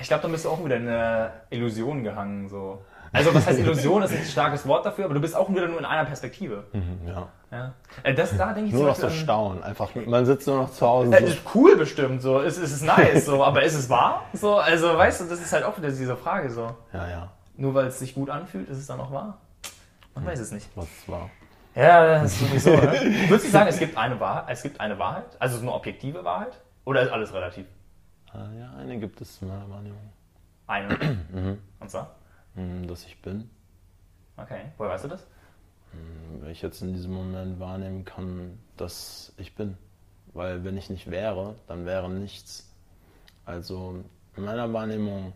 Ich glaube, dann bist du auch wieder in eine Illusion gehangen. So. Also, was heißt Illusion? ist ein starkes Wort dafür, aber du bist auch wieder nur in einer Perspektive. Ja. Ja. Äh, Das da denke ich Nur noch so staunen. Einfach, man sitzt nur noch zu Hause. Äh, So. ist cool bestimmt, so. Es, es ist nice, so. Aber ist es wahr? So, also, weißt du, das ist halt auch wieder diese Frage, so. Ja, ja, Nur weil es sich gut anfühlt, ist es dann auch wahr? Man weiß es nicht. was es war. Ja, das ist sowieso. Ne? Würdest du sagen, es gibt, eine Wahrheit, es gibt eine Wahrheit? Also so eine objektive Wahrheit? Oder ist alles relativ? Äh, ja, eine gibt es in meiner Wahrnehmung. Eine. [clears throat] Mhm. Und zwar? Hm, Dass ich bin. Okay. Woher weißt du das? Weil ich jetzt in diesem Moment wahrnehmen kann, dass ich bin. Weil wenn ich nicht wäre, dann wäre nichts. Also in meiner Wahrnehmung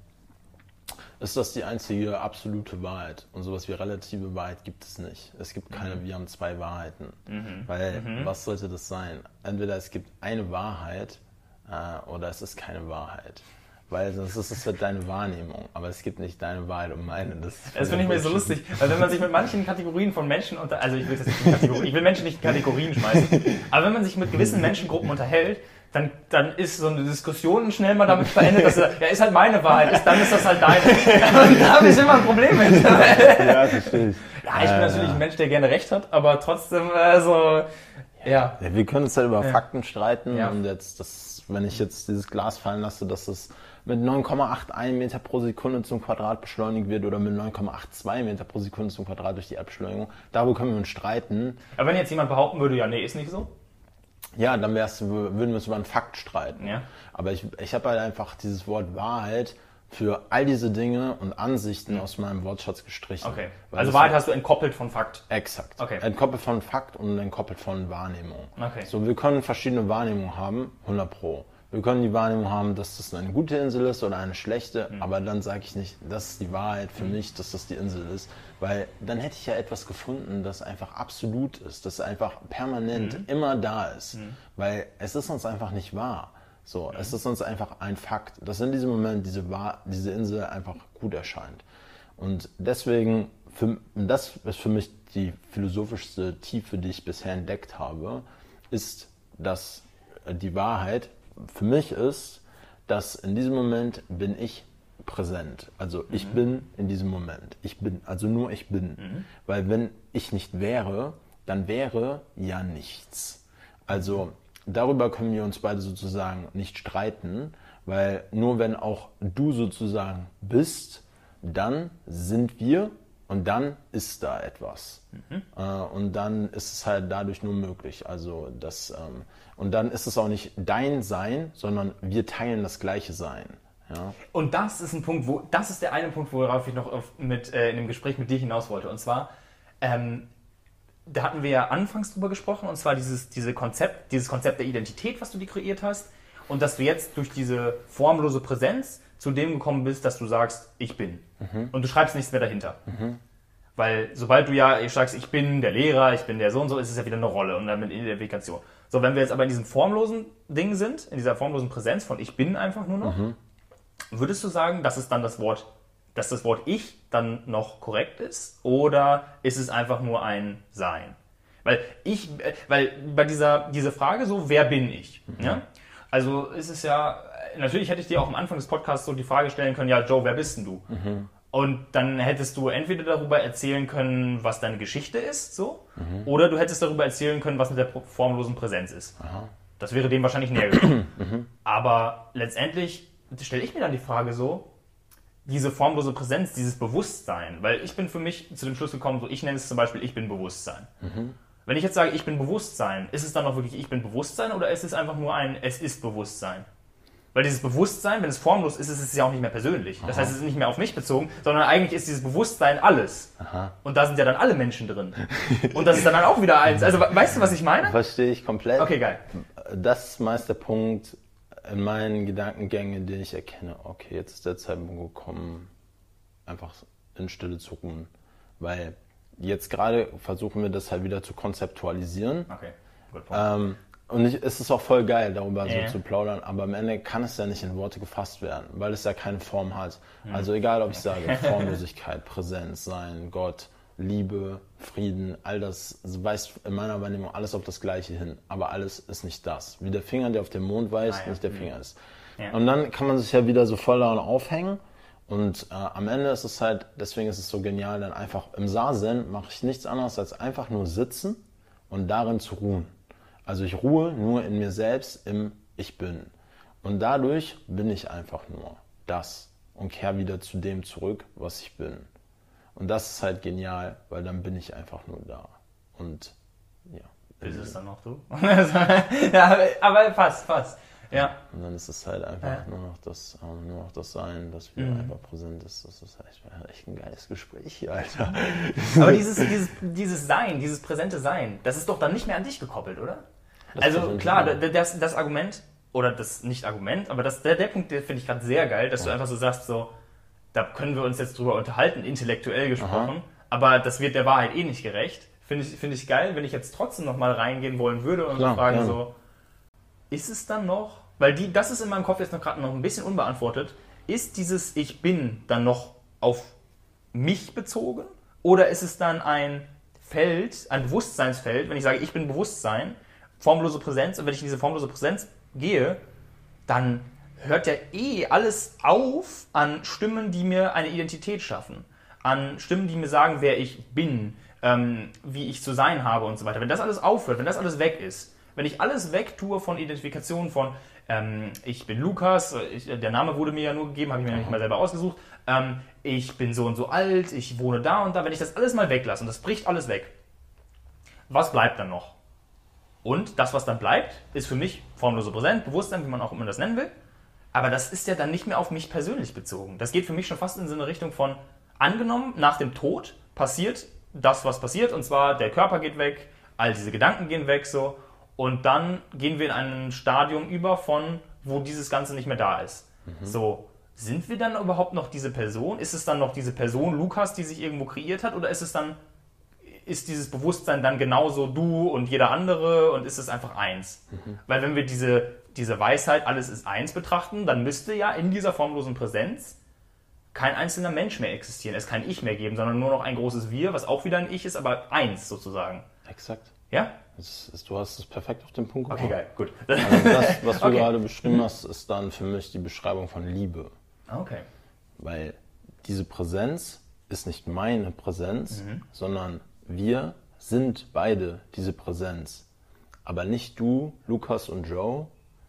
ist das die einzige absolute Wahrheit. Und sowas wie relative Wahrheit gibt es nicht. Es gibt keine, wir haben zwei Wahrheiten. Weil was sollte das sein? Entweder es gibt eine Wahrheit äh, oder es ist keine Wahrheit. Weil das ist, es wird deine Wahrnehmung, aber es gibt nicht deine Wahrheit und meine. Das, Das finde ich mir so lustig, weil wenn man sich mit manchen Kategorien von Menschen unter, also ich will das nicht in Kategorien, ich will Menschen nicht in Kategorien schmeißen, aber wenn man sich mit gewissen Menschengruppen unterhält, dann, dann ist so eine Diskussion schnell mal damit verendet, dass er, ja, ist halt meine Wahrheit, ist, dann ist das halt deine. Und da habe ich immer ein Problem mit. Ja, verstehe ich. Ja, ich bin natürlich ein Mensch, der gerne recht hat, aber trotzdem äh, so, ja. Ja, wir können uns halt über Fakten streiten Ja. und jetzt, das, wenn ich jetzt dieses Glas fallen lasse, dass es mit 9,81 Meter pro Sekunde zum Quadrat beschleunigt wird oder mit 9,82 Meter pro Sekunde zum Quadrat durch die Erdbeschleunigung, darüber können wir uns streiten. Aber wenn jetzt jemand behaupten würde, ja, nee, ist nicht so, Ja, dann würden wir uns über einen Fakt streiten. Ja. Aber ich, ich habe halt einfach dieses Wort Wahrheit für all diese Dinge und Ansichten aus meinem Wortschatz gestrichen. okay. Also Wahrheit hast du entkoppelt von Fakt. Exakt. Okay. Entkoppelt von Fakt und entkoppelt von Wahrnehmung. Okay. So, wir können verschiedene Wahrnehmungen haben, 100 pro. Wir können die Wahrnehmung haben, dass das eine gute Insel ist oder eine schlechte, Mhm. aber dann sage ich nicht, das ist die Wahrheit für mich, dass das die Insel ist, weil dann hätte ich ja etwas gefunden, das einfach absolut ist, das einfach permanent Mhm. immer da ist, weil es ist uns einfach nicht wahr. So, es ist uns einfach ein Fakt, dass in diesem Moment diese, diese Insel einfach gut erscheint. Und deswegen, für, das ist für mich die philosophischste Tiefe, die ich bisher entdeckt habe, ist, dass die Wahrheit für mich ist, dass in diesem Moment bin ich präsent. Also ich bin in diesem Moment. Ich bin, also nur ich bin. Weil wenn ich nicht wäre, dann wäre ja nichts. Also darüber können wir uns beide sozusagen nicht streiten, weil nur wenn auch du sozusagen bist, dann sind wir und dann ist da etwas. Äh, und dann ist es halt dadurch nur möglich. Also das, ähm, und dann ist es auch nicht dein Sein, sondern wir teilen das gleiche Sein. Ja? Und das ist ein Punkt, wo, das ist der eine Punkt, worauf ich noch mit, äh, in dem Gespräch mit dir hinaus wollte. Und zwar, ähm, da hatten wir ja anfangs drüber gesprochen, und zwar dieses, diese Konzept, dieses Konzept der Identität, was du dir kreiert hast, und dass du jetzt durch diese formlose Präsenz zu dem gekommen bist, dass du sagst, ich bin. Und du schreibst nichts mehr dahinter. Weil sobald du ja sagst, ich bin der Lehrer, ich bin der so und so, ist es ja wieder eine Rolle und dann mit Identifikation. So, wenn wir jetzt aber in diesem formlosen Ding sind, in dieser formlosen Präsenz von ich bin einfach nur noch, Würdest du sagen, dass es dann das Wort, dass das Wort ich dann noch korrekt ist? Oder ist es einfach nur ein Sein? Weil ich, äh, weil bei dieser diese Frage so, wer bin ich? Ja? Also ist es ja, natürlich hätte ich dir auch am Anfang des Podcasts so die Frage stellen können, ja Joe, wer bist denn du? Und dann hättest du entweder darüber erzählen können, was deine Geschichte ist, so, oder du hättest darüber erzählen können, was mit der formlosen Präsenz ist. Das wäre dem wahrscheinlich näher gekommen. Aber letztendlich stelle ich mir dann die Frage so, diese formlose Präsenz, dieses Bewusstsein, weil ich bin für mich zu dem Schluss gekommen, so ich nenne es zum Beispiel, ich bin Bewusstsein. Wenn ich jetzt sage, ich bin Bewusstsein, ist es dann auch wirklich, ich bin Bewusstsein oder ist es einfach nur ein, es ist Bewusstsein? Weil dieses Bewusstsein, wenn es formlos ist, ist es ja auch nicht mehr persönlich. Das heißt, es ist nicht mehr auf mich bezogen, sondern eigentlich ist dieses Bewusstsein alles. Und da sind ja dann alle Menschen drin. Und das ist dann auch wieder eins. Also, weißt du, was ich meine? Verstehe ich komplett. Okay, geil. Das ist meist der Punkt in meinen Gedankengängen, den ich erkenne, okay, jetzt ist der Zeitpunkt gekommen, einfach in Stille zu ruhen. Weil jetzt gerade versuchen wir das halt wieder zu konzeptualisieren. Okay, gut. Ähm, und ich, es ist auch voll geil, darüber Ja. so zu plaudern, aber am Ende kann es ja nicht in Worte gefasst werden, weil es ja keine Form hat. Also egal, ob ich sage Formlosigkeit, [laughs] Präsenz, Sein, Gott, Liebe, Frieden, all das weist in meiner Wahrnehmung alles auf das Gleiche hin, aber alles ist nicht das. Wie der Finger, der auf den Mond weist, Ah, ja. nicht der Finger ist. Ja. Und dann kann man sich ja wieder so voll daran aufhängen und äh, am Ende ist es halt, deswegen ist es so genial, dann einfach im Sazen mache ich nichts anderes als einfach nur sitzen und darin zu ruhen. Also ich ruhe nur in mir selbst, im Ich bin. Und dadurch bin ich einfach nur das und kehre wieder zu dem zurück, was ich bin. Und das ist halt genial, weil dann bin ich einfach nur da. Und ja. Ist es dann noch du? [laughs] ja, aber fast, fast. Ja. Und dann ist es halt einfach Ja. nur, noch das, ähm, nur noch das Sein, dass wir Mhm. einfach präsent ist. Das ist echt, echt ein geiles Gespräch hier, Alter. [laughs] Aber dieses, dieses, dieses Sein, dieses präsente Sein, das ist doch dann nicht mehr an dich gekoppelt, oder? Das also klar, das, das Argument, oder das nicht Argument, aber das, der, der Punkt, den finde ich gerade sehr geil, dass du einfach so sagst, so, da können wir uns jetzt drüber unterhalten, intellektuell gesprochen, aber das wird der Wahrheit eh nicht gerecht. Finde ich, finde ich geil, wenn ich jetzt trotzdem nochmal reingehen wollen würde und Klar, fragen gerne. so, ist es dann noch, weil die, das ist in meinem Kopf jetzt noch gerade noch ein bisschen unbeantwortet, ist dieses Ich bin dann noch auf mich bezogen? Oder ist es dann ein Feld, ein Bewusstseinsfeld, wenn ich sage, ich bin Bewusstsein, formlose Präsenz und wenn ich in diese formlose Präsenz gehe, dann hört ja eh alles auf an Stimmen, die mir eine Identität schaffen, an Stimmen, die mir sagen, wer ich bin, ähm, wie ich zu sein habe und so weiter. Wenn das alles aufhört, wenn das alles weg ist, wenn ich alles wegtue von Identifikation, von ähm, ich bin Lukas, ich, der Name wurde mir ja nur gegeben, habe ich mir nicht mal selber ausgesucht, ähm, ich bin so und so alt, ich wohne da und da, wenn ich das alles mal weglasse und das bricht alles weg, was bleibt dann noch? Und das, was dann bleibt, ist für mich formlose Präsenz, Bewusstsein, wie man auch immer das nennen will. Aber das ist ja dann nicht mehr auf mich persönlich bezogen. Das geht für mich schon fast in so eine Richtung von, angenommen, nach dem Tod passiert das, was passiert, und zwar der Körper geht weg, all diese Gedanken gehen weg, so, und dann gehen wir in ein Stadium über von, wo dieses Ganze nicht mehr da ist. So, sind wir dann überhaupt noch diese Person? Ist es dann noch diese Person, Lukas, die sich irgendwo kreiert hat, oder ist es dann ist dieses Bewusstsein dann genauso du und jeder andere und ist es einfach eins? Weil wenn wir diese, diese Weisheit, alles ist eins betrachten, dann müsste ja in dieser formlosen Präsenz kein einzelner Mensch mehr existieren, es kein Ich mehr geben, sondern nur noch ein großes Wir, was auch wieder ein Ich ist, aber eins sozusagen. Exakt. Ja? Das ist, du hast es perfekt auf den Punkt Okay, geil, gut. Also das, was du [laughs] Okay. gerade beschrieben hast, ist dann für mich die Beschreibung von Liebe. Okay. Weil diese Präsenz ist nicht meine Präsenz, sondern wir sind beide diese Präsenz. Aber nicht du, Lukas und Joe,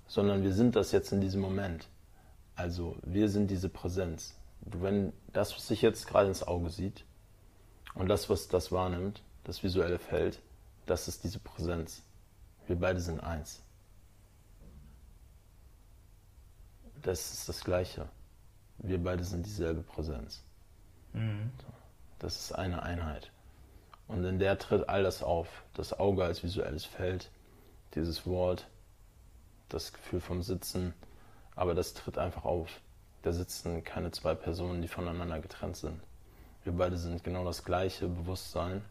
sondern wir sind das jetzt in diesem Moment. Also wir sind diese Präsenz. Wenn das, was sich jetzt gerade ins Auge sieht und das, was das wahrnimmt, das visuelle Feld, das ist diese Präsenz. Wir beide sind eins. Das ist das Gleiche. Wir beide sind dieselbe Präsenz. So. Das ist eine Einheit. Und in der tritt all das auf. Das Auge als visuelles Feld, dieses Wort, das Gefühl vom Sitzen. Aber das tritt einfach auf. Da sitzen keine zwei Personen, die voneinander getrennt sind. Wir beide sind genau das gleiche Bewusstsein,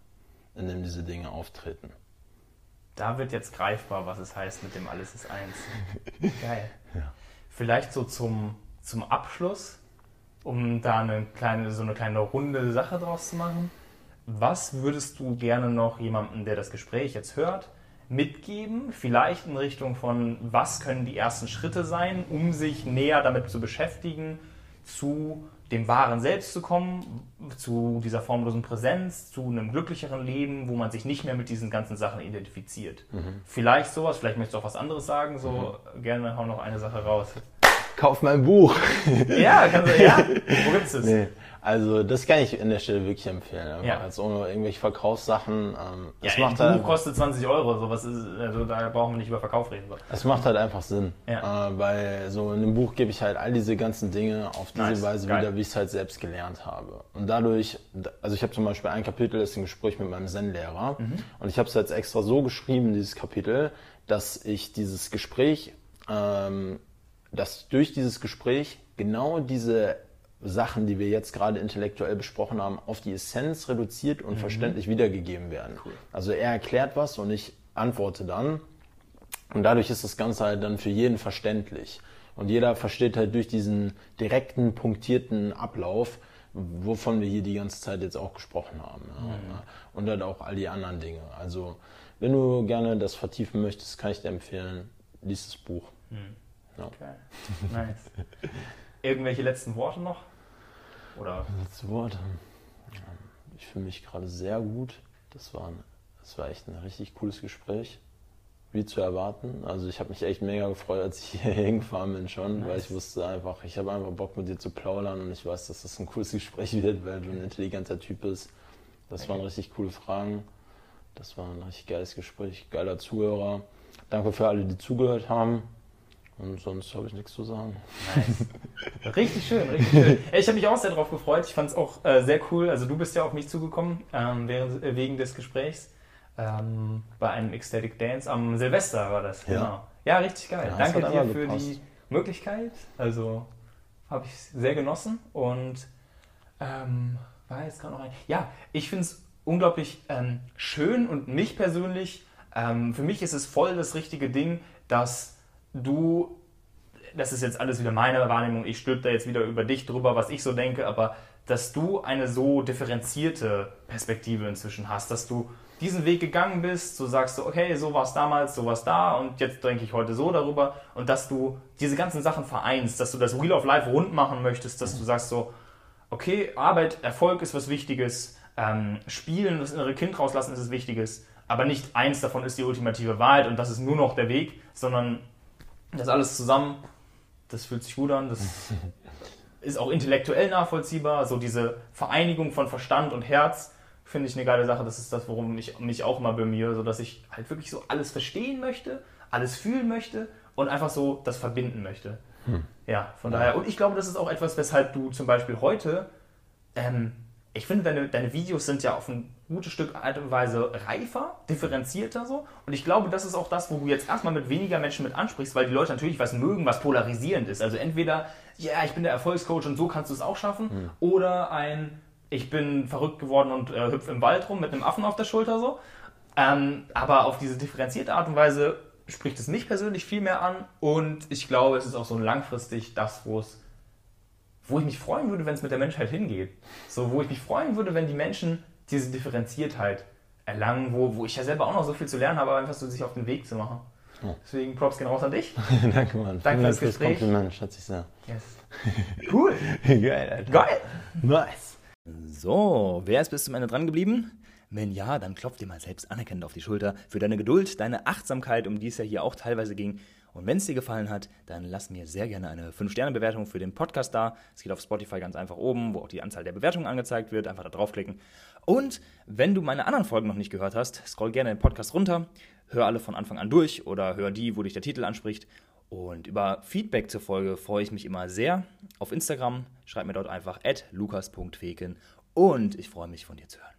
in dem diese Dinge auftreten. Da wird jetzt greifbar, was es heißt mit dem Alles ist eins. [laughs] Geil. Ja. Vielleicht so zum, zum Abschluss, um da eine kleine, so eine kleine runde Sache draus zu machen. Was würdest du gerne noch jemandem, der das Gespräch jetzt hört, mitgeben? Vielleicht in Richtung von, was können die ersten Schritte sein, um sich näher damit zu beschäftigen, zu dem wahren Selbst zu kommen, zu dieser formlosen Präsenz, zu einem glücklicheren Leben, wo man sich nicht mehr mit diesen ganzen Sachen identifiziert. Vielleicht sowas, vielleicht möchtest du auch was anderes sagen, so gerne hau noch eine Sache raus. Kauf mein Buch! Ja, kannst du, ja? [laughs] Wo gibt's es? Nee, also das kann ich an der Stelle wirklich empfehlen. Ja. als ohne irgendwelche Verkaufssachen. Ähm, Ja, es, ein macht Buch halt einfach, kostet 20 Euro, sowas ist, also da brauchen wir nicht über Verkauf reden. So. es macht halt einfach Sinn. Ja. Äh, weil so in dem Buch gebe ich halt all diese ganzen Dinge auf diese Nice, Weise geil. wieder, wie ich es halt selbst gelernt habe. Und dadurch, also ich habe zum Beispiel ein Kapitel, das ist ein Gespräch mit meinem Zen-Lehrer. Mhm. Und ich habe es jetzt extra so geschrieben, dieses Kapitel, dass ich dieses Gespräch, ähm, dass durch dieses Gespräch genau diese Sachen, die wir jetzt gerade intellektuell besprochen haben, auf die Essenz reduziert und verständlich wiedergegeben werden. Also er erklärt was und ich antworte dann. Und dadurch ist das Ganze halt dann für jeden verständlich. Und jeder versteht halt durch diesen direkten, punktierten Ablauf, wovon wir hier die ganze Zeit jetzt auch gesprochen haben. Ja. Und halt auch all die anderen Dinge. Also, wenn du gerne das vertiefen möchtest, kann ich dir empfehlen, lies das Buch. Ja. Geil. Nice. Irgendwelche letzten Worte noch? Oder? Letzte Worte. Ja, Ich fühle mich gerade sehr gut. Das war, ein, das war echt ein richtig cooles Gespräch. Wie zu erwarten. Also ich habe mich echt mega gefreut, als ich [laughs] hier hingefahren bin schon, weil ich wusste einfach, ich habe einfach Bock mit dir zu plaudern und ich weiß, dass das ein cooles [laughs] Gespräch wird, weil du ein intelligenter Typ bist. Das waren richtig coole Fragen. Das war ein richtig geiles Gespräch, geiler Zuhörer. Danke für alle, die zugehört haben. Und sonst habe ich nichts zu sagen. Nice. [laughs] Richtig schön, richtig schön. Ich habe mich auch sehr darauf gefreut. Ich fand es auch äh, sehr cool. Also du bist ja auf mich zugekommen ähm, während, äh, wegen des Gesprächs. Ähm, bei einem Ecstatic Dance am Silvester war das. Ja. Genau. Ja, richtig geil. Ja, Danke dir für gepasst. die Möglichkeit. Also habe ich sehr genossen und ähm, war jetzt gerade noch ein. Ja, ich finde es unglaublich ähm, schön und mich persönlich, ähm, für mich ist es voll das richtige Ding, dass du, das ist jetzt alles wieder meine Wahrnehmung, ich stülpe da jetzt wieder über dich drüber, was ich so denke, aber dass du eine so differenzierte Perspektive inzwischen hast, dass du diesen Weg gegangen bist, so sagst du, okay, so war es damals, so war es da und jetzt denke ich heute so darüber und dass du diese ganzen Sachen vereinst, dass du das Wheel of Life rund machen möchtest, dass du sagst so, okay, Arbeit, Erfolg ist was Wichtiges, ähm, Spielen, das innere Kind rauslassen ist was Wichtiges, aber nicht eins davon ist die ultimative Wahrheit und das ist nur noch der Weg, sondern das alles zusammen, das fühlt sich gut an, das [laughs] ist auch intellektuell nachvollziehbar, so diese Vereinigung von Verstand und Herz finde ich eine geile Sache, das ist das, worum ich mich auch mal bemühe, so dass ich halt wirklich so alles verstehen möchte, alles fühlen möchte und einfach so das verbinden möchte. Ja, von daher. Und ich glaube, das ist auch etwas, weshalb du zum Beispiel heute, ähm, ich finde, deine, deine Videos sind ja auf ein gutes Stück Art und Weise reifer, differenzierter so. Und ich glaube, das ist auch das, wo du jetzt erstmal mit weniger Menschen mit ansprichst, weil die Leute natürlich was mögen, was polarisierend ist. Also entweder, ja, ich bin der Erfolgscoach und so kannst du es auch schaffen, oder ein, ich bin verrückt geworden und äh, hüpfe im Wald rum mit einem Affen auf der Schulter so. Ähm, aber auf diese differenzierte Art und Weise spricht es mich persönlich viel mehr an und ich glaube, es ist auch so langfristig das, wo es, wo ich mich freuen würde, wenn es mit der Menschheit hingeht. So, wo ich mich freuen würde, wenn die Menschen diese Differenziertheit erlangen, wo, wo ich ja selber auch noch so viel zu lernen habe, aber einfach so sich auf den Weg zu machen. Deswegen Props gehen raus an dich. [laughs] Danke, Mann. Danke Dank fürs Gespräch. Kompliment, schätze ich sehr. Yes. [laughs] Cool. Geil, Alter. Geil. Nice. So, wer ist bis zum Ende dran geblieben? Wenn ja, dann klopf dir mal selbst anerkennend auf die Schulter für deine Geduld, deine Achtsamkeit, um die es ja hier auch teilweise ging. Und wenn es dir gefallen hat, dann lass mir sehr gerne eine 5-Sterne-Bewertung für den Podcast da. Es geht auf Spotify ganz einfach oben, wo auch die Anzahl der Bewertungen angezeigt wird. Einfach da draufklicken. Und wenn du meine anderen Folgen noch nicht gehört hast, scroll gerne den Podcast runter, hör alle von Anfang an durch oder hör die, wo dich der Titel anspricht. Und über Feedback zur Folge freue ich mich immer sehr. Auf Instagram schreib mir dort einfach lukas.feken und ich freue mich von dir zu hören.